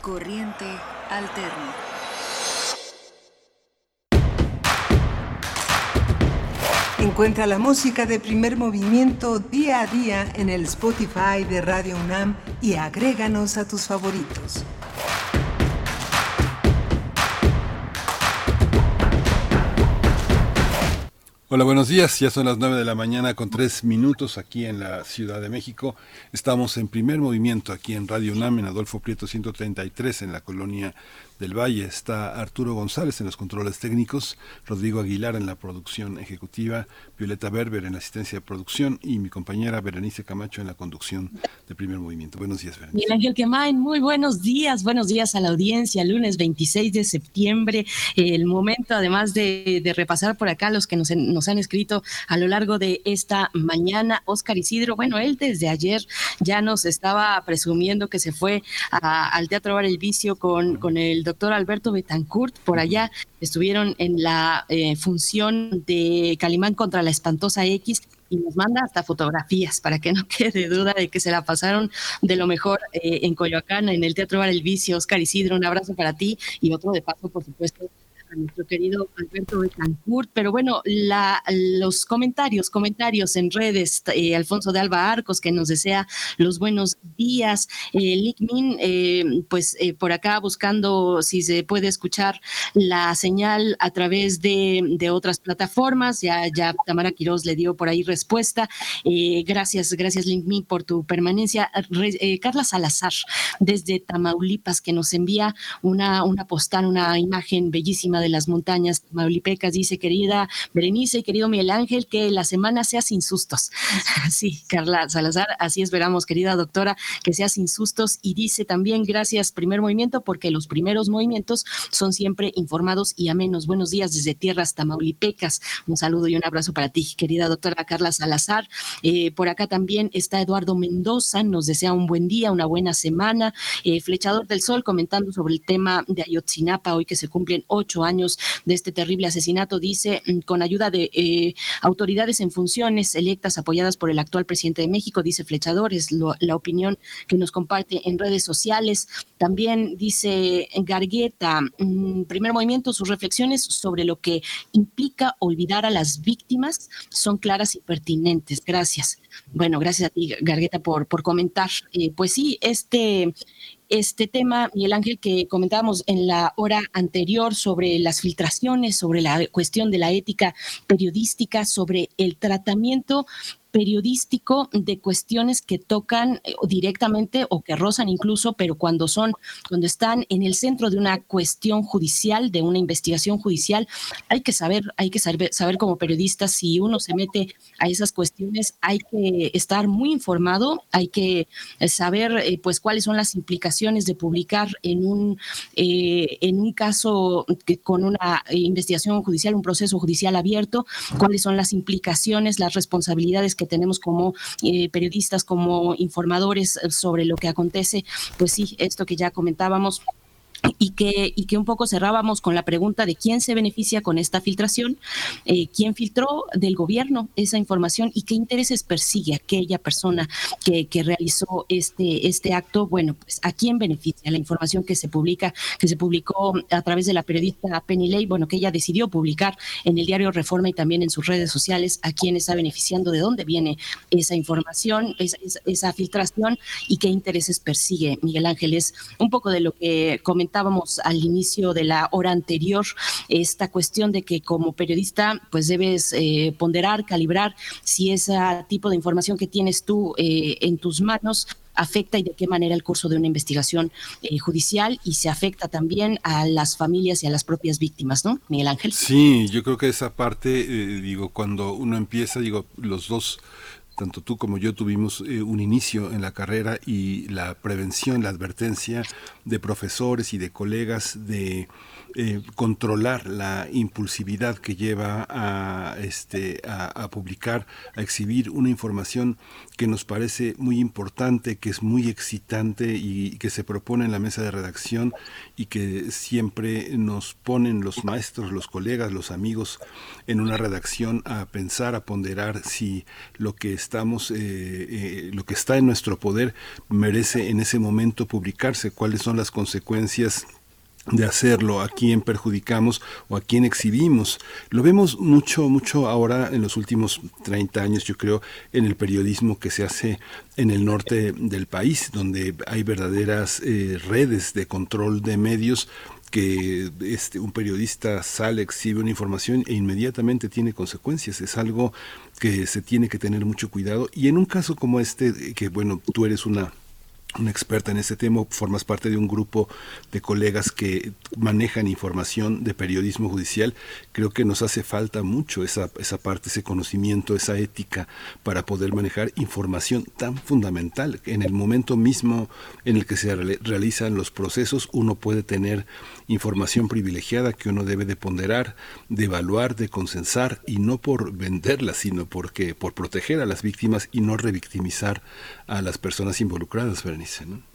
Corriente Alterna. Encuentra la música de primer movimiento día a día en el Spotify de Radio UNAM y agréganos a tus favoritos. Hola, buenos días. Ya son las 9 de la mañana con 3 minutos aquí en la Ciudad de México. Estamos en primer movimiento aquí en Radio UNAM, en Adolfo Prieto 133, en la colonia del Valle. Está Arturo González en los controles técnicos, Rodrigo Aguilar en la producción ejecutiva, Violeta Berber en la asistencia de producción y mi compañera Berenice Camacho en la conducción de primer movimiento. Buenos días, Berenice. Miguel Ángel Quemain, muy buenos días. Buenos días a la audiencia. Lunes 26 de septiembre, el momento además de, repasar por acá los que nos, han escrito a lo largo de esta mañana. Oscar Isidro, bueno, él desde ayer ya nos estaba presumiendo que se fue al Teatro Bar El Vicio con, con el doctor Alberto Betancourt. Por allá estuvieron en la eh, función de Calimán contra la espantosa X y nos manda hasta fotografías para que no quede duda de que se la pasaron de lo mejor eh, en Coyoacán, en el Teatro Bar El Vicio. Oscar Isidro, un abrazo para ti y otro de paso, por supuesto, nuestro querido Alberto Betancourt, pero bueno, la, los comentarios, comentarios en redes, eh, Alfonso de Alba Arcos que nos desea los buenos días, eh, eh, pues eh, por acá buscando si se puede escuchar la señal a través de, otras plataformas, ya, ya Tamara Quiroz le dio por ahí respuesta, gracias, gracias Lick Min por tu permanencia, Carla Salazar desde Tamaulipas que nos envía una, una postal, una imagen bellísima de las montañas maulipecas. Dice, querida Berenice y querido Miguel Ángel, que la semana sea sin sustos. Sí, Carla Salazar, así esperamos, querida doctora, que sea sin sustos. Y dice también, gracias, primer movimiento, porque los primeros movimientos son siempre informados y amenos. Buenos días desde tierras tamaulipecas. Un saludo y un abrazo para ti, querida doctora Carla Salazar. Eh, por acá también está Eduardo Mendoza, nos desea un buen día, una buena semana. Eh, Flechador del Sol comentando sobre el tema de Ayotzinapa, hoy que se cumplen ocho años de este terrible asesinato, dice, mm, con ayuda de eh, autoridades en funciones electas apoyadas por el actual presidente de México, dice Flechador, es la opinión que nos comparte en redes sociales. También dice Gargueta, mm, primer movimiento, sus reflexiones sobre lo que implica olvidar a las víctimas son claras y pertinentes. Gracias. Bueno, gracias a ti, Gargueta, por, por comentar. Eh, pues sí, este, este tema, Miguel Ángel, que comentábamos en la hora anterior sobre las filtraciones, sobre la cuestión de la ética periodística, sobre el tratamiento periodístico de cuestiones que tocan eh, directamente o que rozan incluso, pero cuando son, cuando están en el centro de una cuestión judicial, de una investigación judicial, hay que saber, hay que saber, saber como periodista si uno se mete a esas cuestiones, hay que estar muy informado, hay que eh, saber eh, pues cuáles son las implicaciones de publicar en un en un caso que, con una investigación judicial, un proceso judicial abierto, cuáles son las implicaciones, las responsabilidades que que tenemos como eh, periodistas, como informadores eh, sobre lo que acontece, pues sí, esto que ya comentábamos, y que, y que un poco cerrábamos con la pregunta de quién se beneficia con esta filtración, eh, quién filtró del gobierno esa información y qué intereses persigue aquella persona que, que, realizó este, este acto. Bueno, pues a quién beneficia la información que se publica, que se publicó a través de la periodista Penny Lay, bueno, que ella decidió publicar en el diario Reforma y también en sus redes sociales, a quién está beneficiando, de dónde viene esa información, esa, esa filtración y qué intereses persigue Miguel Ángel. Es un poco de lo que comentó comentábamos al inicio de la hora anterior, esta cuestión de que como periodista pues debes eh, ponderar, calibrar si ese tipo de información que tienes tú eh, en tus manos afecta y de qué manera el curso de una investigación eh, judicial y se afecta también a las familias y a las propias víctimas, ¿no? Miguel Ángel. Sí, yo creo que esa parte, digo, cuando uno empieza, digo, los dos tanto tú como yo tuvimos eh, un inicio en la carrera y la prevención, la advertencia de profesores y de colegas de eh, controlar la impulsividad que lleva a, este, a, publicar, a exhibir una información que nos parece muy importante, que es muy excitante y que se propone en la mesa de redacción y que siempre nos ponen los maestros, los colegas, los amigos en una redacción a pensar, a ponderar si lo que estamos, eh, eh, lo que está en nuestro poder merece en ese momento publicarse, cuáles son las consecuencias de hacerlo, a quién perjudicamos o a quién exhibimos. Lo vemos mucho, mucho ahora en los últimos 30 años, yo creo, en el periodismo que se hace en el norte del país, donde hay verdaderas eh, redes de control de medios que este, un periodista sale, exhibe una información e inmediatamente tiene consecuencias. Es algo que se tiene que tener mucho cuidado. Y en un caso como este, que bueno, tú eres una una experta en este tema, formas parte de un grupo de colegas que manejan información de periodismo judicial. Creo que nos hace falta mucho esa, esa parte, ese conocimiento, esa ética para poder manejar información tan fundamental. En el momento mismo en el que se realizan los procesos, uno puede tener información privilegiada que uno debe de ponderar, de evaluar, de consensar, y no por venderla, sino porque por proteger a las víctimas y no revictimizar a las personas involucradas, Berenice. ¿no?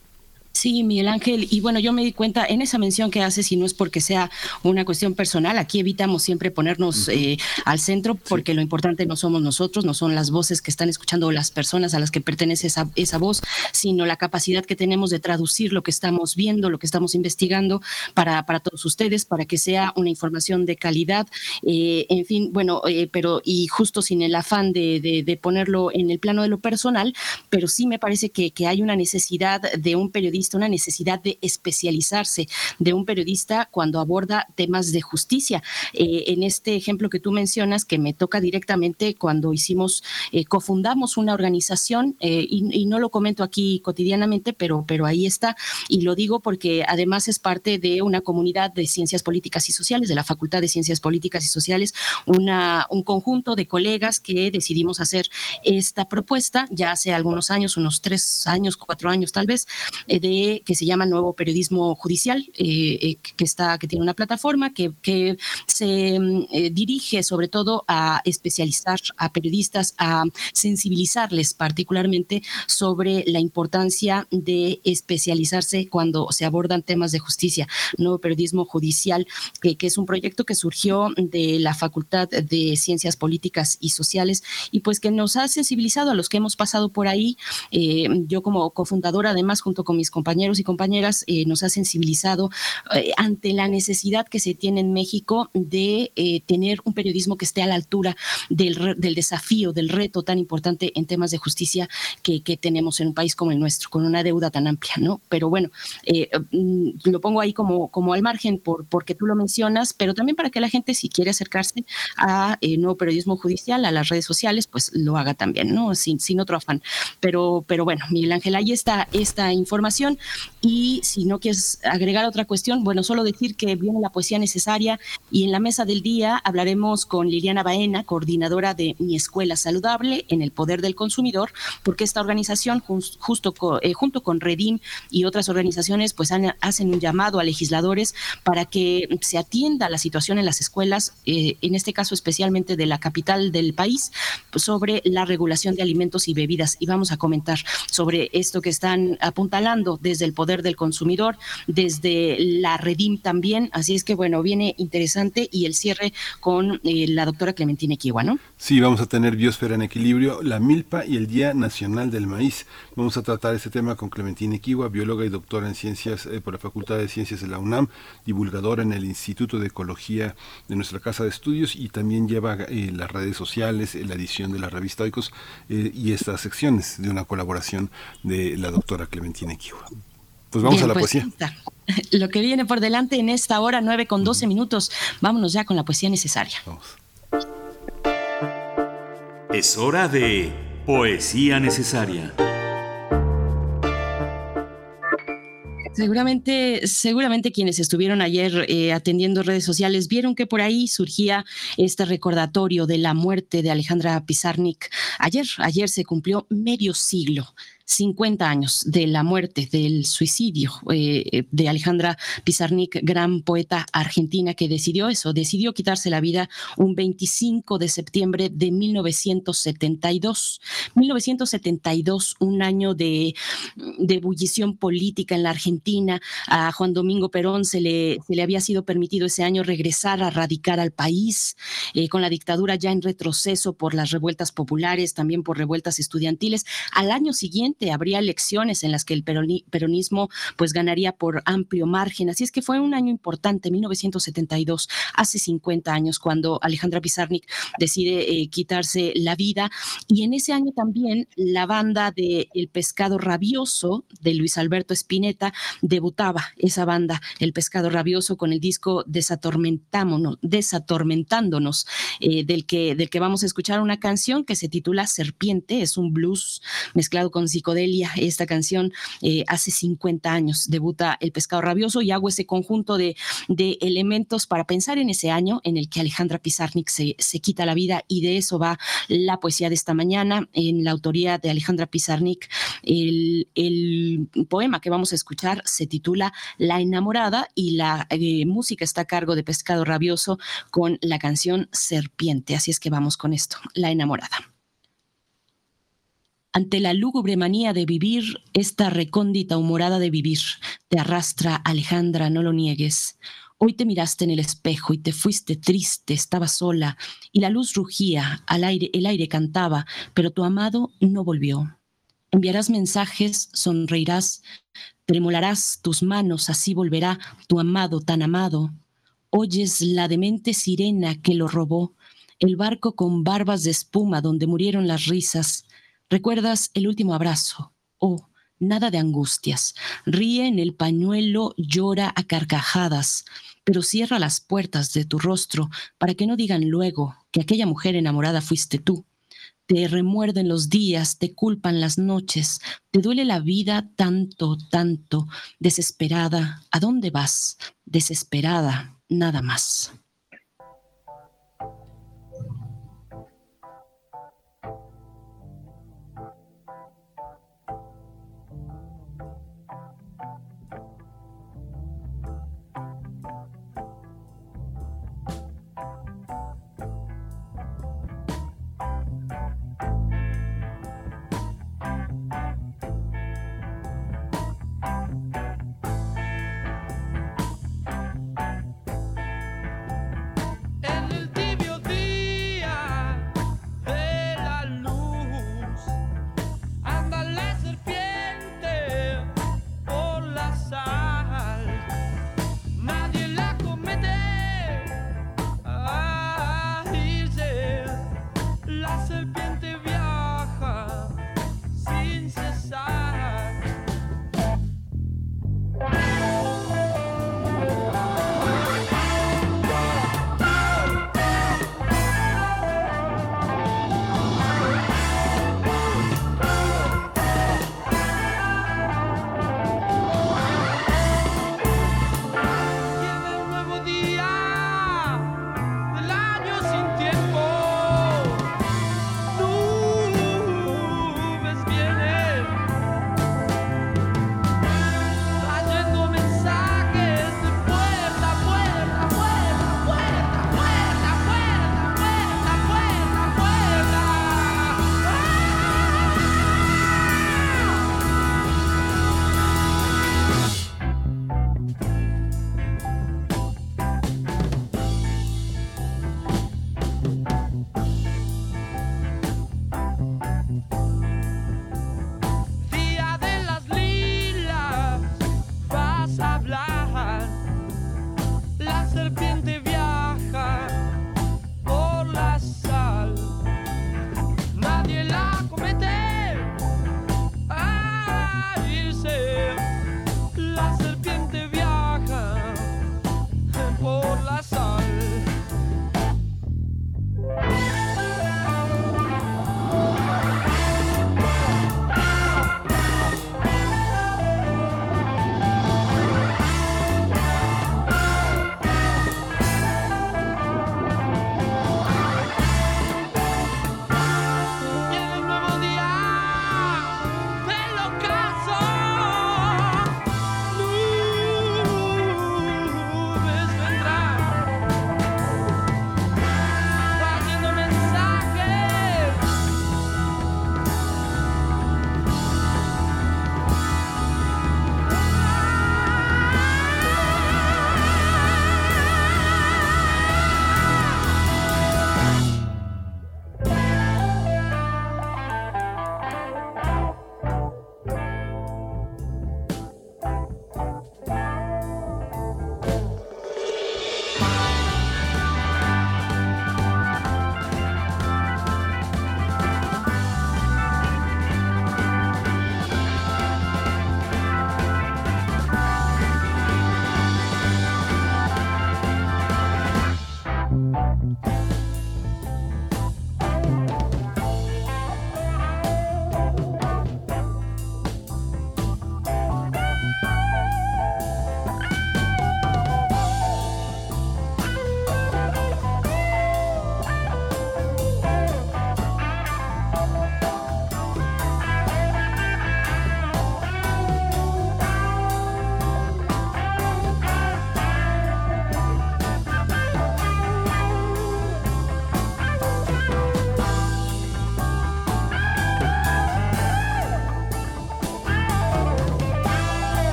Sí, Miguel Ángel. Y bueno, yo me di cuenta en esa mención que haces, y no es porque sea una cuestión personal, aquí evitamos siempre ponernos eh, al centro porque lo importante no somos nosotros, no son las voces que están escuchando o las personas a las que pertenece esa, esa voz, sino la capacidad que tenemos de traducir lo que estamos viendo, lo que estamos investigando para, para todos ustedes, para que sea una información de calidad. Eh, en fin, bueno, eh, pero y justo sin el afán de, de, ponerlo en el plano de lo personal, pero sí me parece que, que hay una necesidad de un periodista una necesidad de especializarse de un periodista cuando aborda temas de justicia. Eh, en este ejemplo que tú mencionas, que me toca directamente cuando hicimos, eh, cofundamos una organización, eh, y, no lo comento aquí cotidianamente, pero, pero ahí está, y lo digo porque además es parte de una comunidad de ciencias políticas y sociales, de la Facultad de Ciencias Políticas y Sociales, una, un conjunto de colegas que decidimos hacer esta propuesta ya hace algunos años, unos tres años, cuatro años tal vez, de que se llama Nuevo Periodismo Judicial, eh, eh, que está, que tiene una plataforma que, que se mm, eh, dirige sobre todo a especializar a periodistas, a sensibilizarles particularmente sobre la importancia de especializarse cuando se abordan temas de justicia. Nuevo Periodismo Judicial, que, que es un proyecto que surgió de la Facultad de Ciencias Políticas y Sociales y pues que nos ha sensibilizado a los que hemos pasado por ahí. yo como cofundadora, además, junto con mis compañeros y compañeras, eh, nos ha sensibilizado eh, ante la necesidad que se tiene en México de eh, tener un periodismo que esté a la altura del, del, desafío, del reto tan importante en temas de justicia que, que, tenemos en un país como el nuestro, con una deuda tan amplia, ¿no? Pero bueno, mm, lo pongo ahí como, como al margen por, porque tú lo mencionas, pero también para que la gente, si quiere acercarse a nuevo periodismo judicial, a las redes sociales, pues lo haga también, ¿no? Sin, sin otro afán. Pero, pero bueno, Miguel Ángel, ahí está esta información y si no quieres agregar otra cuestión, bueno, solo decir que viene la poesía necesaria y en la mesa del día hablaremos con Liliana Baena, coordinadora de Mi Escuela Saludable en el Poder del Consumidor, porque esta organización, justo eh, junto con Redim y otras organizaciones, pues hacen un llamado a legisladores para que se atienda la situación en las escuelas, eh, en este caso especialmente de la capital del país, sobre la regulación de alimentos y bebidas. Y vamos a comentar sobre esto que están apuntalando desde el poder del consumidor, desde la Redim también. Así es que, bueno, viene interesante y el cierre con eh, la doctora Clementina Equiwa, ¿no? Sí, vamos a tener Biosfera en Equilibrio, la Milpa y el Día Nacional del Maíz. Vamos a tratar este tema con Clementina Equiwa, bióloga y doctora en ciencias eh, por la Facultad de Ciencias de la UNAM, divulgadora en el Instituto de Ecología de nuestra Casa de Estudios y también lleva eh, las redes sociales, la edición de la revista Oicos y estas secciones de una colaboración de la doctora Clementina Equiwa. Pues vamos a la pues, poesía. Lo que viene por delante en esta hora, 9 con 12 minutos. Vámonos ya con la poesía necesaria. Es hora de poesía necesaria. Seguramente, seguramente quienes estuvieron ayer eh, atendiendo redes sociales vieron que por ahí surgía este recordatorio de la muerte de Alejandra Pizarnik. Ayer, ayer se cumplió medio siglo 50 años de la muerte, del suicidio eh, de Alejandra Pizarnik, gran poeta argentina que decidió eso, decidió quitarse la vida un 25 de septiembre de 1972. 1972, un año de, de ebullición política en la Argentina. A Juan Domingo Perón se le, se le había sido permitido ese año regresar a radicar al país, eh, con la dictadura ya en retroceso por las revueltas populares, también por revueltas estudiantiles. Al año siguiente, habría elecciones en las que el peronismo pues ganaría por amplio margen. Así es que fue un año importante, 1972, hace 50 años, cuando Alejandra Pizarnik decide eh, quitarse la vida. Y en ese año también la banda de El Pescado Rabioso de Luis Alberto Spinetta debutaba esa banda, El Pescado Rabioso, con el disco Desatormentámonos, Desatormentándonos, eh, del, que, del que vamos a escuchar una canción que se titula Serpiente, es un blues mezclado con psicología esta canción eh, hace 50 años debuta El Pescado Rabioso y hago ese conjunto de, elementos para pensar en ese año en el que Alejandra Pizarnik se, se, quita la vida y de eso va la poesía de esta mañana en la autoría de Alejandra Pizarnik. El, el poema que vamos a escuchar se titula La enamorada y la eh, música está a cargo de Pescado Rabioso con la canción Serpiente. Así es que vamos con esto, La enamorada. Ante la lúgubre manía de vivir, esta recóndita humorada de vivir, te arrastra, Alejandra, no lo niegues. Hoy te miraste en el espejo y te fuiste triste, estaba sola, y la luz rugía, al aire, el aire cantaba, pero tu amado no volvió. Enviarás mensajes, sonreirás, tremolarás tus manos, así volverá tu amado tan amado. Oyes la demente sirena que lo robó, el barco con barbas de espuma donde murieron las risas. Recuerdas el último abrazo. Oh, nada de angustias. Ríe en el pañuelo, llora a carcajadas, pero cierra las puertas de tu rostro para que no digan luego que aquella mujer enamorada fuiste tú. Te remuerden los días, te culpan las noches, te duele la vida tanto, tanto, desesperada. ¿A dónde vas? Desesperada, nada más.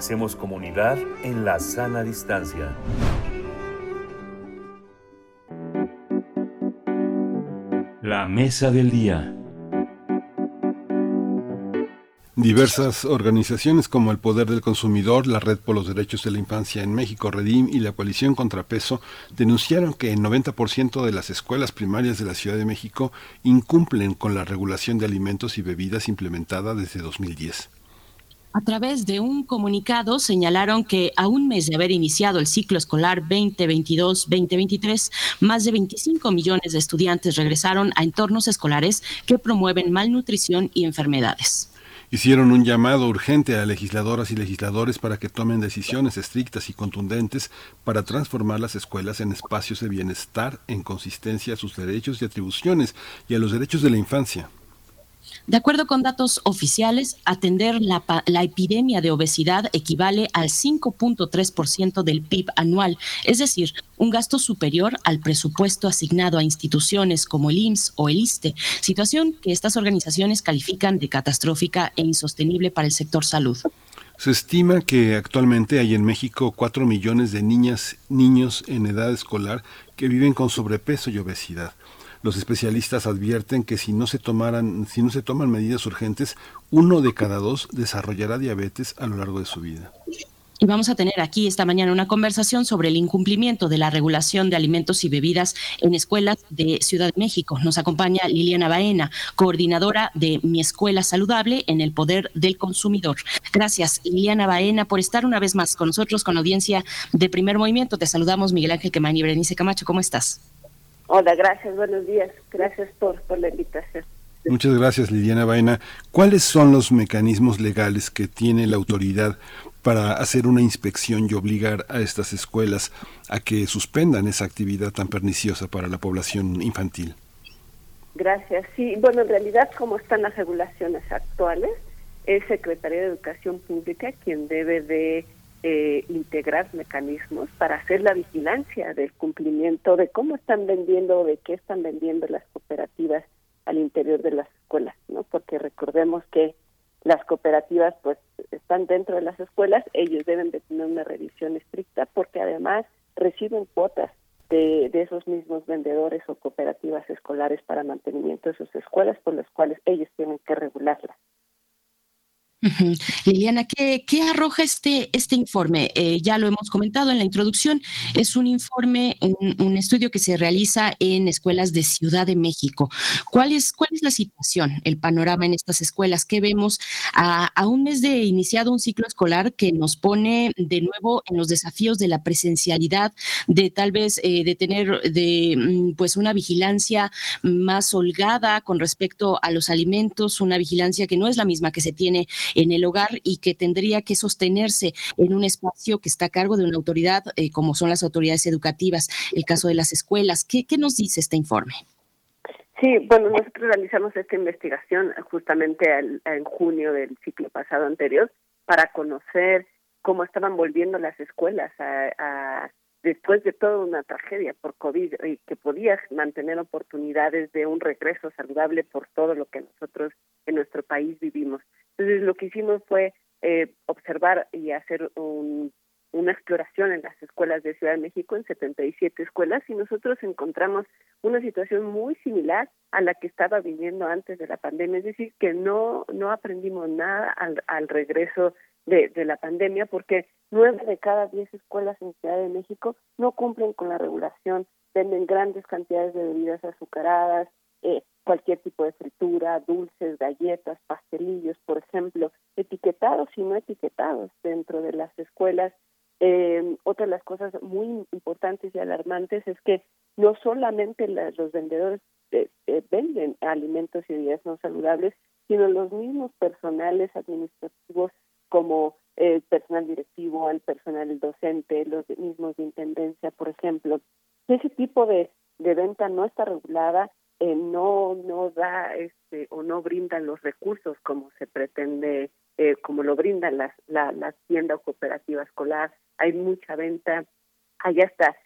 Hacemos comunidad en la sana distancia. La mesa del día. Diversas organizaciones como el Poder del Consumidor, la Red por los Derechos de la Infancia en México, Redim y la Coalición Contrapeso denunciaron que el 90% de las escuelas primarias de la Ciudad de México incumplen con la regulación de alimentos y bebidas implementada desde 2010. A través de un comunicado señalaron que a un mes de haber iniciado el ciclo escolar 2022-2023, más de 25 millones de estudiantes regresaron a entornos escolares que promueven malnutrición y enfermedades. Hicieron un llamado urgente a legisladoras y legisladores para que tomen decisiones estrictas y contundentes para transformar las escuelas en espacios de bienestar en consistencia a sus derechos y atribuciones y a los derechos de la infancia. De acuerdo con datos oficiales, atender la, epidemia de obesidad equivale al 5.3% del PIB anual, es decir, un gasto superior al presupuesto asignado a instituciones como el IMSS o el ISTE, situación que estas organizaciones califican de catastrófica e insostenible para el sector salud. Se estima que actualmente hay en México 4 millones de niñas, niños en edad escolar que viven con sobrepeso y obesidad. Los especialistas advierten que si no se tomaran, si no se toman medidas urgentes, uno de cada dos desarrollará diabetes a lo largo de su vida. Y vamos a tener aquí esta mañana una conversación sobre el incumplimiento de la regulación de alimentos y bebidas en escuelas de Ciudad de México. Nos acompaña Liliana Baena, coordinadora de Mi Escuela Saludable en el Poder del Consumidor. Gracias, Liliana Baena, por estar una vez más con nosotros, con audiencia de Primer Movimiento. Te saludamos, Miguel Ángel Quemain y Berenice Camacho. ¿Cómo estás? Hola, gracias, buenos días. Gracias por, por la invitación. Muchas gracias, Liliana Baena. ¿Cuáles son los mecanismos legales que tiene la autoridad para hacer una inspección y obligar a estas escuelas a que suspendan esa actividad tan perniciosa para la población infantil? Gracias. Sí, bueno, en realidad, como están las regulaciones actuales, es Secretaría de Educación Pública quien debe de eh, integrar mecanismos para hacer la vigilancia del cumplimiento de cómo están vendiendo o de qué están vendiendo las cooperativas al interior de las escuelas, ¿no? Porque recordemos que las cooperativas pues están dentro de las escuelas, ellos deben de tener una revisión estricta porque además reciben cuotas de, de esos mismos vendedores o cooperativas escolares para mantenimiento de sus escuelas por las cuales ellos tienen que regularlas. Liliana, ¿qué, ¿qué, arroja este, este informe? Eh, ya lo hemos comentado en la introducción, es un informe, un, estudio que se realiza en escuelas de Ciudad de México. ¿Cuál es, cuál es la situación, el panorama en estas escuelas? ¿Qué vemos a, un mes de iniciado un ciclo escolar que nos pone de nuevo en los desafíos de la presencialidad, de tal vez eh, de tener de, mm, pues una vigilancia más holgada con respecto a los alimentos, una vigilancia que no es la misma que se tiene en el hogar y que tendría que sostenerse en un espacio que está a cargo de una autoridad, eh, como son las autoridades educativas, el caso de las escuelas. ¿Qué, nos dice este informe? Sí, bueno, nosotros realizamos esta investigación justamente en junio del ciclo pasado anterior para conocer cómo estaban volviendo las escuelas a, después de toda una tragedia por COVID y que podía mantener oportunidades de un regreso saludable por todo lo que nosotros en nuestro país vivimos. Entonces lo que hicimos fue eh, observar y hacer una exploración en las escuelas de Ciudad de México, en 77 escuelas, y nosotros encontramos una situación muy similar a la que estaba viviendo antes de la pandemia, es decir, que no, no aprendimos nada al, al regreso de, de, la pandemia, porque nueve de cada diez escuelas en Ciudad de México no cumplen con la regulación, venden grandes cantidades de bebidas azucaradas, eh, cualquier tipo de fritura, dulces, galletas, pastelillos, por ejemplo, etiquetados y no etiquetados dentro de las escuelas. Eh, otra de las cosas muy importantes y alarmantes es que no solamente los vendedores eh, eh, venden alimentos y bebidas no saludables, sino los mismos personales administrativos como el personal directivo, el personal docente, los mismos de intendencia, por ejemplo. Ese tipo de venta no está regulada eh, no no da este o no brindan los recursos como se pretende eh, como lo brindan las la, las tiendas o cooperativa escolar hay mucha venta hay hasta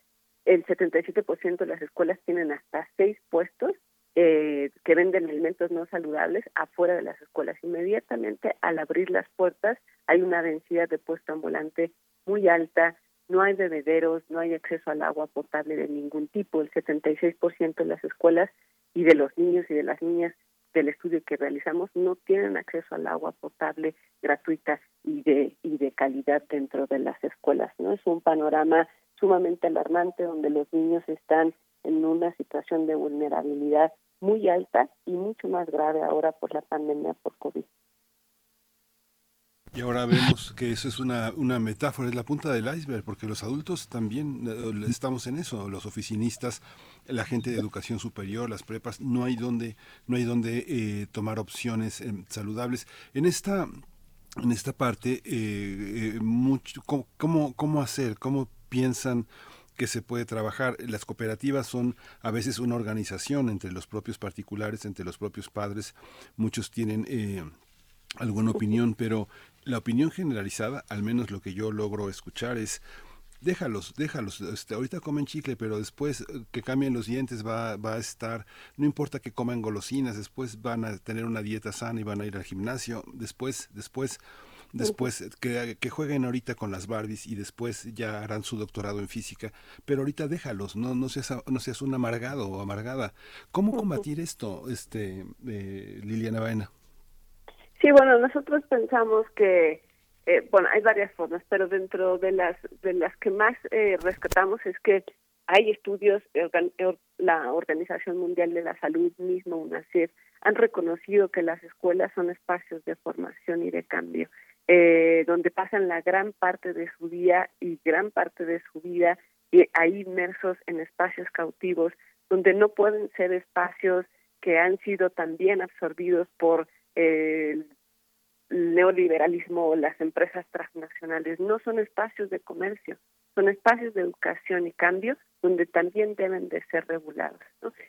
el 77% de las escuelas tienen hasta seis puestos eh, que venden alimentos no saludables afuera de las escuelas. Inmediatamente al abrir las puertas hay una densidad de puesto ambulante muy alta, no hay bebederos, no hay acceso al agua potable de ningún tipo. El 76% de las escuelas y de los niños y de las niñas del estudio que realizamos no tienen acceso al agua potable gratuita y de y de calidad dentro de las escuelas no es un panorama sumamente alarmante donde los niños están en una situación de vulnerabilidad muy alta y mucho más grave ahora por la pandemia por COVID. Y ahora vemos que eso es una, una metáfora, es la punta del iceberg, porque los adultos también eh, estamos en eso, los oficinistas, la gente de educación superior, las prepas, no hay donde, no hay donde eh, tomar opciones eh, saludables. En esta, en esta parte, mucho, ¿cómo, ¿cómo hacer? ¿Cómo piensan? que se puede trabajar. Las cooperativas son a veces una organización entre los propios particulares, entre los propios padres. Muchos tienen eh, alguna opinión, pero la opinión generalizada, al menos lo que yo logro escuchar es déjalos, déjalos, este, ahorita comen chicle, pero después eh, que cambien los dientes va, va a estar, no importa que coman golosinas, después van a tener una dieta sana y van a ir al gimnasio, después, después después que, que, jueguen ahorita con las Barbies y después ya harán su doctorado en física, pero ahorita déjalos, no, no seas, no seas un amargado o amargada. ¿Cómo combatir esto, este, eh, Liliana Baena? Sí, bueno, nosotros pensamos que, eh, bueno, hay varias formas, pero dentro de las, de las que más eh, rescatamos es que hay estudios, la Organización Mundial de la Salud mismo, UNACEF, han reconocido que las escuelas son espacios de formación y de cambio eh, donde pasan la gran parte de su día y gran parte de su vida eh, ahí inmersos en espacios cautivos, donde no pueden ser espacios que han sido también absorbidos por el neoliberalismo o las empresas transnacionales. No son espacios de comercio, son espacios de educación y cambio donde también deben de ser regulados.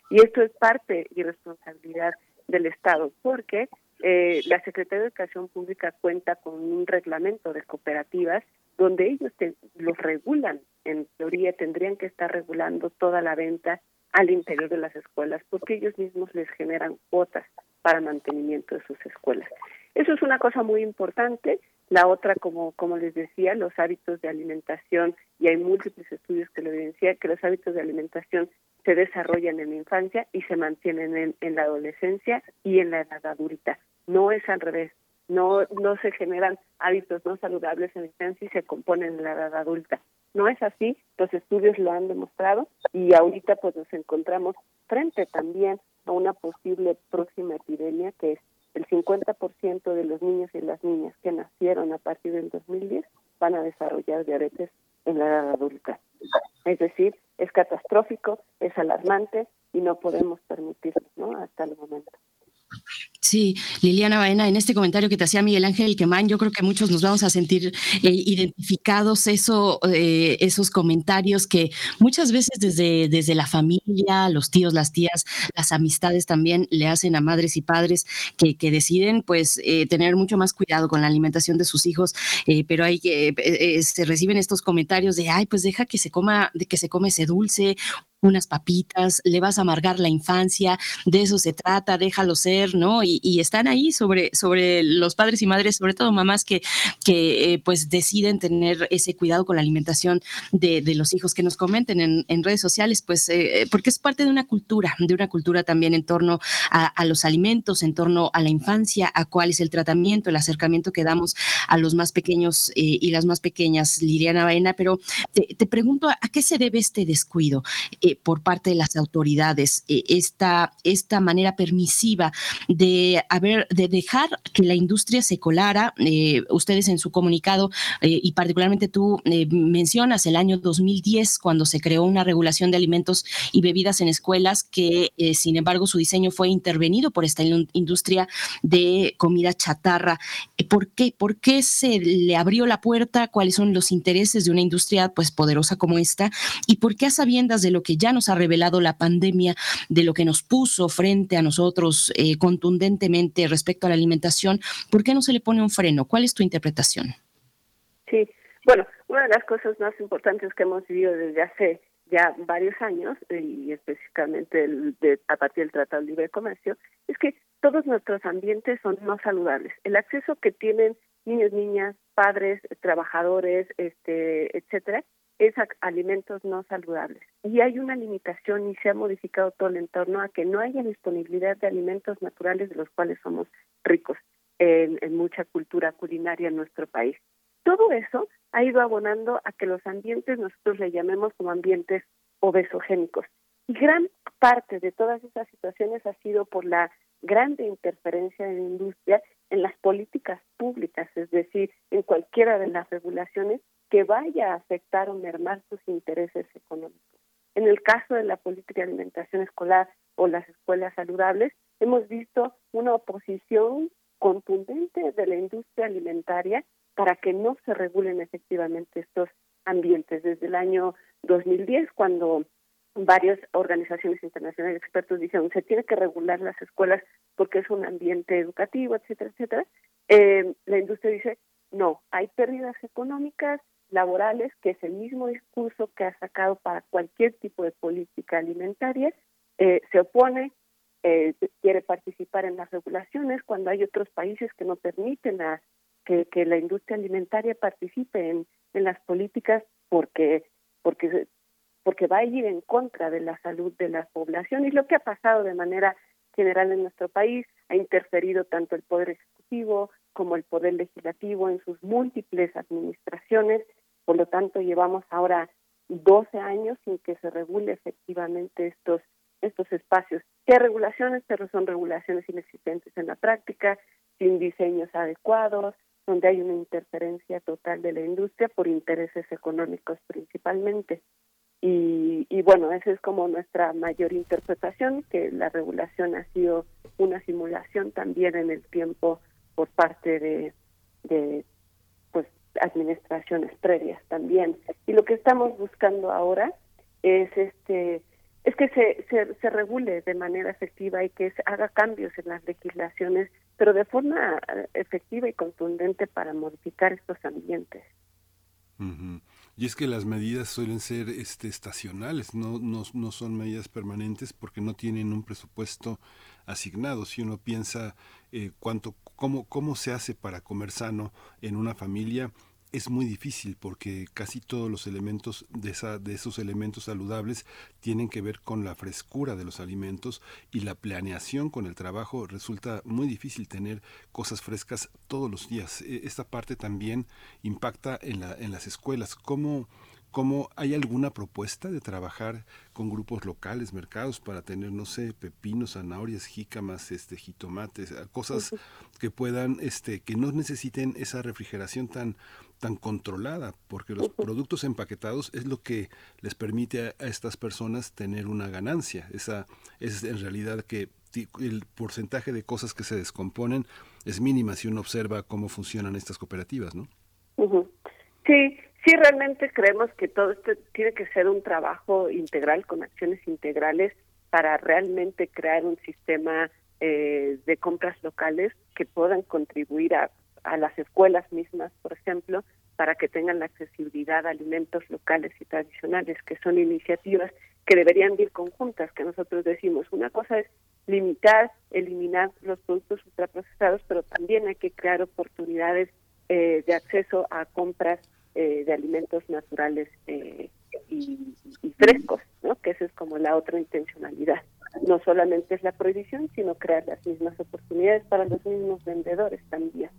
Y esto es parte y responsabilidad del Estado, porque eh, la Secretaría de Educación Pública cuenta con un reglamento de cooperativas donde ellos los regulan. En teoría tendrían que estar regulando toda la venta al interior de las escuelas porque ellos mismos les generan cuotas para mantenimiento de sus escuelas. Eso es una cosa muy importante. La otra, como, como les decía, los hábitos de alimentación, y hay múltiples estudios que lo evidencian, que los hábitos de alimentación se desarrollan en la infancia y se mantienen en, en la adolescencia y en la edad adulta. No es al revés. No, no se generan hábitos no saludables en la infancia y se componen en la edad adulta. No es así, los estudios lo han demostrado y ahorita pues nos encontramos frente también a una posible próxima epidemia que es el 50% de los niños y las niñas que nacieron a partir del 2010 van a desarrollar diabetes en la edad adulta. Es decir, es catastrófico, es alarmante y no podemos permitirlo ¿no? hasta el momento. Sí, Liliana Baena, en este comentario que te hacía Miguel Ángel Quemán, yo creo que muchos nos vamos a sentir eh, identificados eso, eh, esos comentarios que muchas veces desde, desde la familia, los tíos, las tías, las amistades también le hacen a madres y padres que, que deciden pues eh, tener mucho más cuidado con la alimentación de sus hijos, pero hay que se reciben estos comentarios de ay, pues deja que se coma, de que se come ese dulce unas papitas, le vas a amargar la infancia, de eso se trata, déjalo ser, ¿no? Y, están ahí sobre, sobre los padres y madres, sobre todo mamás que, que eh, pues deciden tener ese cuidado con la alimentación de, los hijos que nos comenten en, redes sociales, pues eh, porque es parte de una cultura, de una cultura también en torno a, los alimentos, en torno a la infancia, a cuál es el tratamiento, el acercamiento que damos a los más pequeños eh, y las más pequeñas, Liliana Baena, pero te, pregunto, ¿a qué se debe este descuido? Por parte de las autoridades, eh, esta, esta manera permisiva de, haber, de dejar que la industria se colara. Eh, ustedes en su comunicado, eh, y particularmente tú mencionas el año 2010, cuando se creó una regulación de alimentos y bebidas en escuelas, que sin embargo su diseño fue intervenido por esta industria de comida chatarra. ¿Por qué? ¿Por qué se le abrió la puerta? ¿Cuáles son los intereses de una industria pues poderosa como esta? ¿Y por qué a sabiendas de lo que ya nos ha revelado la pandemia, de lo que nos puso frente a nosotros eh, contundentemente respecto a la alimentación, ¿por qué no se le pone un freno? ¿Cuál es tu interpretación? Sí, bueno, una de las cosas más importantes que hemos vivido desde hace ya varios años, y específicamente el de, a partir del Tratado de Libre Comercio, es que todos nuestros ambientes son no saludables. El acceso que tienen niños, niñas, padres, trabajadores, este, etcétera, es alimentos no saludables. Y hay una limitación y se ha modificado todo el entorno a que no haya disponibilidad de alimentos naturales de los cuales somos ricos en, en mucha cultura culinaria en nuestro país. Todo eso ha ido abonando a que los ambientes nosotros le llamemos como ambientes obesogénicos. Y gran parte de todas esas situaciones ha sido por la grande interferencia de la industria en las políticas públicas, es decir, en cualquiera de las regulaciones que vaya a afectar o mermar sus intereses económicos. En el caso de la política de alimentación escolar o las escuelas saludables, hemos visto una oposición contundente de la industria alimentaria para que no se regulen efectivamente estos ambientes. Desde el año 2010, cuando varias organizaciones internacionales expertos dijeron se tiene que regular las escuelas porque es un ambiente educativo, etcétera, etcétera, eh, la industria dice no, hay pérdidas económicas, laborales, que es el mismo discurso que ha sacado para cualquier tipo de política alimentaria, eh, se opone, eh, quiere participar en las regulaciones cuando hay otros países que no permiten a que, la industria alimentaria participe en, en las políticas porque porque porque va a ir en contra de la salud de la población. Y lo que ha pasado de manera general en nuestro país ha interferido tanto el poder ejecutivo como el poder legislativo en sus múltiples administraciones por lo tanto llevamos ahora 12 años sin que se regule efectivamente estos estos espacios. ¿Qué regulaciones? Pero son regulaciones inexistentes en la práctica, sin diseños adecuados, donde hay una interferencia total de la industria por intereses económicos principalmente. Y, y, bueno, esa es como nuestra mayor interpretación, que la regulación ha sido una simulación también en el tiempo por parte de, administraciones previas también. Y lo que estamos buscando ahora es este es que se, se, se regule de manera efectiva y que se haga cambios en las legislaciones pero de forma eh, efectiva y contundente para modificar estos ambientes. Y es que las medidas suelen ser este, estacionales, no, no, no son medidas permanentes porque no tienen un presupuesto asignado. Si uno piensa eh, cuánto, cómo, cómo se hace para comer sano en una familia, es muy difícil porque casi todos los elementos de, esa, de esos elementos saludables tienen que ver con la frescura de los alimentos y la planeación con el trabajo. Resulta muy difícil tener cosas frescas todos los días. E, esta parte también impacta en, la, en las escuelas. ¿Cómo, ¿Cómo hay alguna propuesta de trabajar con grupos locales, mercados, para tener, no sé, pepinos, zanahorias, jícamas, este, jitomates, cosas que puedan, este, que no necesiten esa refrigeración tan, tan controlada? Porque los productos empaquetados es lo que les permite a, estas personas tener una ganancia. Esa es en realidad que el porcentaje de cosas que se descomponen es mínima si uno observa cómo funcionan estas cooperativas, ¿no? Sí, Sí, realmente creemos que todo esto tiene que ser un trabajo integral con acciones integrales para realmente crear un sistema eh, de compras locales que puedan contribuir a, a las escuelas mismas, por ejemplo, para que tengan la accesibilidad a alimentos locales y tradicionales, que son iniciativas que deberían ir conjuntas, que nosotros decimos. Una cosa es limitar, eliminar los productos ultraprocesados, pero también hay que crear oportunidades eh, de acceso a compras eh, de alimentos naturales eh, y, frescos, ¿no? que esa es como la otra intencionalidad. No solamente es la prohibición, sino crear las mismas oportunidades para los mismos vendedores también.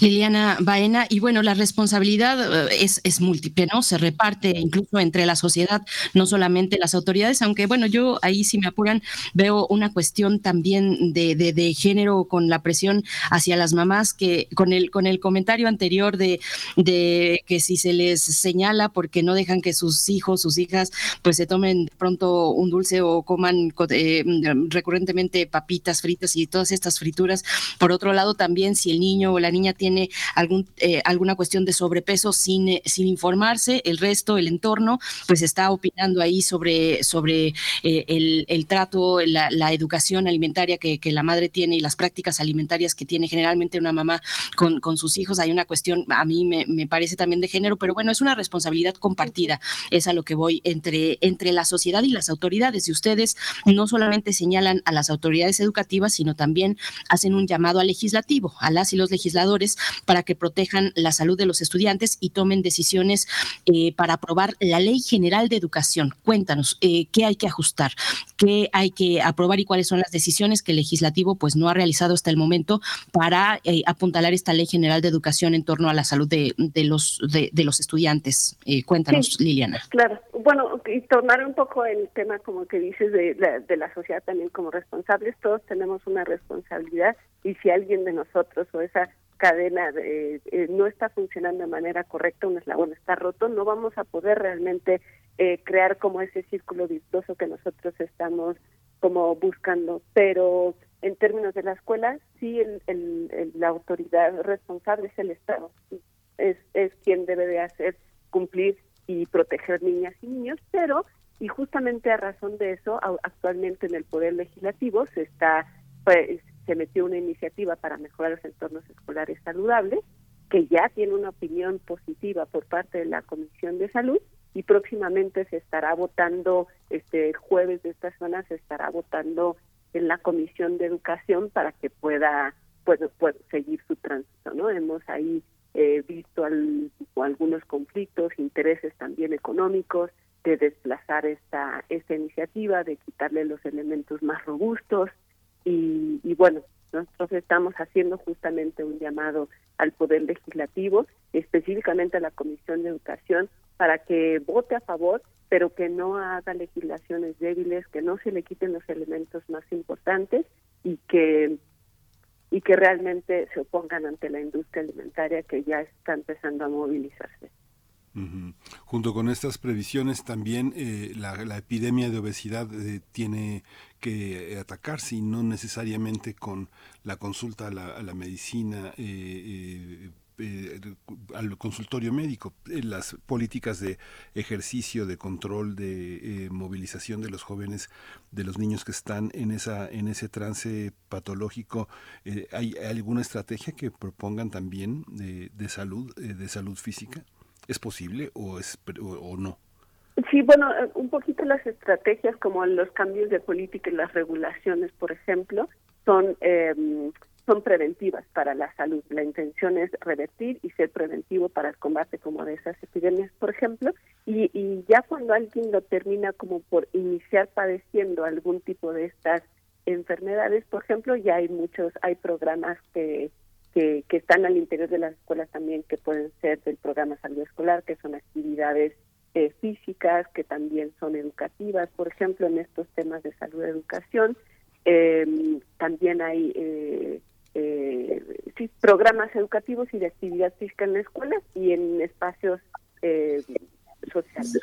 Liliana Baena, y bueno, la responsabilidad eh, es, es, múltiple, ¿no? Se reparte incluso entre la sociedad, no solamente las autoridades, aunque bueno, yo ahí si me apuran veo una cuestión también de, de, género con la presión hacia las mamás, que con el, con el comentario anterior de, de que si se les señala porque no dejan que sus hijos, sus hijas, pues se tomen pronto un dulce o coman eh, recurrentemente papitas fritas y todas estas frituras, por otro lado también si el niño o la niña tiene algún, alguna cuestión de sobrepeso sin, sin informarse, el resto, el entorno, pues está opinando ahí sobre, sobre el, el, trato, la, la educación alimentaria que, que, la madre tiene y las prácticas alimentarias que tiene generalmente una mamá con, con sus hijos. Hay una cuestión, a mí me, me parece también de género, pero bueno, es una responsabilidad compartida, es a lo que voy entre, entre la sociedad y las autoridades. Y ustedes no solamente señalan a las autoridades educativas, sino también hacen un llamado al legislativo, a las y los legisladores, para que protejan la salud de los estudiantes y tomen decisiones eh, para aprobar la Ley General de Educación. Cuéntanos, eh, ¿qué hay que ajustar? ¿Qué hay que aprobar y cuáles son las decisiones que el legislativo pues no ha realizado hasta el momento para eh, apuntalar esta Ley General de Educación en torno a la salud de, de los, de, de, los estudiantes? cuéntanos, Liliana. Claro, bueno, y tomar un poco el tema como que dices de, de, de, la sociedad también como responsables, todos tenemos una responsabilidad y si alguien de nosotros o esa cadena de, eh, no está funcionando de manera correcta, un eslabón está roto, no vamos a poder realmente eh, crear como ese círculo virtuoso que nosotros estamos como buscando. Pero en términos de la escuela, sí, el, el, el, la autoridad responsable es el Estado, es, es quien debe de hacer cumplir y proteger niñas y niños, pero y justamente a razón de eso, actualmente en el Poder Legislativo se está, pues, se metió una iniciativa para mejorar los entornos escolares saludables, que ya tiene una opinión positiva por parte de la Comisión de Salud y próximamente se estará votando, este jueves de esta semana se estará votando en la Comisión de Educación para que pueda, pues, pueda seguir su tránsito, ¿no? Hemos ahí eh, visto al, algunos conflictos, intereses también económicos, de desplazar esta, esta iniciativa, de quitarle los elementos más robustos y, y bueno, nosotros estamos haciendo justamente un llamado al Poder Legislativo, específicamente a la Comisión de Educación, para que vote a favor, pero que no haga legislaciones débiles, que no se le quiten los elementos más importantes y que y que realmente se opongan ante la industria alimentaria que ya está empezando a movilizarse. Junto con estas previsiones también eh, la, la, epidemia de obesidad eh, tiene que atacarse y no necesariamente con la consulta a la, a la medicina eh, eh, al consultorio médico, eh, las políticas de ejercicio, de control, de eh, movilización de los jóvenes, de los niños que están en esa en ese trance patológico, eh, ¿hay, ¿hay, alguna estrategia que propongan también de, de salud, de salud física? ¿Es posible o es o, o no? Sí, bueno, un poquito las estrategias como los cambios de política y las regulaciones, por ejemplo, son eh, son preventivas para la salud. La intención es revertir y ser preventivo para el combate como de esas epidemias, por ejemplo, y, y ya cuando alguien lo termina como por iniciar padeciendo algún tipo de estas enfermedades, por ejemplo, ya hay muchos, hay programas que, que, que están al interior de las escuelas también que pueden ser del programa salud escolar, que son actividades eh, físicas, que también son educativas, por ejemplo, en estos temas de salud educación. Eh, también hay eh, eh, sí, programas educativos y de actividad física en la escuela y en espacios eh, sociales.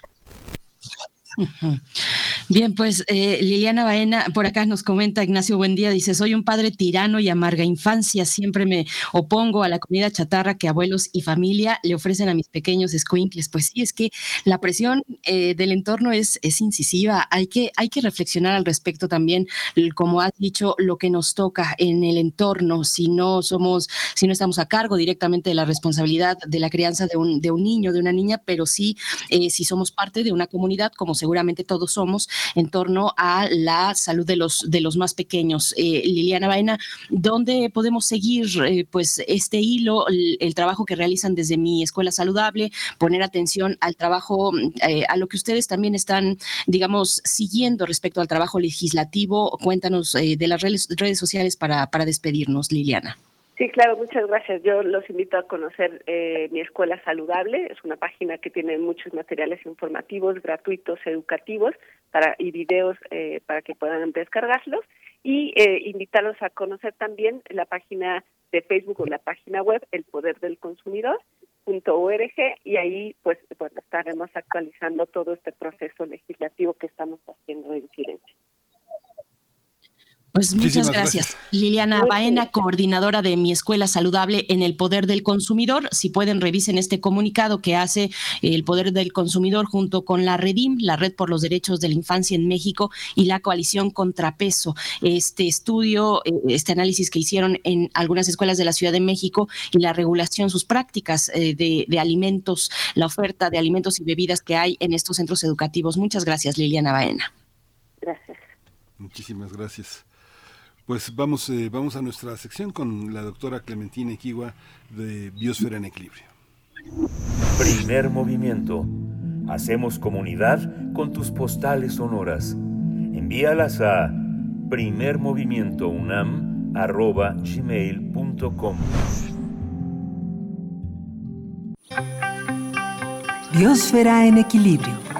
Bien, pues eh, Liliana Baena, por acá nos comenta Ignacio Buendía, dice, soy un padre tirano y amarga infancia, siempre me opongo a la comida chatarra que abuelos y familia le ofrecen a mis pequeños escuincles. Pues sí, es que la presión eh, del entorno es, es incisiva, hay que, hay que reflexionar al respecto también, como has dicho, lo que nos toca en el entorno, si no somos, si no estamos a cargo directamente de la responsabilidad de la crianza de un, de un niño, de una niña, pero sí, eh, si somos parte de una comunidad, como seguramente todos somos, en torno a la salud de los, de los más pequeños. Eh, Liliana Baena, ¿dónde podemos seguir eh, pues este hilo, el, trabajo que realizan desde mi escuela saludable, poner atención al trabajo, eh, a lo que ustedes también están, digamos, siguiendo respecto al trabajo legislativo? Cuéntanos eh, de las redes, redes sociales para, para despedirnos, Liliana. Sí, claro, muchas gracias. Yo los invito a conocer eh, mi escuela saludable. Es una página que tiene muchos materiales informativos, gratuitos, educativos para y videos eh, para que puedan descargarlos. Y eh, invitarlos a conocer también la página de Facebook o la página web El Poder del Consumidor .org y ahí pues bueno, estaremos actualizando todo este proceso legislativo que estamos haciendo en Firenze. Pues muchas gracias. Liliana Baena, coordinadora de Mi Escuela Saludable en el Poder del Consumidor. Si pueden, revisen este comunicado que hace el Poder del Consumidor junto con la Redim, la Red por los Derechos de la Infancia en México y la Coalición Contrapeso. Este estudio, eh, este análisis que hicieron en algunas escuelas de la Ciudad de México y la regulación, sus prácticas eh, de, de alimentos, la oferta de alimentos y bebidas que hay en estos centros educativos. Muchas gracias, Liliana Baena. Gracias. Muchísimas gracias. Pues vamos, eh, vamos a nuestra sección con la doctora Clementina Equigua de Biosfera en Equilibrio. Primer movimiento. Hacemos comunidad con tus postales sonoras. Envíalas a primermovimientounam.gmail.com Biosfera en Equilibrio.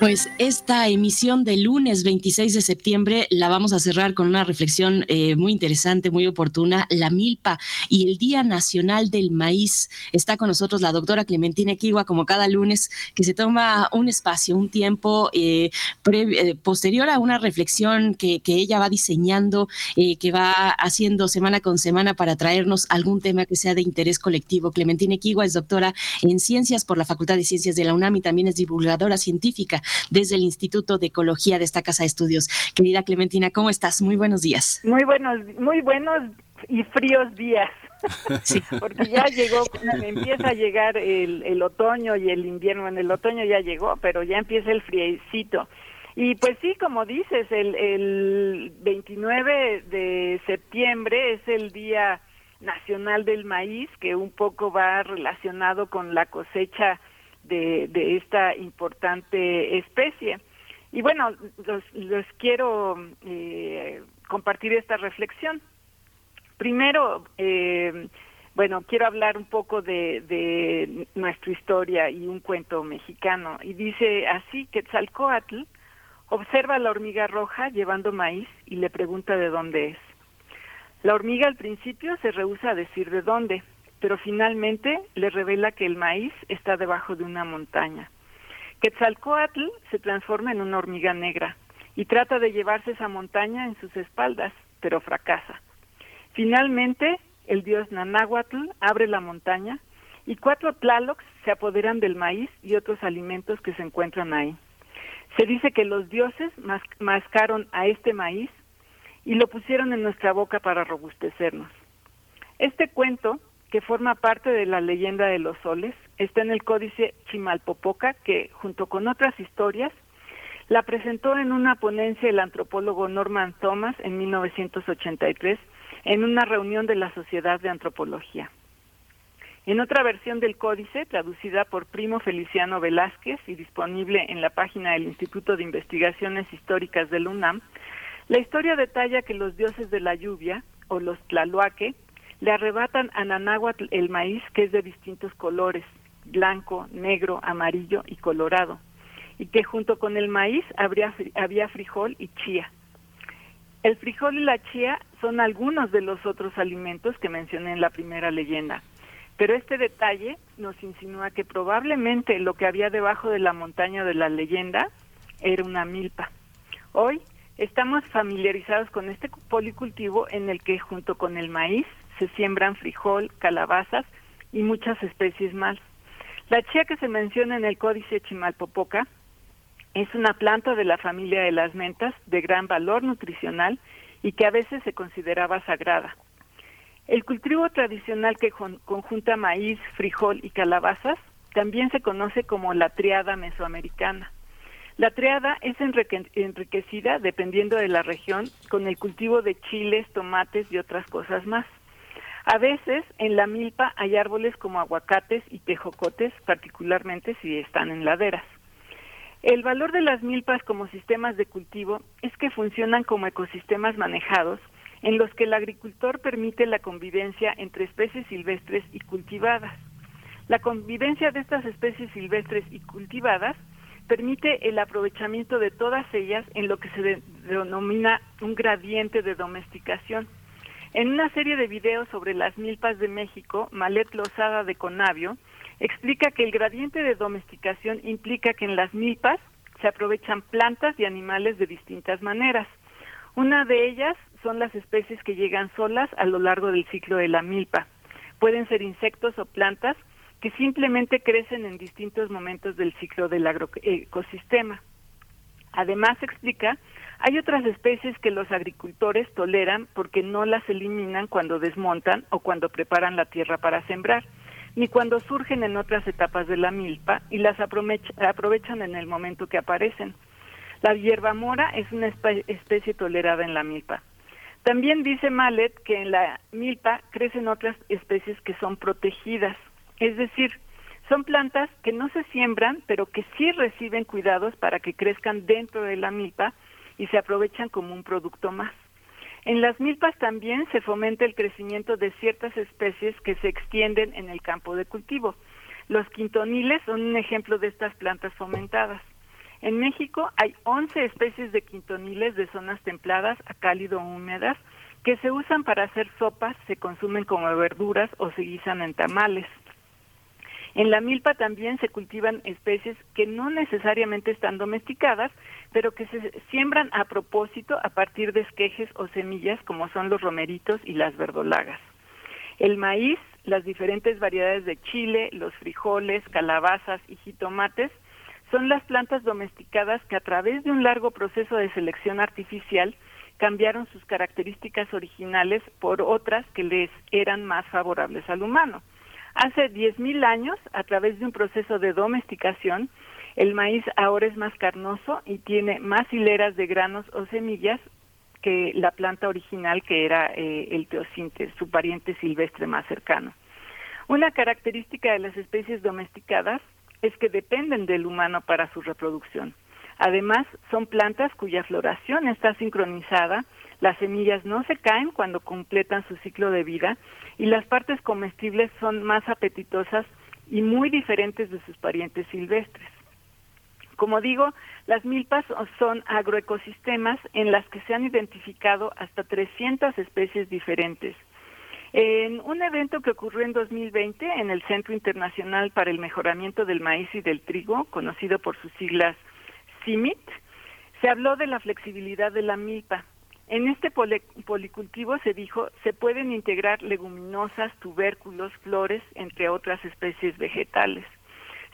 Pues esta emisión de lunes 26 de septiembre la vamos a cerrar con una reflexión eh, muy interesante, muy oportuna, la milpa y el Día Nacional del Maíz. Está con nosotros la doctora Clementina Equigua, como cada lunes, que se toma un espacio, un tiempo eh, eh, posterior a una reflexión que, ella va diseñando, que va haciendo semana con semana para traernos algún tema que sea de interés colectivo. Clementina Equigua es doctora en Ciencias por la Facultad de Ciencias de la UNAM y también es divulgadora científica desde el Instituto de Ecología de esta Casa de Estudios. Querida Clementina, ¿cómo estás? Muy buenos días. Muy buenos, muy buenos y fríos días. Sí. Porque ya llegó, empieza a llegar el, el otoño y el invierno. En el otoño ya llegó, pero ya empieza el friecito. Y pues sí, como dices, el, el 29 de septiembre es el Día Nacional del Maíz, que un poco va relacionado con la cosecha de, esta importante especie. Y bueno, los, quiero eh, compartir esta reflexión. Primero, eh, bueno, quiero hablar un poco de, de, nuestra historia y un cuento mexicano. Y dice así, que Quetzalcoatl observa a la hormiga roja llevando maíz y le pregunta de dónde es. La hormiga al principio se rehúsa a decir de dónde, pero finalmente le revela que el maíz está debajo de una montaña. Quetzalcoatl se transforma en una hormiga negra y trata de llevarse esa montaña en sus espaldas, pero fracasa. Finalmente, el dios Nanáhuatl abre la montaña y cuatro tlalocs se apoderan del maíz y otros alimentos que se encuentran ahí. Se dice que los dioses mascaron a este maíz y lo pusieron en nuestra boca para robustecernos. Este cuento que forma parte de la leyenda de los soles, está en el códice Chimalpopoca, que junto con otras historias la presentó en una ponencia el antropólogo Norman Thomas en 1983 en una reunión de la Sociedad de Antropología. En otra versión del códice, traducida por Primo Feliciano Velázquez y disponible en la página del Instituto de Investigaciones Históricas del UNAM, la historia detalla que los dioses de la lluvia, o los Tlaloaque, le arrebatan a Nanáhuatl el maíz que es de distintos colores, blanco, negro, amarillo y colorado, y que junto con el maíz habría, había frijol y chía. El frijol y la chía son algunos de los otros alimentos que mencioné en la primera leyenda, pero este detalle nos insinúa que probablemente lo que había debajo de la montaña de la leyenda era una milpa. Hoy estamos familiarizados con este policultivo en el que junto con el maíz se siembran frijol, calabazas y muchas especies más. La chía que se menciona en el Códice Chimalpopoca es una planta de la familia de las mentas de gran valor nutricional y que a veces se consideraba sagrada. El cultivo tradicional que conjunta maíz, frijol y calabazas también se conoce como la triada mesoamericana. La triada es enriquecida, dependiendo de la región, con el cultivo de chiles, tomates y otras cosas más. A veces en la milpa hay árboles como aguacates y tejocotes, particularmente si están en laderas. El valor de las milpas como sistemas de cultivo es que funcionan como ecosistemas manejados en los que el agricultor permite la convivencia entre especies silvestres y cultivadas. La convivencia de estas especies silvestres y cultivadas permite el aprovechamiento de todas ellas en lo que se denomina un gradiente de domesticación. En una serie de videos sobre las milpas de México, Malet Lozada de Conavio explica que el gradiente de domesticación implica que en las milpas se aprovechan plantas y animales de distintas maneras. Una de ellas son las especies que llegan solas a lo largo del ciclo de la milpa. Pueden ser insectos o plantas que simplemente crecen en distintos momentos del ciclo del agroecosistema. Además, explica, hay otras especies que los agricultores toleran porque no las eliminan cuando desmontan o cuando preparan la tierra para sembrar, ni cuando surgen en otras etapas de la milpa y las aprovechan en el momento que aparecen. La hierba mora es una especie tolerada en la milpa. También dice Mallet que en la milpa crecen otras especies que son protegidas, es decir, son plantas que no se siembran, pero que sí reciben cuidados para que crezcan dentro de la milpa y se aprovechan como un producto más. En las milpas también se fomenta el crecimiento de ciertas especies que se extienden en el campo de cultivo. Los quintoniles son un ejemplo de estas plantas fomentadas. En México hay 11 especies de quintoniles de zonas templadas a cálido húmedas que se usan para hacer sopas, se consumen como verduras o se guisan en tamales. En la milpa también se cultivan especies que no necesariamente están domesticadas, pero que se siembran a propósito a partir de esquejes o semillas como son los romeritos y las verdolagas. El maíz, las diferentes variedades de chile, los frijoles, calabazas y jitomates son las plantas domesticadas que a través de un largo proceso de selección artificial cambiaron sus características originales por otras que les eran más favorables al humano. Hace 10.000 años, a través de un proceso de domesticación, el maíz ahora es más carnoso y tiene más hileras de granos o semillas que la planta original que era eh, el teosinte, su pariente silvestre más cercano. Una característica de las especies domesticadas es que dependen del humano para su reproducción. Además, son plantas cuya floración está sincronizada, las semillas no se caen cuando completan su ciclo de vida y las partes comestibles son más apetitosas y muy diferentes de sus parientes silvestres. Como digo, las milpas son agroecosistemas en las que se han identificado hasta 300 especies diferentes. En un evento que ocurrió en 2020 en el Centro Internacional para el Mejoramiento del Maíz y del Trigo, conocido por sus siglas CIMIT, se habló de la flexibilidad de la milpa. En este policultivo se dijo se pueden integrar leguminosas, tubérculos, flores, entre otras especies vegetales.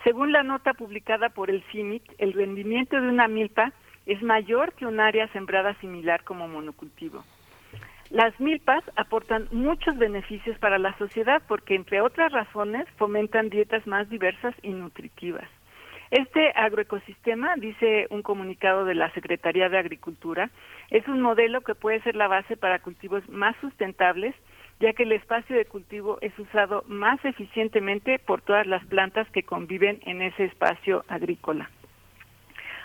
Según la nota publicada por el CIMIT, el rendimiento de una milpa es mayor que un área sembrada similar como monocultivo. Las milpas aportan muchos beneficios para la sociedad porque, entre otras razones, fomentan dietas más diversas y nutritivas. Este agroecosistema, dice un comunicado de la Secretaría de Agricultura, es un modelo que puede ser la base para cultivos más sustentables, ya que el espacio de cultivo es usado más eficientemente por todas las plantas que conviven en ese espacio agrícola.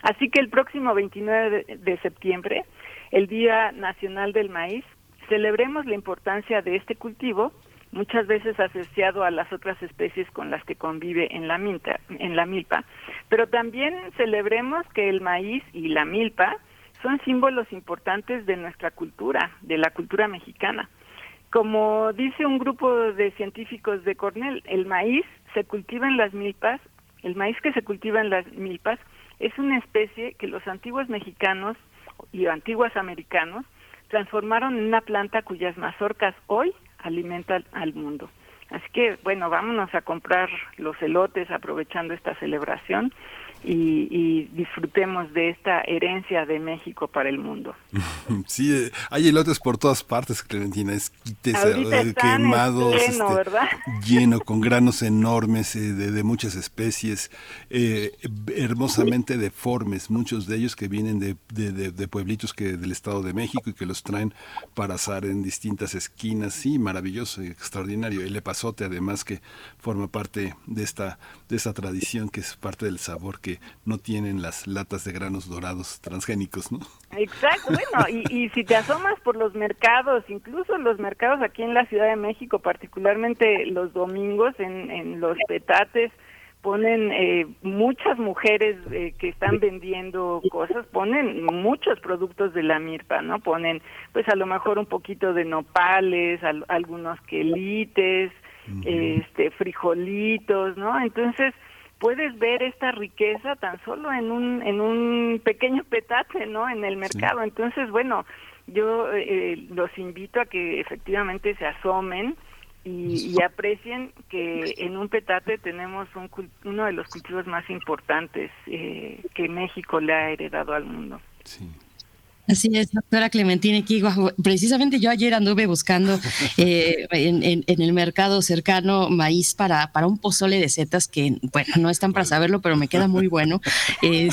Así que el próximo 29 de septiembre, el Día Nacional del Maíz, Celebremos la importancia de este cultivo, muchas veces asociado a las otras especies con las que convive en la, en la milpa, pero también celebremos que el maíz y la milpa son símbolos importantes de nuestra cultura, de la cultura mexicana. Como dice un grupo de científicos de Cornell, el maíz se cultiva en las milpas, el maíz que se cultiva en las milpas es una especie que los antiguos mexicanos y antiguos americanos transformaron en una planta cuyas mazorcas hoy alimentan al mundo. Así que, bueno, vámonos a comprar los elotes aprovechando esta celebración y, disfrutemos de esta herencia de México para el mundo. Sí, eh, hay elotes por todas partes, Clementina, es eh, quemados, este, lleno, con granos enormes eh, de, muchas especies, hermosamente deformes, muchos de ellos que vienen de, de, pueblitos que del Estado de México y que los traen para asar en distintas esquinas, sí, maravilloso, extraordinario. El epazote, además, que forma parte de esta, de esta tradición, que es parte del sabor que no tienen las latas de granos dorados transgénicos, ¿no? Exacto, bueno, y, si te asomas por los mercados, incluso los mercados aquí en la Ciudad de México, particularmente los domingos en, los petates, ponen eh, muchas mujeres eh, que están vendiendo cosas, ponen muchos productos de la mirpa, ¿no? Ponen, pues a lo mejor un poquito de nopales, algunos quelites, este, frijolitos, ¿no? Entonces, puedes ver esta riqueza tan solo en un en un pequeño petate, ¿no? En el mercado. Entonces, bueno, yo eh, los invito a que efectivamente se asomen y, y, aprecien que en un petate tenemos un, uno de los cultivos más importantes eh, que México le ha heredado al mundo. Sí. Así es, doctora Clementina Kigua. Precisamente yo ayer anduve buscando eh, en, el mercado cercano maíz para, para un pozole de setas que, bueno, no están para saberlo, pero me queda muy bueno. y,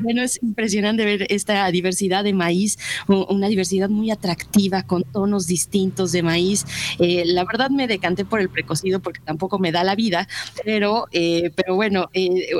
bueno, es impresionante ver esta diversidad de maíz, una diversidad muy atractiva con tonos distintos de maíz. Eh, la verdad me decanté por el precocido porque tampoco me da la vida, pero, eh, pero bueno,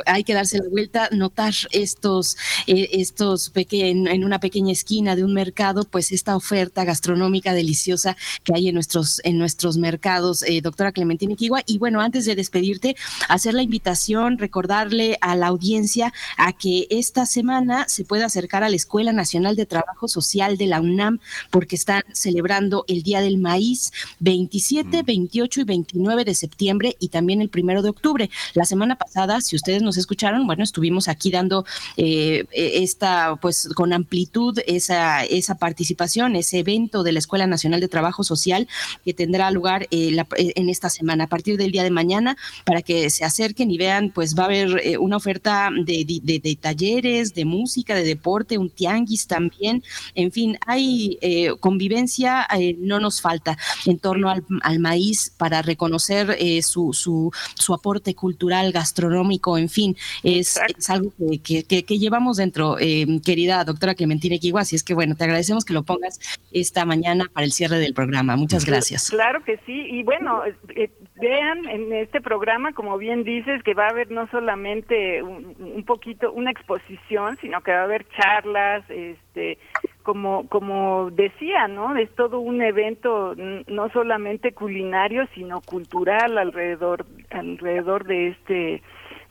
hay que darse la vuelta, notar estos, estos pequeños, en una pequeña esquina de un mercado, pues esta oferta gastronómica deliciosa que hay en nuestros, en nuestros mercados, eh, doctora Clementina Iquigua. Y bueno, antes de despedirte, hacer la invitación, recordarle a la audiencia a que esta semana se pueda acercar a la Escuela Nacional de Trabajo Social de la UNAM, porque están celebrando el Día del Maíz 27, 28 y 29 de septiembre y también el primero de octubre. La semana pasada, si ustedes nos escucharon, bueno, estuvimos aquí dando eh, esta, pues con amplitud esa, esa participación, ese evento de la Escuela Nacional de Trabajo Social que tendrá lugar eh, eh, en esta semana, a partir del día de mañana, para que se acerquen y vean, pues va a haber eh, una oferta de, de, talleres, de música, de deporte, un tianguis también, en fin, hay convivencia, no nos falta en torno al, maíz para reconocer su, su, su, aporte cultural, gastronómico, en fin, es, algo que, que, llevamos dentro, querida doctora Clementina Equigua, Así es que bueno, te agradecemos que lo pongas esta mañana para el cierre del programa. Muchas gracias. Claro que sí. Y bueno, eh, vean en este programa, como bien dices, que va a haber no solamente un, poquito una exposición, sino que va a haber charlas, este, como como decía, ¿no? Es todo un evento no solamente culinario, sino cultural alrededor alrededor de este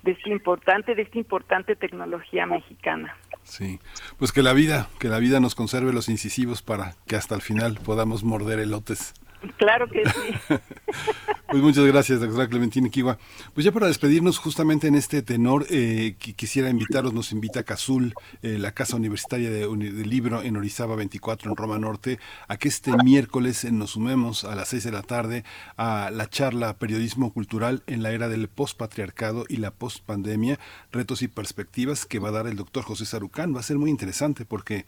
de este importante de esta importante tecnología mexicana. Sí, pues que la vida, que la vida nos conserve los incisivos para que hasta el final podamos morder elotes. Claro que sí. pues muchas gracias, doctora Clementina Kiwa. Pues ya para despedirnos justamente en este tenor, eh, quisiera invitarlos, nos invita Cazul, eh, la Casa Universitaria de, Libro en Orizaba 24, en Roma Norte, a que este miércoles nos sumemos a las 6 de la tarde a la charla Periodismo Cultural en la era del postpatriarcado y la postpandemia, retos y perspectivas que va a dar el doctor José Sarucán. Va a ser muy interesante porque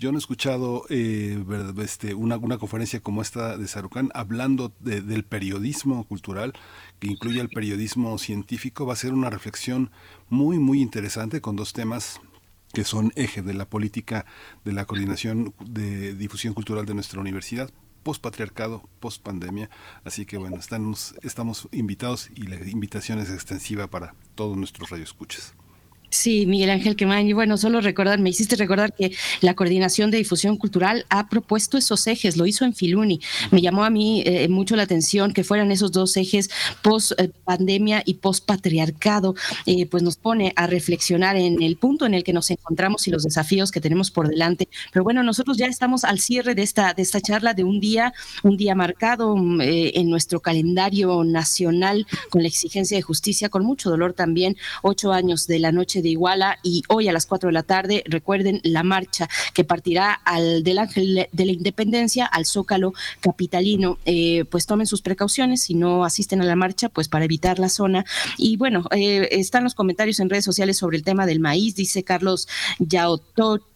yo no he escuchado eh, este, una, conferencia como esta de Sarucán hablando del periodismo cultural, que incluye el periodismo científico. Va a ser una reflexión muy, muy interesante con dos temas que son eje de la política de la coordinación de difusión cultural de nuestra universidad post-patriarcado, post-pandemia. Así que bueno, estamos, estamos invitados y la invitación es extensiva para todos nuestros radioescuchas. Sí, Miguel Ángel Quemain. Y bueno, solo recordar, me hiciste recordar que la Coordinación de Difusión Cultural ha propuesto esos ejes, lo hizo en Filuni. Me llamó a mí eh, mucho la atención que fueran esos dos ejes post pandemia y post patriarcado, eh, pues nos pone a reflexionar en el punto en el que nos encontramos y los desafíos que tenemos por delante. Pero bueno, nosotros ya estamos al cierre de esta, de esta charla de un día, un día marcado mm, eh, en nuestro calendario nacional con la exigencia de justicia, con mucho dolor también, ocho años de la noche de Iguala y hoy a las 4 de la tarde, recuerden la marcha que partirá al del Ángel de la Independencia al Zócalo capitalino. Eh, pues tomen sus precauciones si no asisten a la marcha, pues para evitar la zona. Y bueno, eh, están los comentarios en redes sociales sobre el tema del maíz, dice Carlos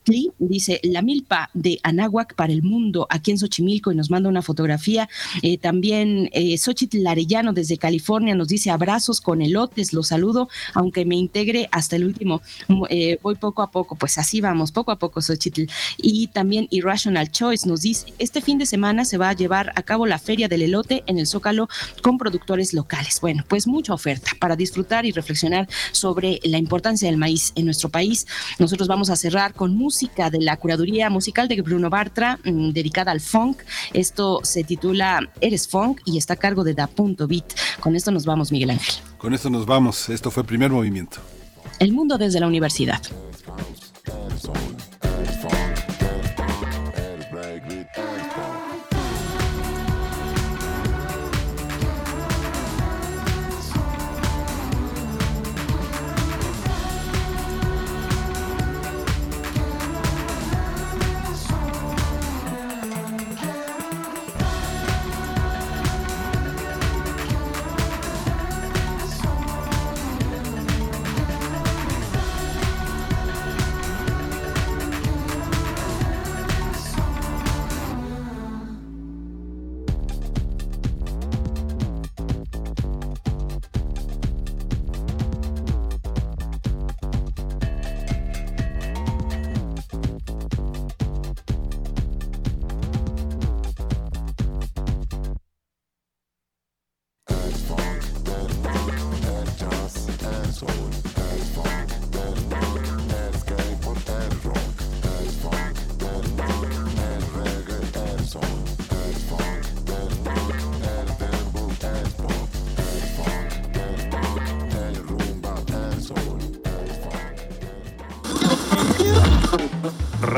Dice la milpa de Anáhuac para el mundo aquí en Xochimilco y nos manda una fotografía. Eh, también eh, Xochitl Arellano desde California nos dice abrazos con elotes, los saludo, aunque me integre hasta el último. Eh, voy poco a poco, pues así vamos, poco a poco Xochitl. Y también Irrational Choice nos dice, este fin de semana se va a llevar a cabo la Feria del Elote en el Zócalo con productores locales. Bueno, pues mucha oferta para disfrutar y reflexionar sobre la importancia del maíz en nuestro país. Nosotros vamos a cerrar con música música de la curaduría musical de Bruno Bartra, mm, dedicada al funk. Esto se titula Eres Funk y está a cargo de Da Punto Beat. Con esto nos vamos, Miguel Ángel. Con esto nos vamos. Esto fue Primer Movimiento. El mundo desde la universidad.